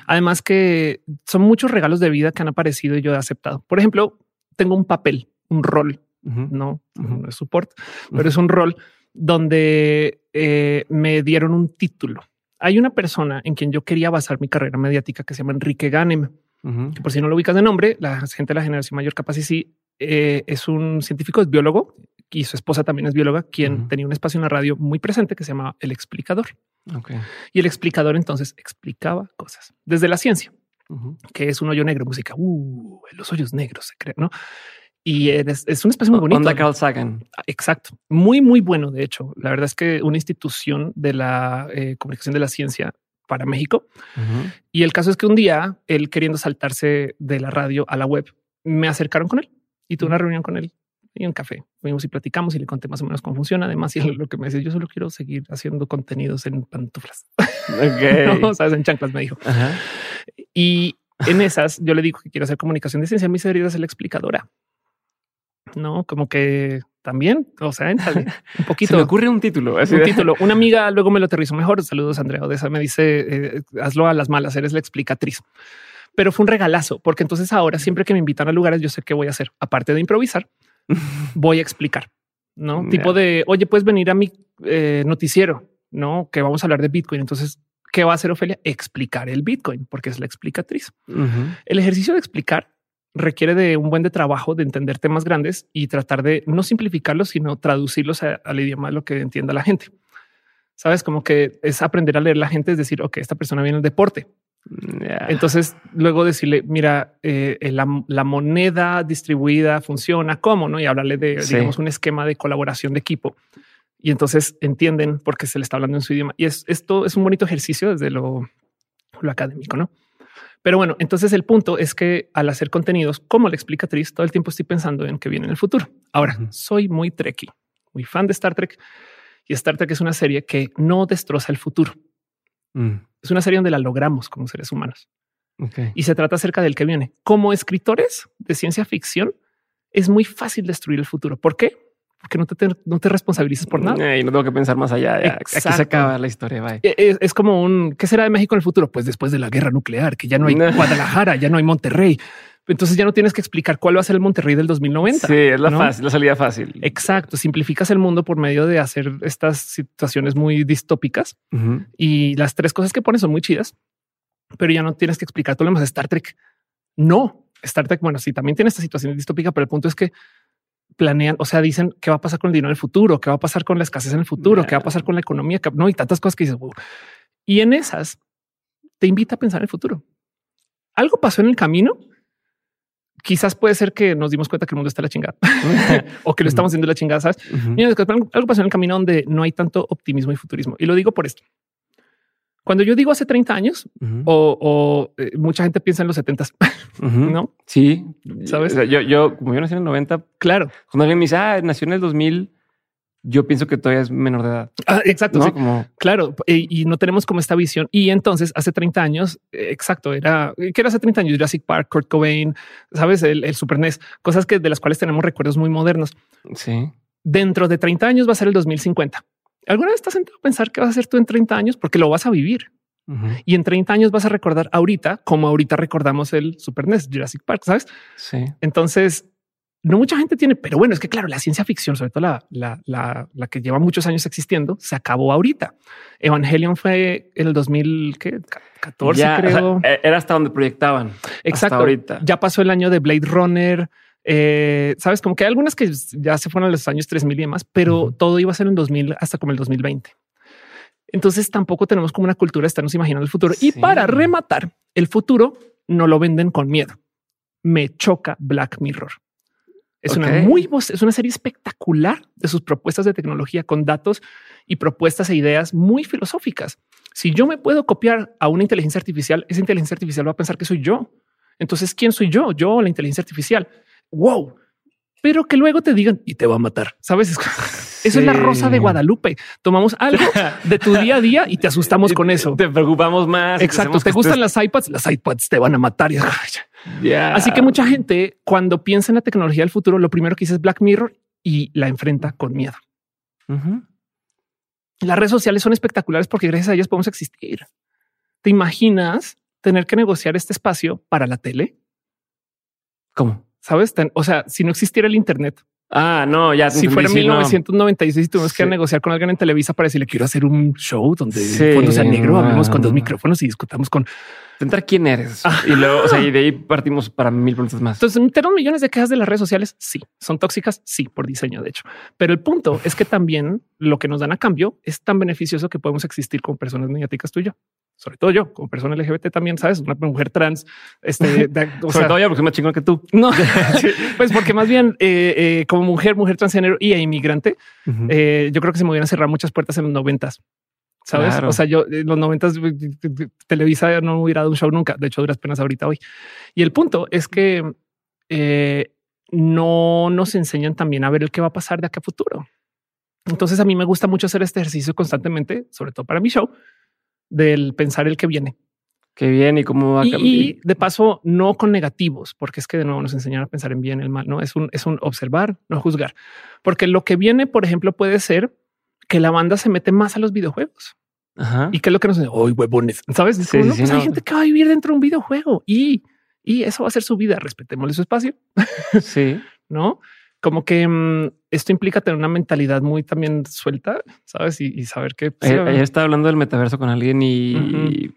Además que son muchos regalos de vida que han aparecido y yo he aceptado. Por ejemplo, tengo un papel, un rol no, no es support, pero es un rol donde eh, me dieron un título. Hay una persona en quien yo quería basar mi carrera mediática que se llama Enrique Ganem, que por si no lo ubicas de nombre, la gente de la generación mayor capaz y sí eh, es un científico, es biólogo y su esposa también es bióloga, quien tenía un espacio en la radio muy presente que se llama El Explicador. Y el explicador entonces explicaba cosas desde la ciencia, que es un hoyo negro, música, uh, los hoyos negros se cree, ¿no? Y es, es un espacio muy bonito. Onda Carl Sagan. Exacto. Muy, muy bueno. De hecho, la verdad es que una institución de la eh, comunicación de la ciencia para México. Y el caso es que un día él queriendo saltarse de la radio a la web, me acercaron con él y tuve una reunión con él y un café. Fuimos y platicamos y le conté más o menos cómo funciona. Además, y lo que me decía, yo solo quiero seguir haciendo contenidos en pantuflas. no, sabes, en chanclas me dijo. Y en esas yo le digo que quiero hacer comunicación de ciencia. Mi serie es la explicadora no como que también, o sea, un poquito. Se me ocurre un título. un título. Una amiga luego me lo aterrizó mejor. Saludos, Andrea Odessa. Me dice, eh, hazlo a las malas, eres la explicatriz. Pero fue un regalazo, porque entonces ahora siempre que me invitan a lugares, yo sé qué voy a hacer. Aparte de improvisar, voy a explicar, ¿no? Tipo de, oye, puedes venir a mi eh, noticiero, ¿no? Que vamos a hablar de Bitcoin. Entonces, ¿qué va a hacer Ofelia? Explicar el Bitcoin, porque es la explicatriz. El ejercicio de explicar requiere de un buen de trabajo de entender temas grandes y tratar de no simplificarlos, sino traducirlos al idioma de lo que entienda la gente. Sabes, como que es aprender a leer la gente, es decir, ok, esta persona viene del deporte. Entonces, luego decirle, mira, eh, la, moneda distribuida funciona, ¿cómo? ¿no? Y hablarle de, digamos, un esquema de colaboración de equipo. Y entonces entienden por qué se le está hablando en su idioma. Y es, esto es un bonito ejercicio desde lo, lo académico, ¿no? Pero bueno, entonces el punto es que al hacer contenidos como la explicatriz, todo el tiempo estoy pensando en que viene en el futuro. Ahora, soy muy trekkie, muy fan de Star Trek y Star Trek es una serie que no destroza el futuro. Mm. Es una serie donde la logramos como seres humanos. Y se trata acerca del que viene. Como escritores de ciencia ficción, es muy fácil destruir el futuro. ¿Por qué? Porque no te, no te responsabilizas por nada. Y no tengo que pensar más allá. Aquí se acaba la historia. E, es, como un ¿qué será de México en el futuro? Pues después de la guerra nuclear, que ya no hay Guadalajara, ya no hay Monterrey. Entonces ya no tienes que explicar cuál va a ser el Monterrey del 2090. Sí, es la fácil, la salida fácil. Exacto. Simplificas el mundo por medio de hacer estas situaciones muy distópicas y las tres cosas que pones son muy chidas, pero ya no tienes que explicar todo lo demás. Star Trek no. Star Trek, bueno, sí, también tiene esta situación distópica, pero el punto es que planean, o sea, dicen qué va a pasar con el dinero en el futuro, qué va a pasar con la escasez en el futuro, qué va a pasar con la economía, no, y tantas cosas que dices. Y en esas te invita a pensar en el futuro. Algo pasó en el camino. Quizás puede ser que nos dimos cuenta que el mundo está la chingada o que lo estamos haciendo la chingada. ¿sabes? algo pasó en el camino donde no hay tanto optimismo y futurismo. Y lo digo por esto. Cuando yo digo hace 30 años o, eh, mucha gente piensa en los 70, ¿no? Sí, sabes. yo, yo, como yo nací en el 90, claro. Cuando alguien me dice, ah, nació en el 2000, yo pienso que todavía es menor de edad. Ah, exacto. Sí. Como... Claro. Y, no tenemos como esta visión. Y entonces hace 30 años, eh, exacto, era que era hace 30 años Jurassic Park, Kurt Cobain, sabes, el, el, Super NES, cosas que de las cuales tenemos recuerdos muy modernos. Sí. Dentro de 30 años va a ser el 2050. ¿Alguna vez estás sentado a pensar qué vas a hacer tú en 30 años? Porque lo vas a vivir. Y en 30 años vas a recordar ahorita como ahorita recordamos el Super NES Jurassic Park, ¿sabes? Sí. Entonces, no mucha gente tiene, pero bueno, es que claro, la ciencia ficción, sobre todo la, la, la, la que lleva muchos años existiendo, se acabó ahorita. Evangelion fue en el 2014, creo. E, era hasta donde proyectaban. Exacto. ahorita. Ya pasó el año de Blade Runner. Eh, sabes, como que hay algunas que ya se fueron a los años 3000 y demás, pero todo iba a ser en 2000 hasta como el 2020. Entonces tampoco tenemos como una cultura de estarnos imaginando el futuro. Y para rematar, el futuro no lo venden con miedo. Me choca Black Mirror. Es una muy es una serie espectacular de sus propuestas de tecnología con datos y propuestas e ideas muy filosóficas. Si yo me puedo copiar a una inteligencia artificial, esa inteligencia artificial va a pensar que soy yo. Entonces, ¿quién soy yo? Yo la inteligencia artificial wow, pero que luego te digan y te va a matar. Sabes? Eso es la rosa de Guadalupe. Tomamos algo de tu día a día y te asustamos con eso. Te preocupamos más. Exacto. Te gustan las iPads, las iPads te van a matar. Así que mucha gente cuando piensa en la tecnología del futuro, lo primero que dice es Black Mirror y la enfrenta con miedo. Las redes sociales son espectaculares porque gracias a ellas podemos existir. ¿Te imaginas tener que negociar este espacio para la tele? ¿Cómo? Sabes? O sea, si no existiera el Internet, Ah, no, ya. Si fuera en 1996 tuvimos que negociar con alguien en Televisa para decirle quiero hacer un show donde el fondo sea negro, hablemos con dos micrófonos y discutamos con Tentar quién eres. Ah. Y luego, o sea, y de ahí partimos para mil preguntas más. Entonces, tenemos millones de quejas de las redes sociales. Sí, son tóxicas. Sí, por diseño, de hecho. Pero el punto es que también lo que nos dan a cambio es tan beneficioso que podemos existir como personas mediáticas tú y yo. Sobre todo yo, como persona LGBT también, sabes, una mujer trans, este, o Sobre todo yo, porque es más chingón que tú. No, pues porque más bien eh, eh, como mujer, mujer transgénero y inmigrante, eh, yo creo que se me hubieran cerrado muchas puertas en los noventas ¿Sabes? O sea, yo en los noventas Televisa no hubiera dado un show nunca. De hecho, duras penas ahorita hoy. Y el punto es que no nos enseñan también a ver el que va a pasar de acá a futuro. Entonces a mí me gusta mucho hacer este ejercicio constantemente, sobre todo para mi show, del pensar el que viene. Qué bien y cómo va a cambiar. Y de paso, no con negativos, porque es que de nuevo nos enseñan a pensar en bien, el mal, no es un, es un observar, no juzgar, porque lo que viene, por ejemplo, puede ser que la banda se mete más a los videojuegos. Y qué es lo que nos dice hoy huevones, sabes? Sí, pues hay gente que va a vivir dentro de un videojuego y, y eso va a ser su vida. Respetémosle su espacio. Sí, no como que mm, esto implica tener una mentalidad muy también suelta, sabes? Y, saber que pues, ayer, estaba hablando del metaverso con alguien y,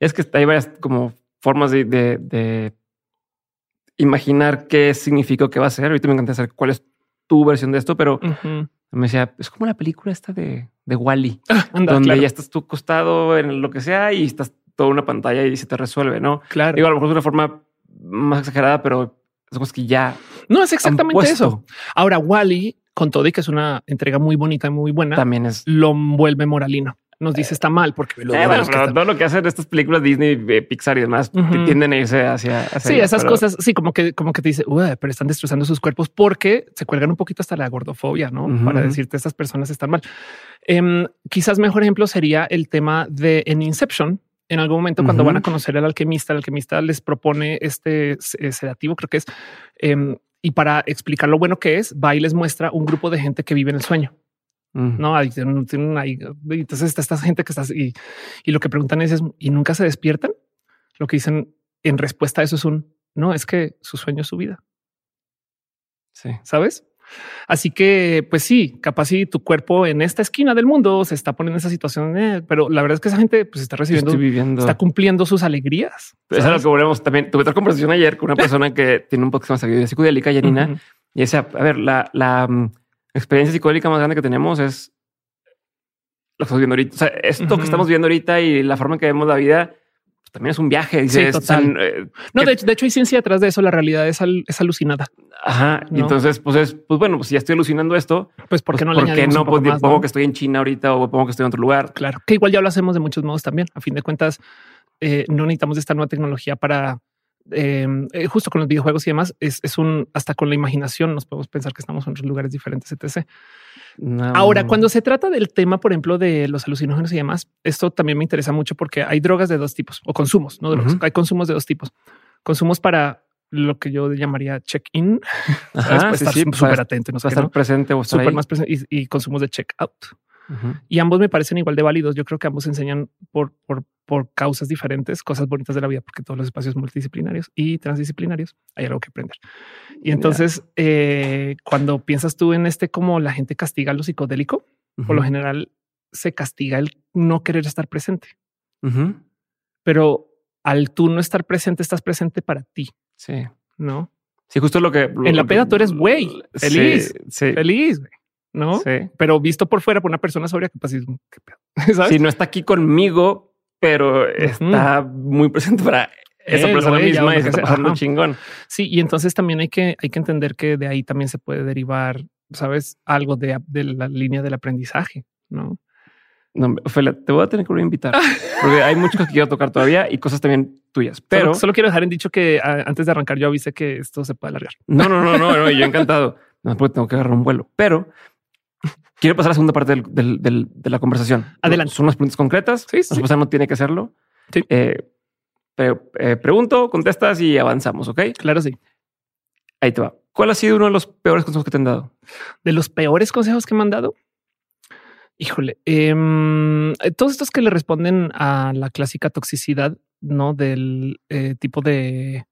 es que hay varias como formas de, de, imaginar qué significa o qué va a ser. Ahorita me encanta saber cuál es tu versión de esto, pero me decía, es como la película esta de, de Wally, ah, donde ya estás tú costado en lo que sea y estás toda una pantalla y se te resuelve, ¿no? Claro. Digo, a lo mejor es una forma más exagerada, pero que ya. No es exactamente eso. Ahora, Wally, con todo y que es una entrega muy bonita y muy buena, también es lo vuelve moralino nos dice está mal porque lo eh, todo lo que hacen estas películas Disney, eh, Pixar y demás tienden a irse hacia, sí, esas cosas. Sí, como que, como que te dice, pero están destrozando sus cuerpos porque se cuelgan un poquito hasta la gordofobia, no para decirte estas personas están mal. Em, quizás mejor ejemplo sería el tema de en Inception. En algún momento, cuando van a conocer al alquimista, el alquimista les propone este eh, sedativo, creo que es. Em, y para explicar lo bueno que es, va y les muestra un grupo de gente que vive en el sueño. No, hay, ahí. Entonces está esta gente que está y, y lo que preguntan es, y nunca se despiertan. Lo que dicen en respuesta a eso es un no, es que su sueño es su vida. Sí, sabes? Así que, pues sí, capaz si tu cuerpo en esta esquina del mundo se está poniendo en esa situación, eh, pero la verdad es que esa gente pues está recibiendo, viviendo. está cumpliendo sus alegrías. Es lo que volvemos también. Tuve otra conversación ayer con una persona que tiene un podcast más de psicodélica, Yanina, y decía, a ver, la, la, mm, experiencia psicodélica más grande que tenemos es lo que estamos viendo ahorita. O sea, esto que estamos viendo ahorita y la forma en que vemos la vida también es un viaje. sí, total. Eh, no, de, hecho, hay ciencia detrás de eso. La realidad es, es alucinada. Ajá. Y entonces, pues es, pues bueno, pues si ya estoy alucinando esto, pues ¿por qué no le ¿por qué no? Pues, pongo que estoy en China ahorita o pongo que estoy en otro lugar. Claro, que igual ya lo hacemos de muchos modos también. A fin de cuentas, eh, no necesitamos esta nueva tecnología para eh, justo con los videojuegos y demás, es, un hasta con la imaginación nos podemos pensar que estamos en otros lugares diferentes, etc. Ahora, cuando se trata del tema, por ejemplo, de los alucinógenos y demás, esto también me interesa mucho porque hay drogas de dos tipos o consumos, no Hay consumos de dos tipos. Consumos para lo que yo llamaría check-in, estar súper atento, no estar presente o súper más presente y, consumos de check-out. Y ambos me parecen igual de válidos. Yo creo que ambos enseñan por, por, por causas diferentes, cosas bonitas de la vida, porque todos los espacios multidisciplinarios y transdisciplinarios hay algo que aprender. Y entonces, eh, cuando piensas tú en este como la gente castiga lo psicodélico, por lo general se castiga el no querer estar presente. Pero al tú no estar presente, estás presente para ti. Sí. ¿No? Sí, justo lo que... en la peda tú eres güey, feliz, feliz. ¿No? Sí. Pero visto por fuera por una persona sobria, que pasa, Si no está aquí conmigo, pero está muy presente para esa persona misma y está pasando chingón. Sí, y entonces también hay que, hay que entender que de ahí también se puede derivar, sabes, algo de, de la línea del aprendizaje, ¿no? No, Ophelia, te voy a tener que invitar porque hay muchas que quiero tocar todavía y cosas también tuyas. Pero solo, quiero dejar en dicho que antes de arrancar yo avisé que esto se puede alargar. No, no, no, no, no yo encantado. No, porque tengo que agarrar un vuelo, pero Quiero pasar a la segunda parte de la conversación. Adelante. Son unas preguntas concretas. Sí, sí. no tiene que hacerlo. Sí. Eh, eh, pregunto, contestas y avanzamos. Ok. Claro, sí. Ahí te va. ¿Cuál ha sido uno de los peores consejos que te han dado? De los peores consejos que me han dado. Híjole, em, todos estos que le responden a la clásica toxicidad, no del eh, tipo de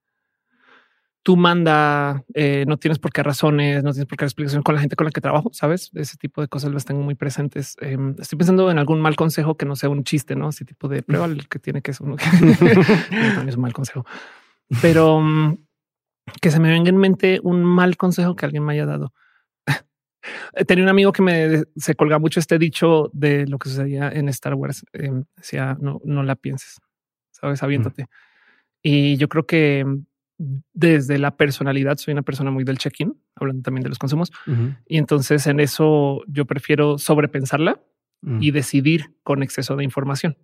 tú manda, eh, no tienes por qué razones, no tienes por qué explicación con la gente con la que trabajo, sabes? Ese tipo de cosas las tengo muy presentes. Em, estoy pensando en algún mal consejo que no sea un chiste, no? Ese tipo de prueba el que tiene que ser uno es un mal consejo, pero mm, que se me venga en mente un mal consejo que alguien me haya dado. Tenía un amigo que me se colga mucho este dicho de lo que sucedía en Star Wars. Em, decía no, no la pienses, sabes, aviéntate. Y yo creo que desde la personalidad soy una persona muy del check-in, hablando también de los consumos. Y entonces en eso yo prefiero sobrepensarla y mm. decidir con exceso de información.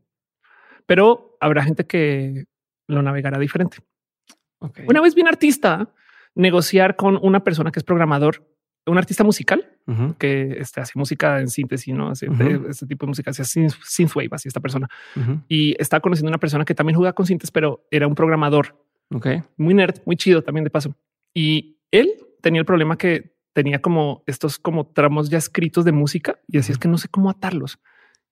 Pero habrá gente que lo navegará diferente. Una vez vi un artista negociar con una persona que es programador, un artista musical que este, hace música en síntesis, no hace este tipo de música, hacía synthwave, así esta persona. Y está conociendo una persona que también juega con síntesis, pero era un programador Ok. Muy nerd, muy chido también de paso. Y él tenía el problema que tenía como estos como tramos ya escritos de música y decía es que no sé cómo atarlos.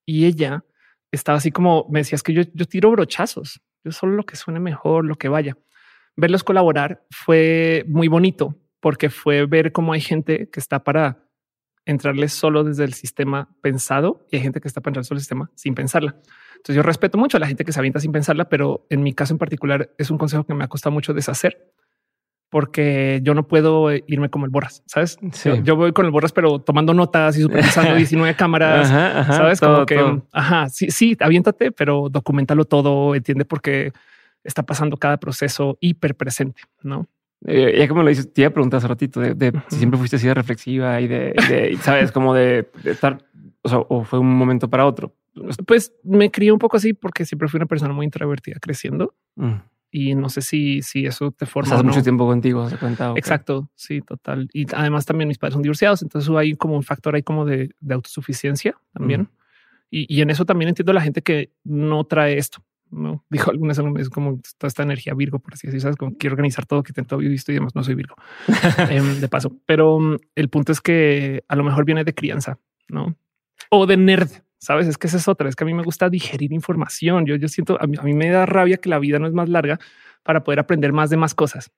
Y ella estaba así como me decía es que yo, yo tiro brochazos, yo solo lo que suene mejor, lo que vaya. Verlos colaborar fue muy bonito porque fue ver cómo hay gente que está para entrarles solo desde el sistema pensado y hay gente que está para entrar solo el sistema sin pensarla. Entonces yo respeto mucho a la gente que se avienta sin pensarla, pero en mi caso en particular es un consejo que me ha costado mucho deshacer porque yo no puedo irme como el borras, sabes? Yo, voy con el borras, pero tomando notas y supervisando 19 cámaras, sabes? como que, ajá, sí, sí, aviéntate, pero documentalo todo, entiende por qué está pasando cada proceso hiper presente, no? Eh, ya como lo dices, te iba a preguntar hace ratito de, si siempre fuiste así de reflexiva y de, sabes, como de, estar, o sea, o fue un momento para otro. Pues me crié un poco así porque siempre fui una persona muy introvertida creciendo. Mm. Y no sé si, si eso te forma. Hace mucho tiempo contigo, se cuenta. Exacto, sí, total. Y además también mis padres son divorciados, entonces hay como un factor ahí como de, autosuficiencia también. Mm. Y, y, en eso también entiendo a la gente que no trae esto. No dijo algunas es como toda esta energía Virgo, por así decirlo, sabes, como quiero organizar todo, que tengo visto y demás. No soy Virgo em, de paso, pero mm, el punto es que a lo mejor viene de crianza, no? O de nerd, Sabes, es que esa es otra. Es que a mí me gusta digerir información. Yo, yo siento a mí, me da rabia que la vida no es más larga para poder aprender más de más cosas.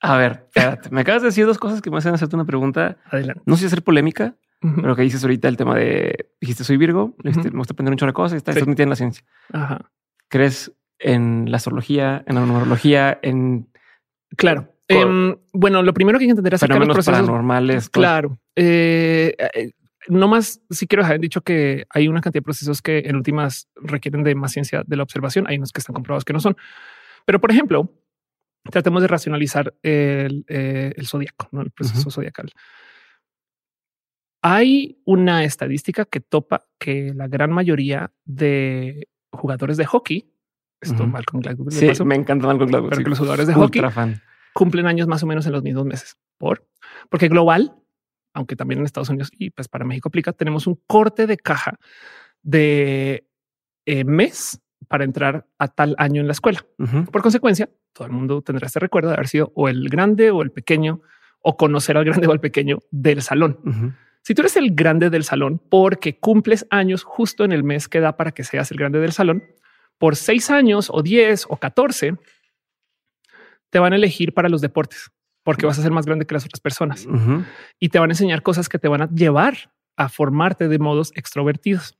A ver, espérate. me acabas de decir dos cosas que me hacen hacerte una pregunta. Adelante. No sé si hacer polémica, pero que dices ahorita el tema de dijiste soy Virgo, me gusta aprender un chorro de cosas y estás sí. en la ciencia. Ajá. ¿Crees en la astrología, en la numerología, en claro? Em, bueno, lo primero que hay que entender es que los procesos paranormales. Claro. Eh, eh, no más si quiero dejar dicho que hay una cantidad de procesos que en últimas requieren de más ciencia de la observación. Hay unos que están comprobados que no son. Pero, por ejemplo, tratemos de racionalizar el, eh, zodiaco, ¿no? el proceso zodiacal. Hay una estadística que topa que la gran mayoría de jugadores de hockey, esto Malcolm Gladwell, sí, me encanta Malcolm Gladwell, pero que los jugadores de hockey cumplen años más o menos en los mismos meses. ¿Por? Porque global aunque también en Estados Unidos y pues para México aplica, tenemos un corte de caja de eh, mes para entrar a tal año en la escuela. Por consecuencia, todo el mundo tendrá este recuerdo de haber sido o el grande o el pequeño o conocer al grande o al pequeño del salón. Si tú eres el grande del salón porque cumples años justo en el mes que da para que seas el grande del salón, por seis años o diez o catorce, te van a elegir para los deportes porque vas a ser más grande que las otras personas y te van a enseñar cosas que te van a llevar a formarte de modos extrovertidos.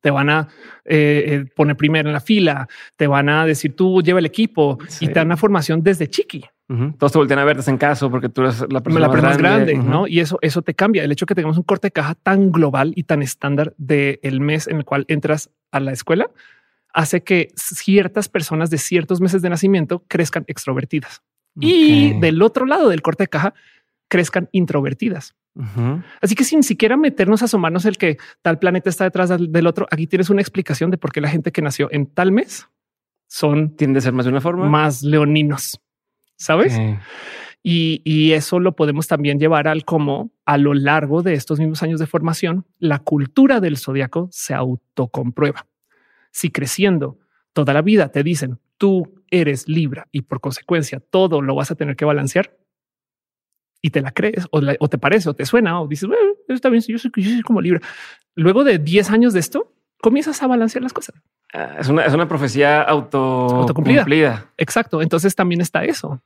Te van a eh, eh, poner primero en la fila, te van a decir tú lleva el equipo y te dan una formación desde chiqui. Todos te voltean a verte en caso porque tú eres la persona, más, grande, ¿no? Y eso, eso te cambia. El hecho que tengamos un corte de caja tan global y tan estándar del el mes en el cual entras a la escuela hace que ciertas personas de ciertos meses de nacimiento crezcan extrovertidas. Y del otro lado del corte de caja crezcan introvertidas. Así que sin siquiera meternos a asomarnos el que tal planeta está detrás del otro, aquí tienes una explicación de por qué la gente que nació en tal mes son tiende a ser más de una forma. más leoninos, sabes? Y, y, eso lo podemos también llevar al cómo a lo largo de estos mismos años de formación, la cultura del zodiaco se autocomprueba. Si creciendo toda la vida te dicen tú eres Libra y por consecuencia todo lo vas a tener que balancear y te la crees o, te parece o te suena o dices, bueno, está bien, yo soy, yo soy como Libra. Luego de 10 años de esto, comienzas a balancear las cosas. Ah, es una, es una profecía auto autocumplida. Exacto. Entonces también está eso.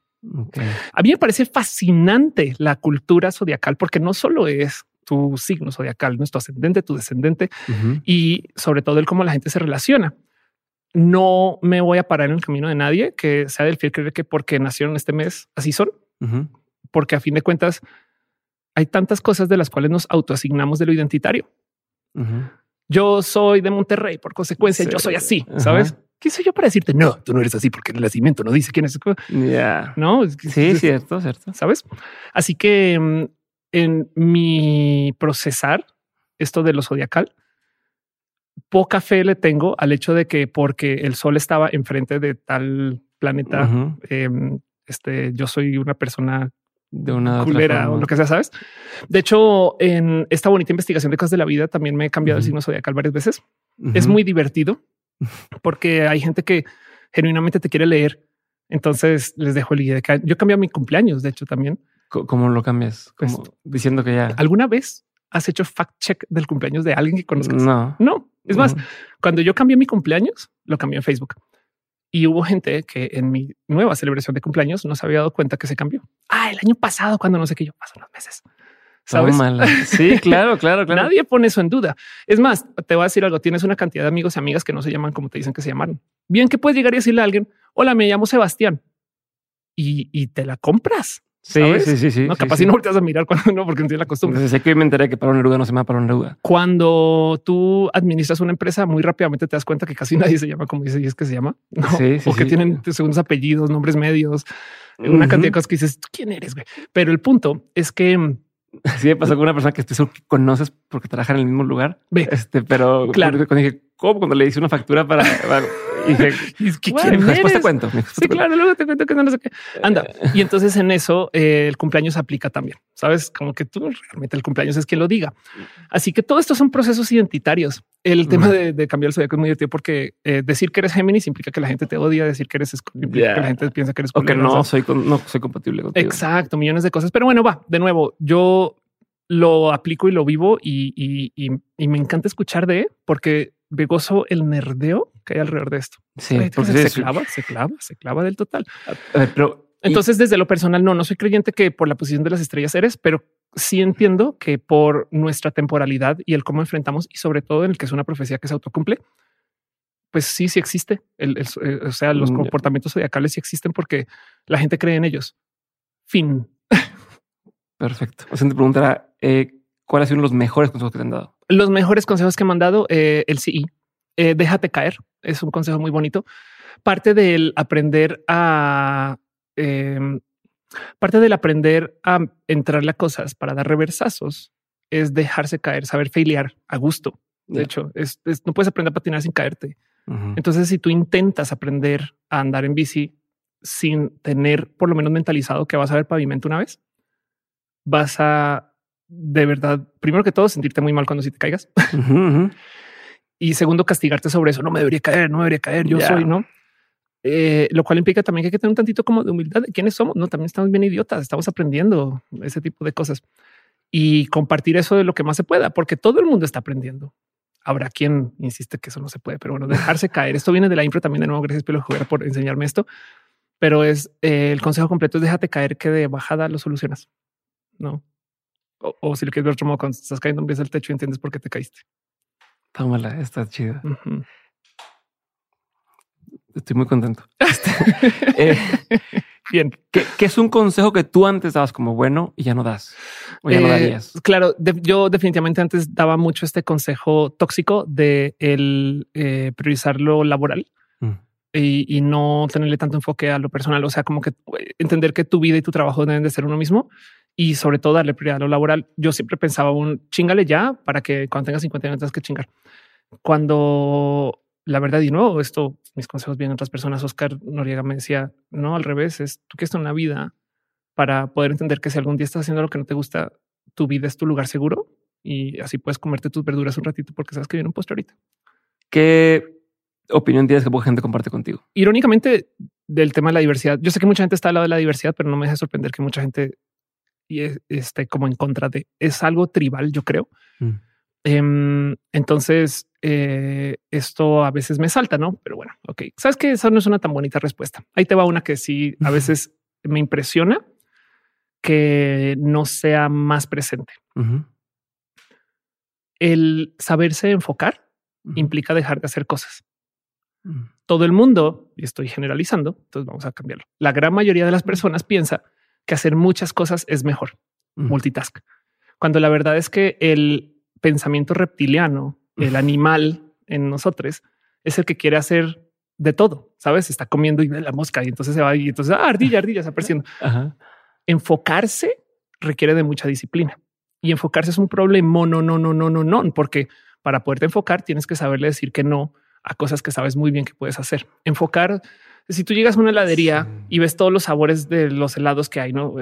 A mí me parece fascinante la cultura zodiacal porque no solo es tu signo zodiacal, nuestro ascendente, tu descendente y sobre todo el cómo la gente se relaciona. No me voy a parar en el camino de nadie que sea del fiel creer que porque nacieron este mes así son, porque a fin de cuentas hay tantas cosas de las cuales nos autoasignamos de lo identitario. Yo soy de Monterrey, por consecuencia, yo soy así, ¿sabes? ¿Qué soy yo para decirte? No, tú no eres así porque el nacimiento no dice quién es. Ya. No, sí, cierto, cierto. ¿Sabes? Así que mm, en mi procesar esto de lo zodiacal, poca fe le tengo al hecho de que porque el sol estaba enfrente de tal planeta, em, este, yo soy una persona de una culera o lo que sea, sabes? De hecho, en esta bonita investigación de cosas de la vida también me he cambiado el signo zodiacal varias veces. Es muy divertido porque hay gente que genuinamente te quiere leer. Entonces les dejo el de yo cambié mi cumpleaños, de hecho también. ¿Cómo lo cambias? Pues, diciendo que ya. ¿Alguna vez has hecho fact check del cumpleaños de alguien que conozcas? No. No. Es más, cuando yo cambié mi cumpleaños, lo cambié en Facebook. Y hubo gente que en mi nueva celebración de cumpleaños no se había dado cuenta que se cambió. Ah, el año pasado, cuando no sé qué yo, paso unos meses. ¿Sabes? Sí, claro, claro, claro. Nadie pone eso en duda. Es más, te voy a decir algo. Tienes una cantidad de amigos y amigas que no se llaman como te dicen que se llamaron. Bien que puedes llegar y decirle a alguien, hola, me llamo Sebastián y te la compras. Sí, sí, sí, sí. No, capaz si no volteas a mirar cuando no, porque no tienes la costumbre. Entonces sé que me enteré que para una Neruda no se llama para una Neruda. Cuando tú administras una empresa, muy rápidamente te das cuenta que casi nadie se llama como dice y es que se llama. ¿no? Sí, sí, o que tienen segundos apellidos, nombres medios, una cantidad de cosas que dices, ¿quién eres? Güey? Pero el punto es que Sí me pasó con una persona que estoy que conoces porque trabaja en el mismo lugar. Ve. Este, pero claro. cuando dije, ¿cómo? Cuando le hice una factura para, y dije, ¿qué quieres? Después te cuento. sí, claro, luego te cuento que no, sé qué. Anda. Y entonces en eso eh, el cumpleaños aplica también. Sabes, como que tú realmente el cumpleaños es quien lo diga. Así que todo esto son procesos identitarios. El tema de, cambiar el zodiaco es muy divertido porque eh, decir que eres Géminis implica que la gente te odia, decir que eres implica que la gente piensa que eres o que no soy no soy compatible contigo. Exacto, millones de cosas. Pero bueno, va de nuevo. Yo lo aplico y lo vivo y, y, y, me encanta escuchar de porque me gozo el nerdeo que hay alrededor de esto. Sí, se clava, se clava, se clava del total. pero entonces, desde lo personal, no, no soy creyente que por la posición de las estrellas eres, pero sí entiendo que por nuestra temporalidad y el cómo enfrentamos y sobre todo en el que es una profecía que se autocumple, pues sí, sí existe. El, eh, o sea, los mm, comportamientos zodiacales sí existen porque la gente cree en ellos. Fin. Perfecto. O sea, te preguntará eh, cuáles son los mejores consejos que te han dado. Los mejores consejos que me han dado eh, el CI. Eh, déjate caer. Es un consejo muy bonito. Parte del aprender a em, parte del aprender a entrarle a cosas para dar reversazos es dejarse caer, saber failear a gusto. De hecho, es, no puedes aprender a patinar sin caerte. Entonces, si tú intentas aprender a andar en bici sin tener por lo menos mentalizado que vas a ver pavimento una vez, vas a de verdad, primero que todo, sentirte muy mal cuando si te caigas. y segundo, castigarte sobre eso. No me debería caer, no debería caer. Yo soy, no? Eh, lo cual implica también que hay que tener un tantito como de humildad de quiénes somos. No, también estamos bien idiotas, estamos aprendiendo ese tipo de cosas y compartir eso de lo que más se pueda, porque todo el mundo está aprendiendo. Habrá quien insiste que eso no se puede, pero bueno, dejarse caer. Esto viene de la impro también. De nuevo, gracias Pelo Juguera por enseñarme esto, pero es eh, el consejo completo es déjate caer que de bajada lo solucionas. No, o, si lo quieres ver otro modo, cuando estás cayendo en el techo y entiendes por qué te caíste. Tómala, está chida. Estoy muy contento. Este, eh, Bien. ¿Qué, es un consejo que tú antes dabas como bueno y ya no das? O ya no eh, darías. Claro, yo definitivamente antes daba mucho este consejo tóxico de el eh, priorizar lo laboral. Mm. Y, y, no tenerle tanto enfoque a lo personal. O sea, como que entender que tu vida y tu trabajo deben de ser uno mismo y sobre todo darle prioridad a lo laboral. Yo siempre pensaba un chingale ya para que cuando tengas 50 años tengas que chingar. Cuando la verdad, y no, esto, mis consejos vienen otras personas. Oscar Noriega me decía, no, al revés, es tú que estás en una vida para poder entender que si algún día estás haciendo lo que no te gusta, tu vida es tu lugar seguro y así puedes comerte tus verduras un ratito porque sabes que viene un postre ahorita. ¿Qué opinión tienes que poca gente comparte contigo? Irónicamente, del tema de la diversidad. Yo sé que mucha gente está al lado de la diversidad, pero no me deja sorprender que mucha gente y esté como en contra de es algo tribal, yo creo. Mm. Em, entonces, eh, esto a veces me salta, ¿no? Pero bueno, ok. Sabes que esa no es una tan bonita respuesta. Ahí te va una que sí a veces me impresiona que no sea más presente. El saberse enfocar implica dejar de hacer cosas. Mm. Todo el mundo, y estoy generalizando, entonces vamos a cambiarlo. La gran mayoría de las personas piensa que hacer muchas cosas es mejor, multitask, cuando la verdad es que el pensamiento reptiliano, el animal en nosotros, es el que quiere hacer de todo, sabes? Está comiendo y ve la mosca y entonces se va y entonces ah, ardilla, ardilla, se apareciendo. Enfocarse requiere de mucha disciplina y enfocarse es un problema. No, no, no, no, no, no, porque para poderte enfocar tienes que saberle decir que no a cosas que sabes muy bien que puedes hacer. Enfocar. Si tú llegas a una heladería y ves todos los sabores de los helados que hay, no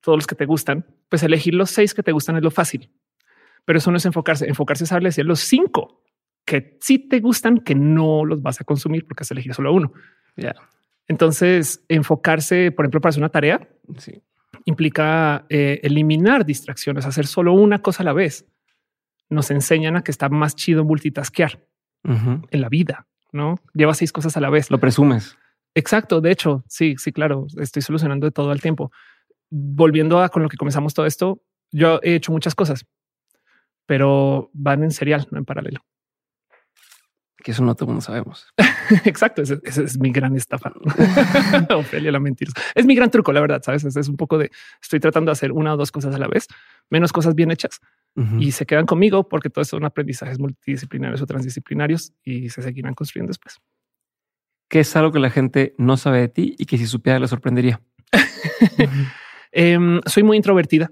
todos los que te gustan, pues elegir los seis que te gustan es lo fácil. Pero eso no es enfocarse. Enfocarse es decir los cinco que sí te gustan, que no los vas a consumir porque has elegido solo uno. Ya. Entonces, enfocarse, por ejemplo, para hacer una tarea, implica eh, eliminar distracciones, hacer solo una cosa a la vez. Nos enseñan a que está más chido multitaskear en la vida, ¿no? Lleva seis cosas a la vez. Lo presumes. Exacto. De hecho, sí, sí, claro. Estoy solucionando de todo al tiempo. Volviendo a con lo que comenzamos todo esto, yo he hecho muchas cosas, pero van en serial, no en paralelo. Que eso no todo mundo sabemos. Exacto. Ese, es mi gran estafa. Ofelia, la mentira. Es mi gran truco, la verdad. Sabes, es, un poco de estoy tratando de hacer una o dos cosas a la vez, menos cosas bien hechas y se quedan conmigo porque todos son aprendizajes multidisciplinarios o transdisciplinarios y se seguirán construyendo después. ¿Qué es algo que la gente no sabe de ti y que si supiera le sorprendería? Em, soy muy introvertida.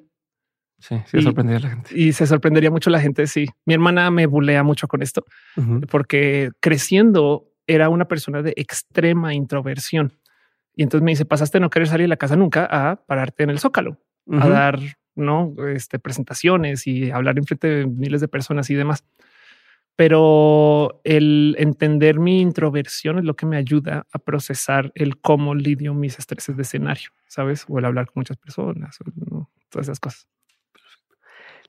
Sí, sí, sorprendería a la gente. Y se sorprendería mucho la gente. Sí, mi hermana me bulea mucho con esto porque creciendo era una persona de extrema introversión. Y entonces me dice, pasaste no querer salir de la casa nunca a pararte en el zócalo, a dar no este, presentaciones y hablar en frente de miles de personas y demás. Pero el entender mi introversión es lo que me ayuda a procesar el cómo lidio mis estreses de escenario, sabes? O el hablar con muchas personas, todas esas cosas.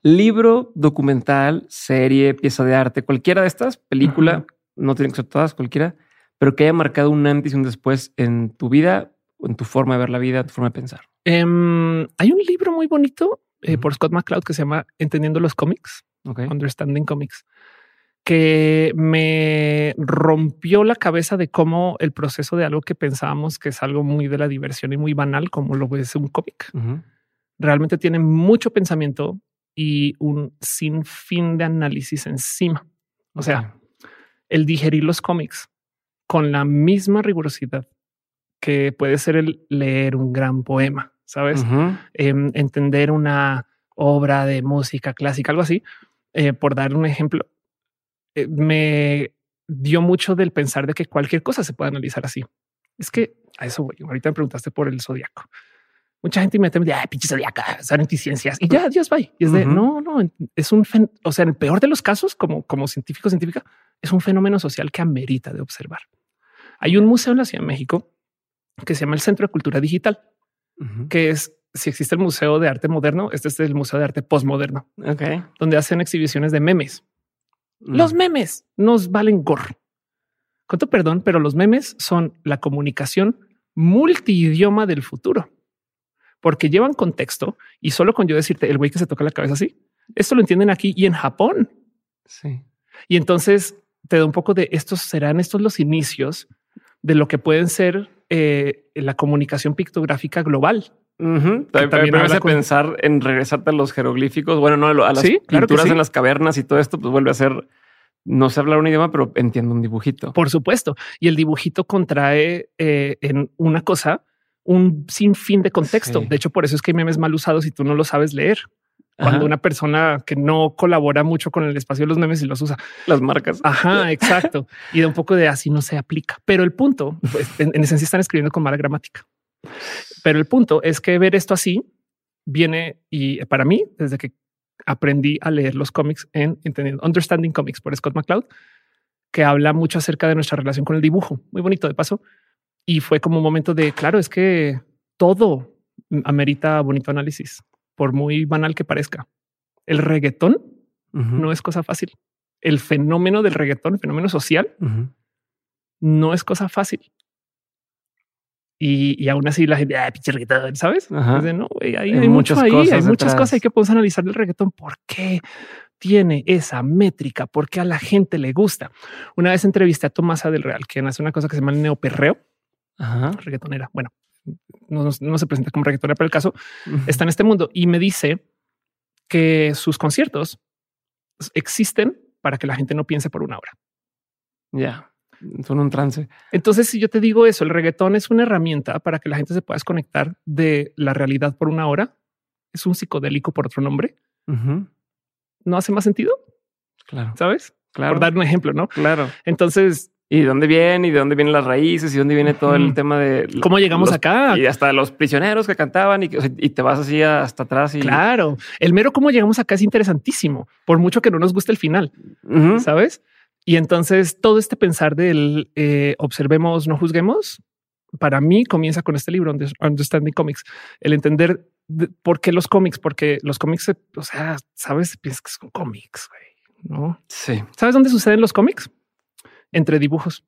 Libro, documental, serie, pieza de arte, cualquiera de estas, película, no tienen que ser todas, cualquiera, pero que haya marcado un antes y un después en tu vida, en tu forma de ver la vida, tu forma de pensar. Em, hay un libro muy bonito eh, por Scott McCloud que se llama Entendiendo los cómics, Understanding Comics, que me rompió la cabeza de cómo el proceso de algo que pensábamos que es algo muy de la diversión y muy banal, como lo es un cómic, realmente tiene mucho pensamiento y un sinfín de análisis encima. O sea, el digerir los cómics con la misma rigurosidad que puede ser el leer un gran poema, sabes? Em, entender una obra de música clásica, algo así, eh, por dar un ejemplo, eh, me dio mucho del pensar de que cualquier cosa se puede analizar así. Es que a eso voy. Ahorita me preguntaste por el zodiaco. Mucha gente me dice, ay, pinche zodiaco, son anticiencias y ya, Dios va. Y es de no, no, es un, o sea, en el peor de los casos, como, como científico, científica, es un fenómeno social que amerita de observar. Hay un museo en la Ciudad de México que se llama el Centro de Cultura Digital, que es si existe el Museo de Arte Moderno, este es el Museo de Arte Postmoderno, donde hacen exhibiciones de memes. Mm. Los memes nos valen gorro. Cuánto perdón, pero los memes son la comunicación multidioma del futuro, porque llevan contexto y solo con yo decirte el güey que se toca la cabeza así, esto lo entienden aquí y en Japón. Sí. Y entonces te da un poco de estos serán estos los inicios de lo que pueden ser eh, la comunicación pictográfica global. También me hace pensar en regresarte a los jeroglíficos. Bueno, no a las pinturas en las cavernas y todo esto, pues vuelve a ser no sé hablar un idioma, pero entiendo un dibujito. Por supuesto. Y el dibujito contrae eh, en una cosa un sinfín de contexto. De hecho, por eso es que hay memes mal usados si tú no lo sabes leer. Cuando una persona que no colabora mucho con el espacio de los memes y los usa las marcas. Ajá, exacto. y de un poco de así no se aplica. Pero el punto, pues, en, esencia están escribiendo con mala gramática. Pero el punto es que ver esto así viene y para mí, desde que aprendí a leer los cómics en entendiendo Understanding Comics por Scott McCloud, que habla mucho acerca de nuestra relación con el dibujo. Muy bonito de paso. Y fue como un momento de claro, es que todo amerita bonito análisis por muy banal que parezca. El reggaetón no es cosa fácil. el fenómeno del reggaetón, el fenómeno social, no es cosa fácil. Y, aún así la gente, ah, pinche reggaetón, ¿sabes? no, hay, muchas cosas hay muchas cosas, hay que podemos analizar el reggaetón. ¿Por qué tiene esa métrica? ¿Por qué a la gente le gusta? Una vez entrevisté a Tomasa del Real, quien hace una cosa que se llama el neoperreo, Ajá. reggaetonera. Bueno, no, se presenta como reggaetonera, pero el caso está en este mundo y me dice que sus conciertos existen para que la gente no piense por una hora. Ya son un trance. Entonces, si yo te digo eso, el reggaetón es una herramienta para que la gente se pueda desconectar de la realidad por una hora. Es un psicodélico por otro nombre. No hace más sentido. Claro. Sabes? Claro. Por dar un ejemplo, no? Claro. Entonces, y de dónde viene y de dónde vienen las raíces y dónde viene todo el tema de cómo llegamos acá y hasta los prisioneros que cantaban y, y, te vas así hasta atrás. Y claro, el mero cómo llegamos acá es interesantísimo, por mucho que no nos guste el final, sabes? Y entonces todo este pensar del eh, observemos, no juzguemos, para mí comienza con este libro, Understanding Comics, el entender por qué los cómics, porque los cómics, o sea, sabes, piensas que son cómics, no? Sí. ¿Sabes dónde suceden los cómics? Entre dibujos.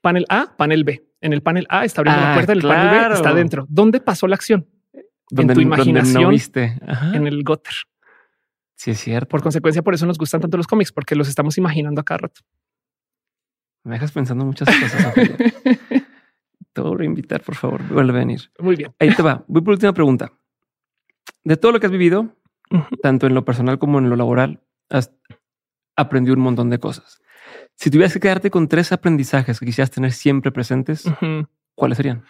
Panel A, panel B. En el panel A está abriendo la ah, puerta, en el panel B está dentro. ¿Dónde pasó la acción? en tu imaginación, viste. en el Gotter. Sí, es cierto. Por consecuencia, por eso nos gustan tanto los cómics, porque los estamos imaginando a cada rato. Me dejas pensando muchas cosas. te voy a invitar, por favor. Vuelve a venir. Muy bien. Ahí te va. Voy por última pregunta. De todo lo que has vivido, tanto en lo personal como en lo laboral, has aprendido un montón de cosas. Si tuvieras que quedarte con tres aprendizajes que quisieras tener siempre presentes, ¿cuáles serían?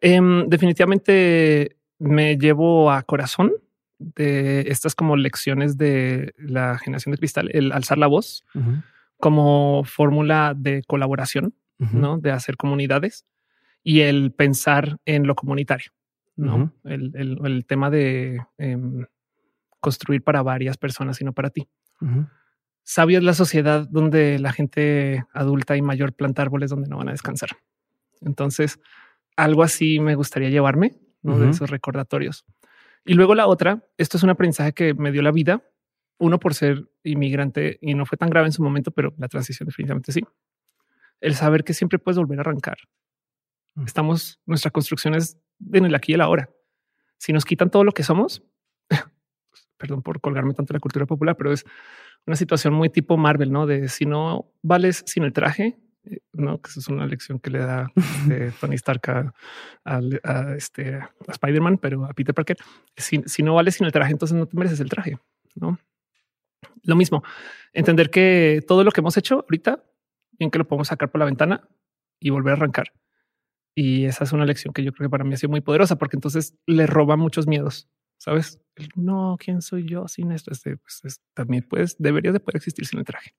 Em, definitivamente me llevo a corazón de estas como lecciones de la generación de cristal, el alzar la voz como fórmula de colaboración, ¿no? De hacer comunidades y el pensar en lo comunitario, ¿no? el, tema de em, construir para varias personas y no para ti. Sabio es la sociedad donde la gente adulta y mayor planta árboles donde no van a descansar. Entonces, algo así me gustaría llevarme de esos recordatorios. Y luego la otra, esto es un aprendizaje que me dio la vida. Uno por ser inmigrante y no fue tan grave en su momento, pero la transición definitivamente sí. El saber que siempre puedes volver a arrancar. Mm. Estamos, nuestra construcción es en el aquí y el ahora. Si nos quitan todo lo que somos, perdón por colgarme tanto la cultura popular, pero es una situación muy tipo Marvel, ¿no? De si no vales sin el traje, no, que eso es una lección que le da este, Tony Stark a, este, a Spider-Man, pero a Peter Parker. Si, si no vale sin el traje, entonces no te mereces el traje. No lo mismo, entender que todo lo que hemos hecho ahorita, bien que lo podemos sacar por la ventana y volver a arrancar. Y esa es una lección que yo creo que para mí ha sido muy poderosa porque entonces le roba muchos miedos. Sabes? no, quién soy yo sin esto. Este, pues, también puedes, debería de poder existir sin el traje.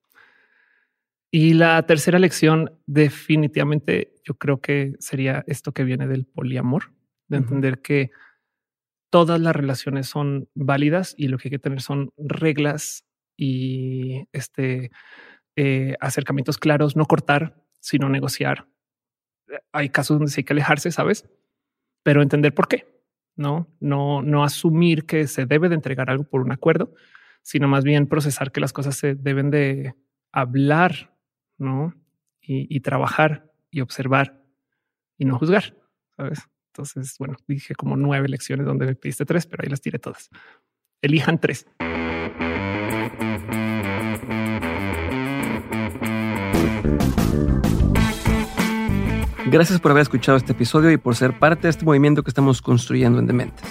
Y la tercera lección definitivamente yo creo que sería esto que viene del poliamor, de entender que todas las relaciones son válidas y lo que hay que tener son reglas y este eh, acercamientos claros, no cortar, sino negociar. Hay casos donde sí hay que alejarse, sabes, pero entender por qué. No, no, no asumir que se debe de entregar algo por un acuerdo, sino más bien procesar que las cosas se deben de hablar ¿no? Y, trabajar y observar y no juzgar, ¿sabes? Entonces, bueno, dije como nueve lecciones donde me pediste tres, pero ahí las tiré todas. Elijan tres. Gracias por haber escuchado este episodio y por ser parte de este movimiento que estamos construyendo en Dementes.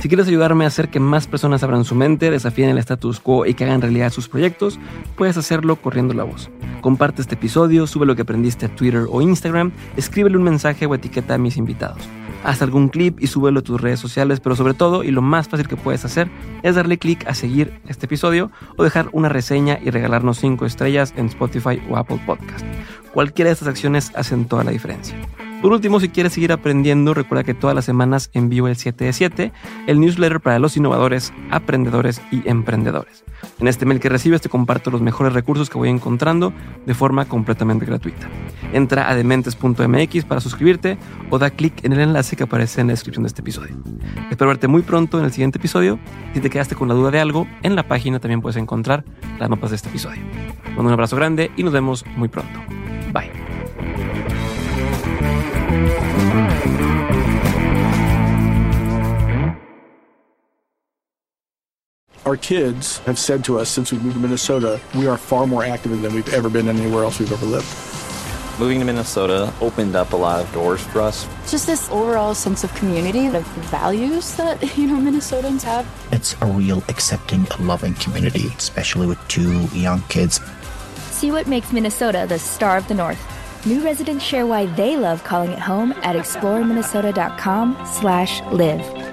Si quieres ayudarme a hacer que más personas abran su mente, desafíen el status quo y que hagan realidad sus proyectos, puedes hacerlo corriendo la voz. Comparte este episodio, sube lo que aprendiste a Twitter o Instagram, escríbele un mensaje o etiqueta a mis invitados. Haz algún clip y súbelo a tus redes sociales, pero sobre todo, y lo más fácil que puedes hacer, es darle clic a seguir este episodio o dejar una reseña y regalarnos 5 estrellas en Spotify o Apple Podcast. Cualquiera de estas acciones hacen toda la diferencia. Por último, si quieres seguir aprendiendo, recuerda que todas las semanas envío el 7 de 7, el newsletter para los innovadores, aprendedores y emprendedores. En este mail que recibes te comparto los mejores recursos que voy encontrando de forma completamente gratuita. Entra a dementes.mx para suscribirte o da clic en el enlace que aparece en la descripción de este episodio. Espero verte muy pronto en el siguiente episodio. Si te quedaste con la duda de algo, en la página también puedes encontrar las mapas de este episodio. mando un abrazo grande y nos vemos muy pronto. Bye. Our kids have said to us since we moved to Minnesota, we are far more active than we've ever been anywhere else we've ever lived. Moving to Minnesota opened up a lot of doors for us. Just this overall sense of community, of values that, you know, Minnesotans have. It's a real accepting, loving community, especially with two young kids. See what makes Minnesota the star of the North. New residents share why they love calling it home at exploreminnesota.com slash live.